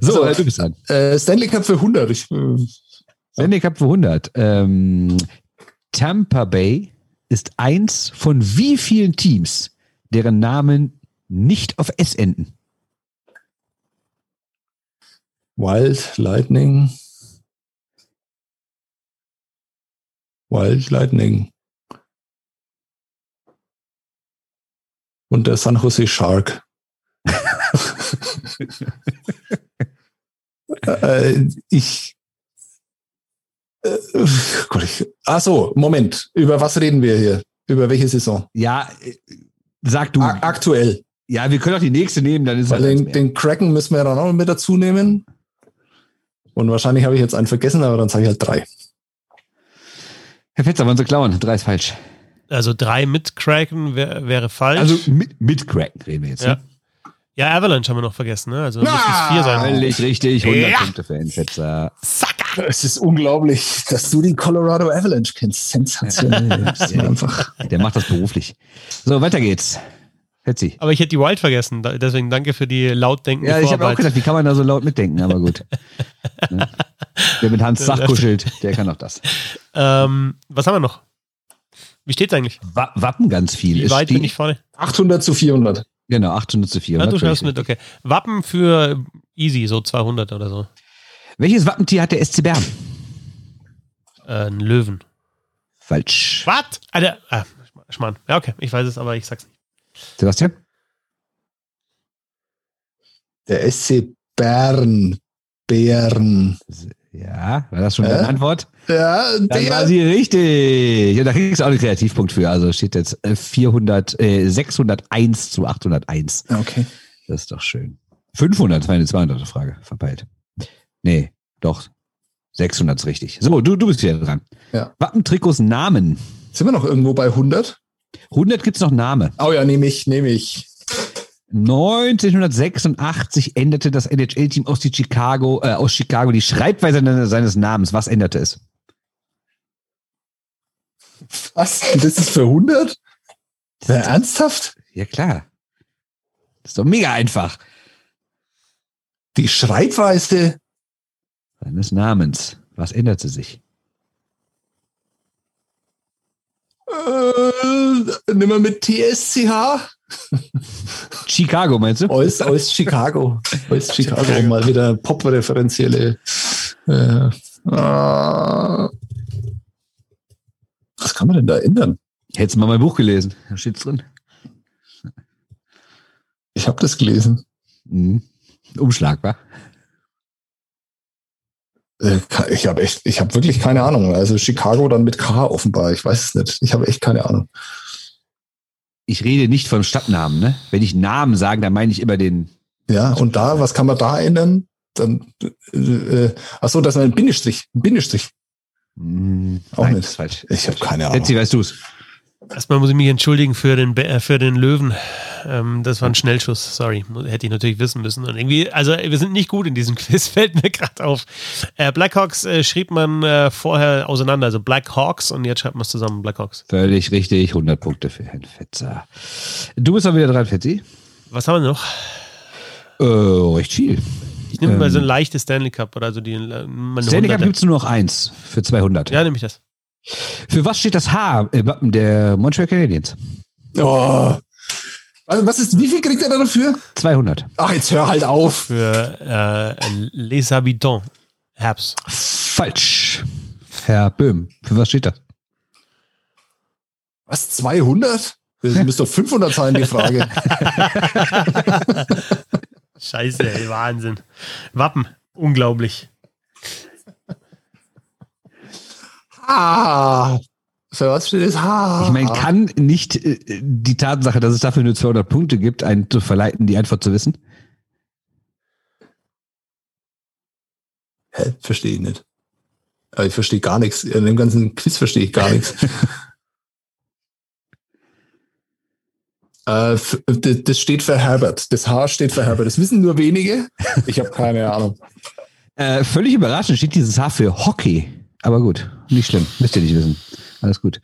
So, Also, äh, du bist an. Äh, Stanley Cup für 100. Ich, äh, Stanley Cup für 100. Ähm, Tampa Bay ist eins von wie vielen Teams, deren Namen nicht auf S enden? Wild Lightning. Wild Lightning. Und der San Jose Shark. <laughs> äh, ich. Äh, Gott, ich. Ach so, Moment. Über was reden wir hier? Über welche Saison? Ja, äh, sag du. A aktuell. Ja, wir können auch die nächste nehmen, dann ist Weil halt den, den Kraken müssen wir dann auch noch mit dazu nehmen. Und wahrscheinlich habe ich jetzt einen vergessen, aber dann sage ich halt drei. Herr Fetzer, wollen Sie klauen? Drei ist falsch. Also drei mit Kraken wär, wäre falsch. Also mit, mit Cracken reden wir jetzt. ja. Ne? ja, Avalanche haben wir noch vergessen, ne? Also müsste es vier sein. Völlig richtig. 100 Ja. Punkte für Herrn Fetzer. Es ist unglaublich, dass du die Colorado Avalanche kennst. Sensationell. Einfach. Der macht das beruflich. So, weiter geht's. Fetzi. Aber ich hätte die Wild vergessen, deswegen danke für die lautdenkende Ja, ich habe auch gedacht, wie kann man da so laut mitdenken, aber gut. <laughs> Ne? Wer mit Hans Sach kuschelt, der kann auch das. ähm, was haben wir noch? Wie steht's eigentlich? Wa Wappen ganz viel. Wie Es weit bin ich vorne? 800 zu 400. Genau, 800 zu Ja, 400. du schaust mit, okay. Wappen für easy, so 200 oder so. Welches Wappentier hat der SC Bern? Äh, ein Löwen. Falsch. Was? Alter, ah, Schmarrn. Ja, okay, ich weiß es, aber ich sag's nicht. Sebastian? Der SC Bern. Bären. Ja, war das schon Äh? deine Antwort? Ja, Dann war der. sie richtig. Ja, da kriegst du auch einen Kreativpunkt für. Also steht jetzt äh, 400, äh, 601 zu 801. Okay. Das ist doch schön. 500, das war eine 200. Frage. Verpeilt. Nee, doch. 600 ist richtig. So, du, du bist wieder dran. Ja. Wappentrikots Namen. Sind wir noch irgendwo bei 100? 100 gibt's noch Name. Oh ja, nehme ich, nehme ich. 1986 änderte das NHL-Team aus, die Chicago, äh, aus Chicago die Schreibweise seines Namens. Was änderte es? Was? Das ist für 100? Ja, ernsthaft? Ja, klar. Das ist doch mega einfach. Die Schreibweise? Seines Namens. Was änderte sich? Äh, nimm mal mit TSCH. <laughs> Chicago, meinst du? Aus, aus Chicago. Aus Chicago. Um mal wieder Pop-referenzielle. Äh, ah. was kann man denn da ändern? Hättest du mal mein Buch gelesen. Da steht's drin. Ich habe das gelesen. Mhm. Umschlagbar. Äh, Ich habe echt, ich habe wirklich keine Ahnung. Also Chicago dann mit K offenbar. Ich weiß es nicht. Ich habe echt keine Ahnung. Ich rede nicht von Stadtnamen, ne? Wenn ich Namen sage, dann meine ich immer den. Ja, und da, was kann man da ändern? Dann, äh, äh, ach so, das ist ein Bindestrich. Ein Bindestrich. Hm, Auch nein, nicht. das ist falsch. Ich habe keine Ahnung. Betsy, weißt du's? Erstmal muss ich mich entschuldigen für den, äh, für den Löwen. Ähm, das war ein Schnellschuss, sorry. Hätte ich natürlich wissen müssen. Und irgendwie, also wir sind nicht gut in diesem <laughs> Quiz, fällt mir gerade auf. Äh, Blackhawks äh, schrieb man äh, vorher auseinander, also Blackhawks und jetzt schreibt man es zusammen, Blackhawks. Völlig richtig. 100 Punkte für Herrn Fetzer. Du bist auch wieder dran, Fetzi. Was haben wir noch? Äh, recht viel. Ich nehme mal Ähm, so ein leichtes Stanley Cup oder so die äh, mal Stanley Cup 100er. gibt's nur noch eins für 200. Ja, nehme ich das. Für was steht das H im Wappen der Montreal Canadiens? Oh. Also was ist, wie viel kriegt er da dafür? 200. Ach, jetzt hör halt auf. Für äh, Les Habitants. Herbst. Falsch. Herr Böhm, für was steht das? Was, 200? Das müsste doch 500 sein, die Frage. <laughs> Scheiße, ey, Wahnsinn. Wappen. Unglaublich. Ah. Für was steht das H? Ich meine, kann nicht äh, die Tatsache, dass es dafür nur 200 Punkte gibt, einen zu verleiten, die Antwort zu wissen? Hä? Verstehe ich nicht. Aber ich verstehe gar nichts. In dem ganzen Quiz verstehe ich gar nichts. <laughs> Äh, das steht für Herbert. Das H steht für Herbert. Das wissen nur wenige. Ich habe keine Ahnung. Äh, völlig überraschend steht dieses H für Hockey. Aber gut, nicht schlimm. Müsst ihr nicht wissen. Alles gut.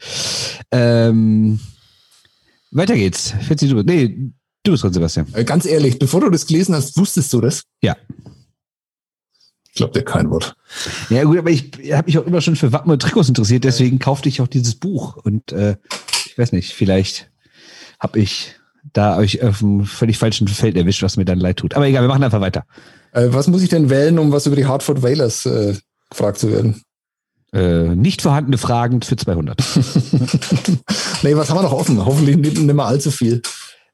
Ähm, weiter geht's. 40 du, nee, du bist dran, Sebastian. Äh, Ganz ehrlich, bevor du das gelesen hast, wusstest du das? Ja. Ich glaube dir kein Wort. Ja gut, aber ich habe mich auch immer schon für Wappen und Trikots interessiert, deswegen kaufte ich auch dieses Buch. Und äh, ich weiß nicht, vielleicht habe ich da euch auf einem völlig falschen Feld erwischt, was mir dann leid tut. Aber egal, wir machen einfach weiter. Äh, was muss ich denn wählen, um was über die Hartford Whalers äh, gefragt zu werden? Äh, nicht vorhandene Fragen für 200. <laughs> nee, was haben wir noch offen? Hoffentlich nicht, nicht mehr allzu viel.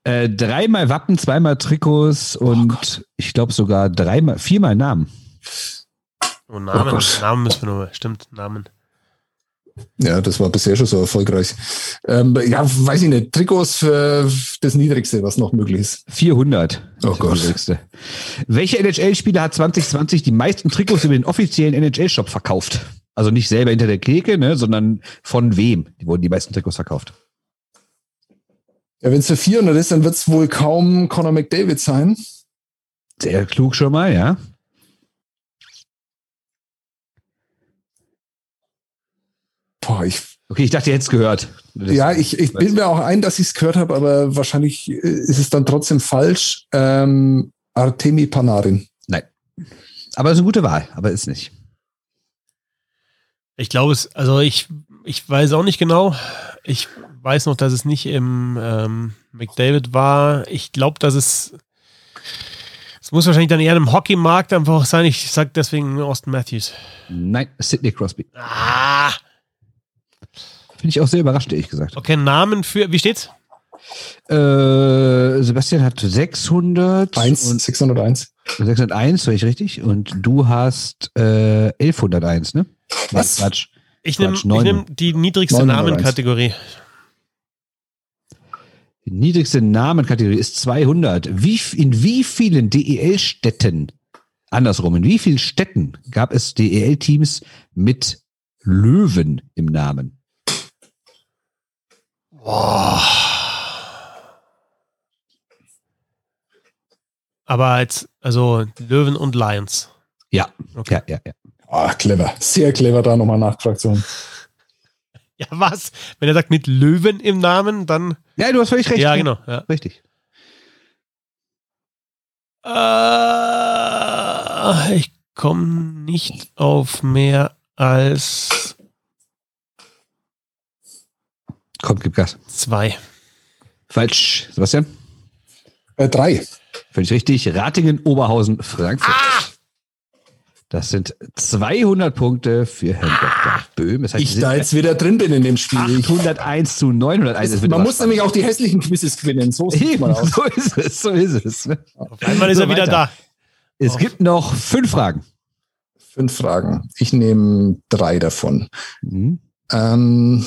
äh, dreimal Wappen, zweimal Trikots und ich glaube sogar dreimal, viermal Namen. Oh, Namen. Oh. Namen müssen wir noch. Stimmt, Namen. Ja, das war bisher schon so erfolgreich. Ähm, ja, weiß ich nicht. Trikots für das Niedrigste, was noch möglich ist. 400. Oh Gott. niedrigste. Welcher NHL-Spieler hat 2020 die meisten Trikots über den offiziellen NHL-Shop verkauft? Also nicht selber hinter der Theke, ne, sondern von wem Die wurden die meisten Trikots verkauft? Ja, wenn es für 400 ist, dann wird es wohl kaum Conor McDavid sein. Sehr klug schon mal, ja. Boah, ich, Okay, ich dachte, ihr hättet es gehört. Das- ja, ich, ich bilde mir auch ein, dass ich es gehört habe, aber wahrscheinlich äh, ist es dann trotzdem falsch. Ähm, Artemi Panarin. Nein. Aber es ist eine gute Wahl, aber ist nicht. Ich glaube es, also ich, ich weiß auch nicht genau. Ich weiß noch, dass es nicht im ähm, McDavid war. Ich glaube, dass es. Es muss wahrscheinlich dann eher im Hockeymarkt einfach sein. Ich sag deswegen Austin Matthews. Nein, Sidney Crosby. Ah! Finde ich auch sehr überrascht, ehrlich gesagt. Okay, Namen für. Wie steht's? Äh, Sebastian hat 600. Eins, Und 601. 601, war ich richtig? Und du hast äh, 1101, ne? Was? Quatsch. Ich nehme nehm die niedrigste 901. Namenkategorie. Die niedrigste Namenkategorie ist 200. Wie, in wie vielen DEL-Städten, andersrum, in wie vielen Städten gab es DEL-Teams mit Löwen im Namen? Boah. Aber als, also Löwen und Lions. Ja, Okay. ja, ja, ja. Ah, clever. Sehr clever da nochmal Nachfraktion. Ja, was? Wenn er sagt mit Löwen im Namen, dann. Ja, du hast völlig recht. Ja, genau. Ja. Richtig. Äh, ich komme nicht auf mehr als Kommt, gib Gas. zwei. Falsch. Sebastian? Äh, drei. Völlig richtig. Ratingen, Oberhausen, Frankfurt. Das sind 200 Punkte für Herrn Dr. Böhm. Das heißt, Ich da jetzt wieder drin bin in dem Spiel. Ich, 801 zu 901. Das wird man muss nämlich auch die hässlichen Quizzes gewinnen. So sieht Eben, man aus. so ist es, so ist es. Auf einmal ist So, er wieder weiter. da. Es gibt noch fünf Fragen. Fünf Fragen. Ich nehme drei davon. Mhm. Ähm,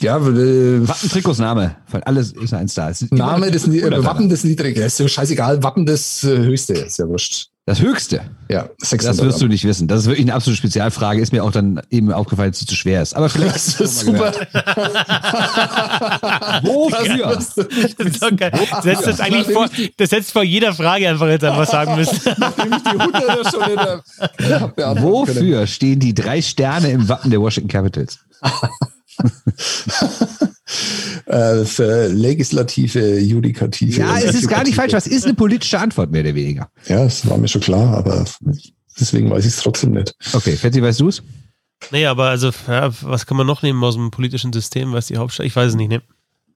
ja, äh, Wappentrikots Name, weil alles ist eins da. Ist Name des äh, Wappen des Niedrigen. Ist ja scheißegal. Wappen des äh, Höchste. Ist ja wurscht. Das höchste, Ja, das 600. wirst du nicht wissen. Das ist wirklich eine absolute Spezialfrage. Ist mir auch dann eben aufgefallen, dass es zu schwer ist. Aber vielleicht Das ist super. <laughs> <laughs> Wofür? Das Das ist doch geil. Das setzt das eigentlich vor, das setzt vor jeder Frage einfach jetzt einfach sagen müssen. <laughs> Nachdem ich die Hunderter schon in der hab beantworten können. Wofür stehen die drei Sterne im Wappen der Washington Capitals? <laughs> Äh, für legislative, judikative. Ja, es ist gar nicht falsch. Was ist eine politische Antwort, mehr oder weniger? Ja, das war mir schon klar, aber deswegen weiß ich es trotzdem nicht. Okay, Fetzi, weißt du es? Nee, aber also, ja, was kann man noch nehmen aus dem politischen System? Was ist die Hauptstadt? Ich weiß es nicht. Ne?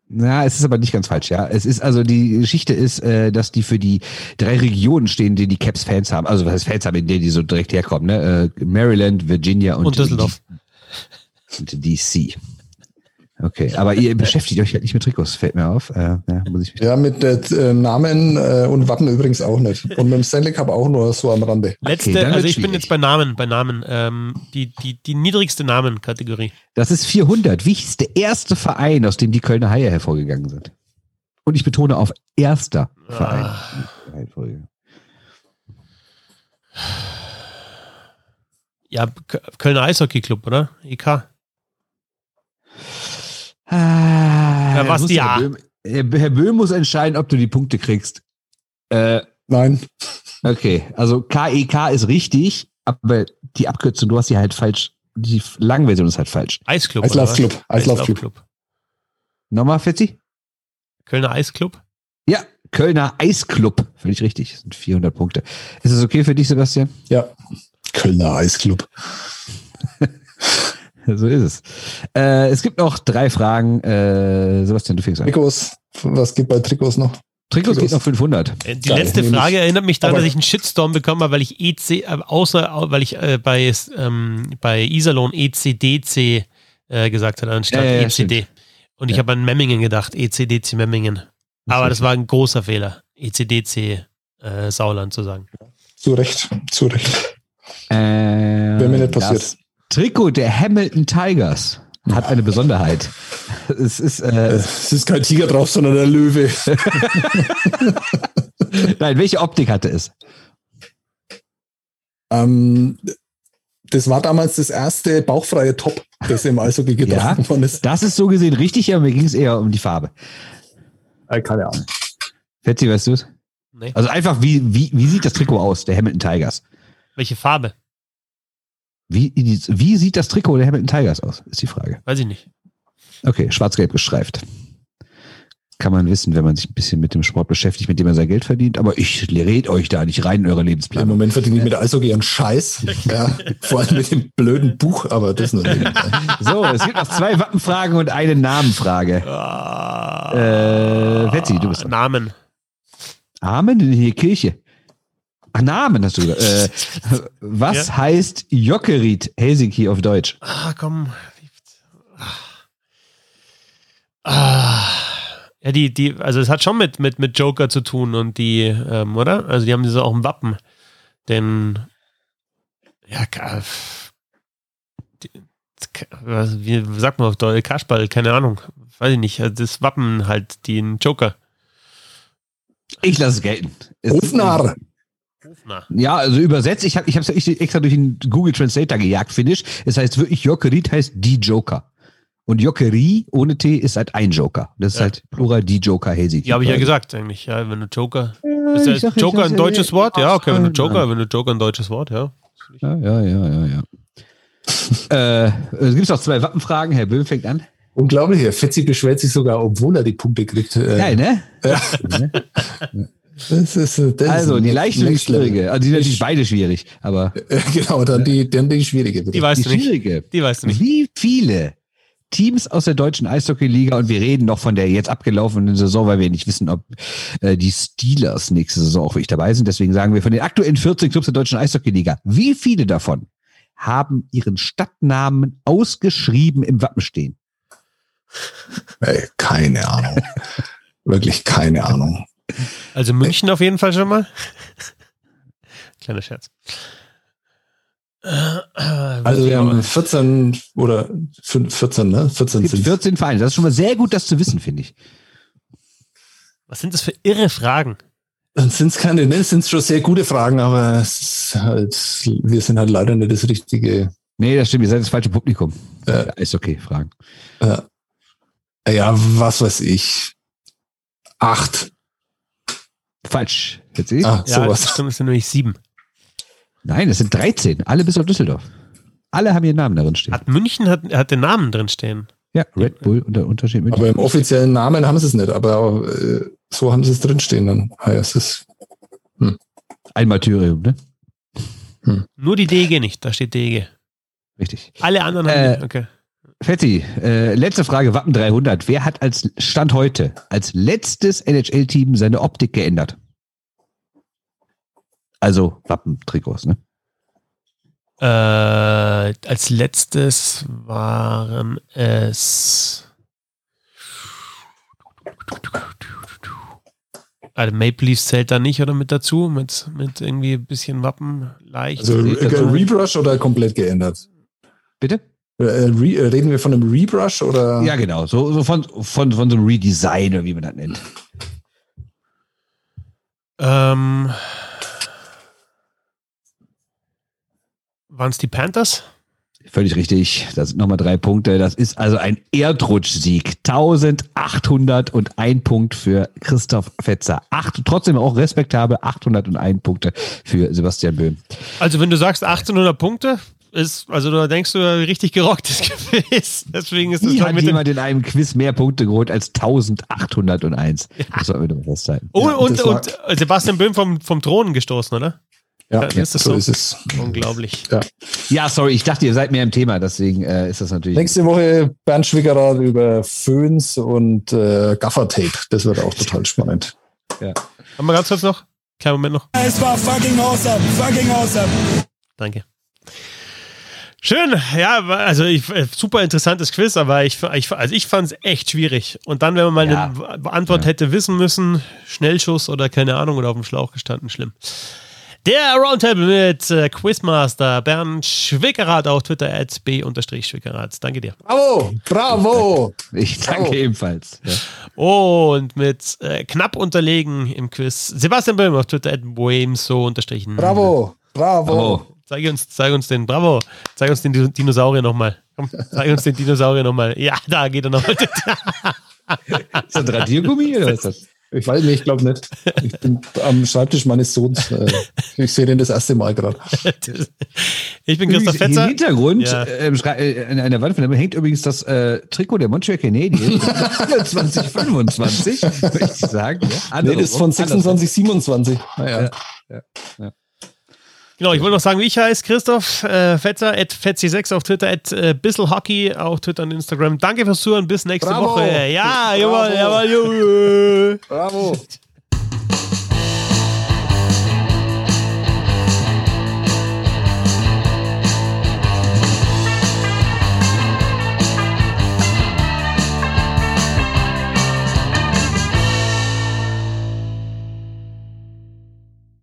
Na, es ist aber nicht ganz falsch, ja. Es ist also die Geschichte ist, äh, dass die für die drei Regionen stehen, die die Caps Fans haben. Also was heißt Fans haben, in denen die so direkt herkommen, ne? Äh, Maryland, Virginia und, Und Düsseldorf. Und DC. Okay, aber ihr beschäftigt euch halt nicht mit Trikots, fällt mir auf. Äh, ja, muss ich mich Ja, mit äh, Namen äh, und Wappen übrigens auch nicht. Und mit dem Stanley Cup auch nur so am Rande. Letzte, dann also ich bin schwierig. jetzt bei Namen, bei Namen. Ähm, die, die, die niedrigste Namenkategorie. Das ist 400. Wie hieß der erste Verein, aus dem die Kölner Haie hervorgegangen sind? Und ich betone auf erster Verein. Hervorgegangen. Ja, Kölner Eishockey Club, oder? EK. Ah, was ja. Herr Böhm, Herr Herr Böhm muss entscheiden, ob du die Punkte kriegst. Äh, Nein, okay, also KEK ist richtig, aber die Abkürzung, du hast die halt falsch. Die lange Version ist halt falsch. Eisclub. Eislaufclub. Eislaufclub. Nochmal, Fetzi? Kölner Eisclub. Ja, Kölner Eisclub. Völlig richtig. Das sind 400 Punkte. Ist es okay für dich, Sebastian? ja. Kölner Eisclub. <laughs> So ist es. Äh, es gibt noch drei Fragen. Äh, Sebastian, du fängst an. Trikots, was gibt bei Trikots noch? Trikots geht Trikots. noch 500. Äh, Die Geil, letzte Frage erinnert mich daran, dass ich einen Shitstorm bekommen habe, weil ich EC, äh, außer, weil ich äh, bei, ähm, bei Iserlohn ECDC äh, gesagt habe, anstatt Ja, ja, ECD. Und ich Ja. habe an Memmingen gedacht, ECDC Memmingen. Aber das war ein großer Fehler, ECDC äh, Sauland zu sagen. Zu Recht, zu Recht. Äh, Wäre mir nicht passiert. Trikot der Hamilton Tigers hat eine Besonderheit. Es ist, äh, Es ist kein Tiger drauf, sondern der Löwe. <laughs> nein, welche Optik hatte es? ähm, das war damals das erste bauchfreie Top, das im Eishockey Ja. getragen worden ist. Das ist so gesehen richtig, aber mir ging es eher um die Farbe. Äh, keine Ahnung. Fetzi, weißt du es? Nee. Also einfach, wie, wie, wie sieht das Trikot aus, der Hamilton Tigers? Welche Farbe? Wie, wie sieht das Trikot der Hamilton Tigers aus, ist die Frage. Weiß ich nicht. Okay, schwarz-gelb gestreift. Kann man wissen, wenn man sich ein bisschen mit dem Sport beschäftigt, mit dem man sein Geld verdient. Aber ich red euch da nicht rein in eure Im Lebensplanung. Moment verdiene ich mit Eishockey einen Scheiß. <laughs> Ja, vor allem mit dem blöden Buch, aber das nur nicht. So, es gibt noch zwei Wappenfragen und eine Namenfrage. Ah, Äh, Fetzi, du bist. Namen. Amen in die Kirche. Ach, Namen hast du gesagt. Äh, was Ja. heißt Jockerit Helsinki auf Deutsch? Ah, komm. Ah. Ja, die, die, also es hat schon mit, mit, mit Joker zu tun und die, ähm, oder? Also die haben so auch ein Wappen. den, ja, Ka- die- was- wie sagt man auf Deutsch? Kasperl, keine Ahnung. Weiß ich nicht. Also Das Wappen halt, den Joker. Ich lasse es gelten. Es- Hofnarr. Hofner. Ja, also übersetzt, ich habe ich hab's ja echt extra durch den Google Translator gejagt, Finnisch. Es heißt wirklich Jokerit heißt die Joker. Und Jokeri ohne T ist halt ein Joker. Das ist Ja. halt Plural die Joker Helsinki. Ja, habe ich ja gesagt eigentlich. Ja, wenn du Joker. Ist ich ja sag, Joker ein ja, deutsches ja, Wort? Ja, okay, wenn du ja. Joker, wenn du Joker ein deutsches Wort, ja. Ja, ja, ja, ja, ja. äh, es gibt noch zwei Wappenfragen. Herr Böhm fängt an. Unglaublich, Herr Fetzi beschwert sich sogar, obwohl er die Punkte kriegt. Äh, Geil, ne? <laughs> Das ist, das Also, die leichte und die schwierige. Also, die sind natürlich beide schwierig, aber <laughs> Genau, dann die, dann die schwierige. Bitte. Die weißt die du nicht. schwierige. Die weißt du nicht. Wie viele Teams aus der deutschen Eishockey-Liga, und wir reden noch von der jetzt abgelaufenen Saison, weil wir nicht wissen, ob äh, die Steelers nächste Saison auch wirklich dabei sind. Deswegen sagen wir von den aktuellen 14 Clubs der deutschen Eishockey-Liga, wie viele davon haben ihren Stadtnamen ausgeschrieben im Wappen stehen? Ey, keine Ahnung. <laughs> Wirklich keine Ahnung. Also München auf jeden Fall schon mal. Kleiner Scherz. Also wir haben 14 oder fün- 14, ne? 14 Es gibt sind 14 Vereine. Das ist schon mal sehr gut, das zu wissen, finde ich. Was sind das für irre Fragen? Dann sind es keine, ne, sind schon sehr gute Fragen, aber es ist halt, wir sind halt leider nicht das richtige. Nee, das stimmt. Ihr seid das falsche Publikum. Äh, Eishockey-Fragen. Äh, ja, was weiß ich. Acht. Falsch. Jetzt ihr? Ah, Ja, sowas. das stimmt, es sind nämlich sieben. Nein, es sind 13. Alle bis auf Düsseldorf. Alle haben ihren Namen darin stehen. Hat München hat, hat den Namen drin stehen. Ja, Red Bull und der Unterschied mit. Aber im offiziellen Namen haben sie es nicht, aber äh, so haben sie es drinstehen. Dann heißt es. Ein Martyrium, ne? Nur die DG nicht, da steht DG. Richtig. Alle anderen haben Äh, die, okay. Fetti, äh, letzte Frage, Wappen 300. Wer hat als Stand heute, als letztes NHL-Team seine Optik geändert? Also Wappen-Trikots, ne? Äh, als letztes waren es. Also Maple Leafs zählt da nicht oder mit dazu, mit, mit irgendwie ein bisschen Wappen leicht. Also äh, dazu. Rebrush oder komplett geändert? Bitte? Äh, äh, reden wir von einem Rebrush oder? Ja, genau. So, so von, von, von so einem Redesign oder wie man das nennt. ähm, waren es die Panthers? Völlig richtig. Das sind nochmal drei Punkte. Das ist also ein Erdrutschsieg. 1801 Punkt für Christoph Fetzer. Acht, trotzdem auch respektabel 801 Punkte für Sebastian Böhm. Also wenn du sagst 1800 Punkte, ist, also da denkst du richtig gerocktes Quiz. <laughs> Deswegen ist das Nie hat mit dem, jemand in einem Quiz mehr Punkte geholt als 1801. Das sollten wir doch festhalten. Oh, Ja, und, das war- und Sebastian Böhm vom, vom Thron gestoßen, oder? Ja, Ja, ist das so? so ist es. Unglaublich. Ja, sorry, ich dachte, ihr seid mehr im Thema, deswegen äh, ist das natürlich. Nächste Woche Bernd Schwickerath über Föhns und äh, Gaffertape. Das wird auch total spannend. Haben wir ganz kurz noch? Kleinen Moment noch. Es war fucking awesome, fucking awesome. Danke. Schön, ja, also ich, äh, super interessantes Quiz, aber ich, ich, also ich fand es echt schwierig. Und dann, wenn man mal Ja. eine Antwort hätte wissen müssen, Schnellschuss oder keine Ahnung oder auf dem Schlauch gestanden, schlimm. Der Roundtable mit äh, Quizmaster Bernd Schwickerath auf Twitter at b-schwickerath. Danke dir. Bravo, bravo. Ich danke ebenfalls. Ja. Und mit äh, knapp unterlegen im Quiz Sebastian Böhm auf Twitter at bohemso unterstrichen. Bravo, bravo. Oh, Zeig uns, zeig uns den, bravo, zeig uns den Di- Dinosaurier nochmal. Komm, zeig uns den Dinosaurier nochmal. Ja, da geht er nochmal. <laughs> ist das ein Radiergummi oder ist das? Ich weiß nicht, ich glaube nicht. Ich bin am Schreibtisch meines Sohns. Äh, ich sehe den das erste Mal gerade. Ich bin Christoph Übrigens, Im Fetzer. Hintergrund, Ja. äh, im Schrei- äh, an einer Wand von dem hängt übrigens das äh, Trikot der Montreal Canadiens 2025, möchte ich sagen. Ja, Nee, das ist von 26, 27. Naja. Genau, ich wollte noch sagen, wie ich heiße, Christoph äh, Fetzer, at Fetzi6 auf Twitter, at äh, Bisselhockey auf Twitter und Instagram. Danke fürs Zuhören, bis nächste Bravo. Woche. Ja, jawohl, jawohl, jawohl. Bravo.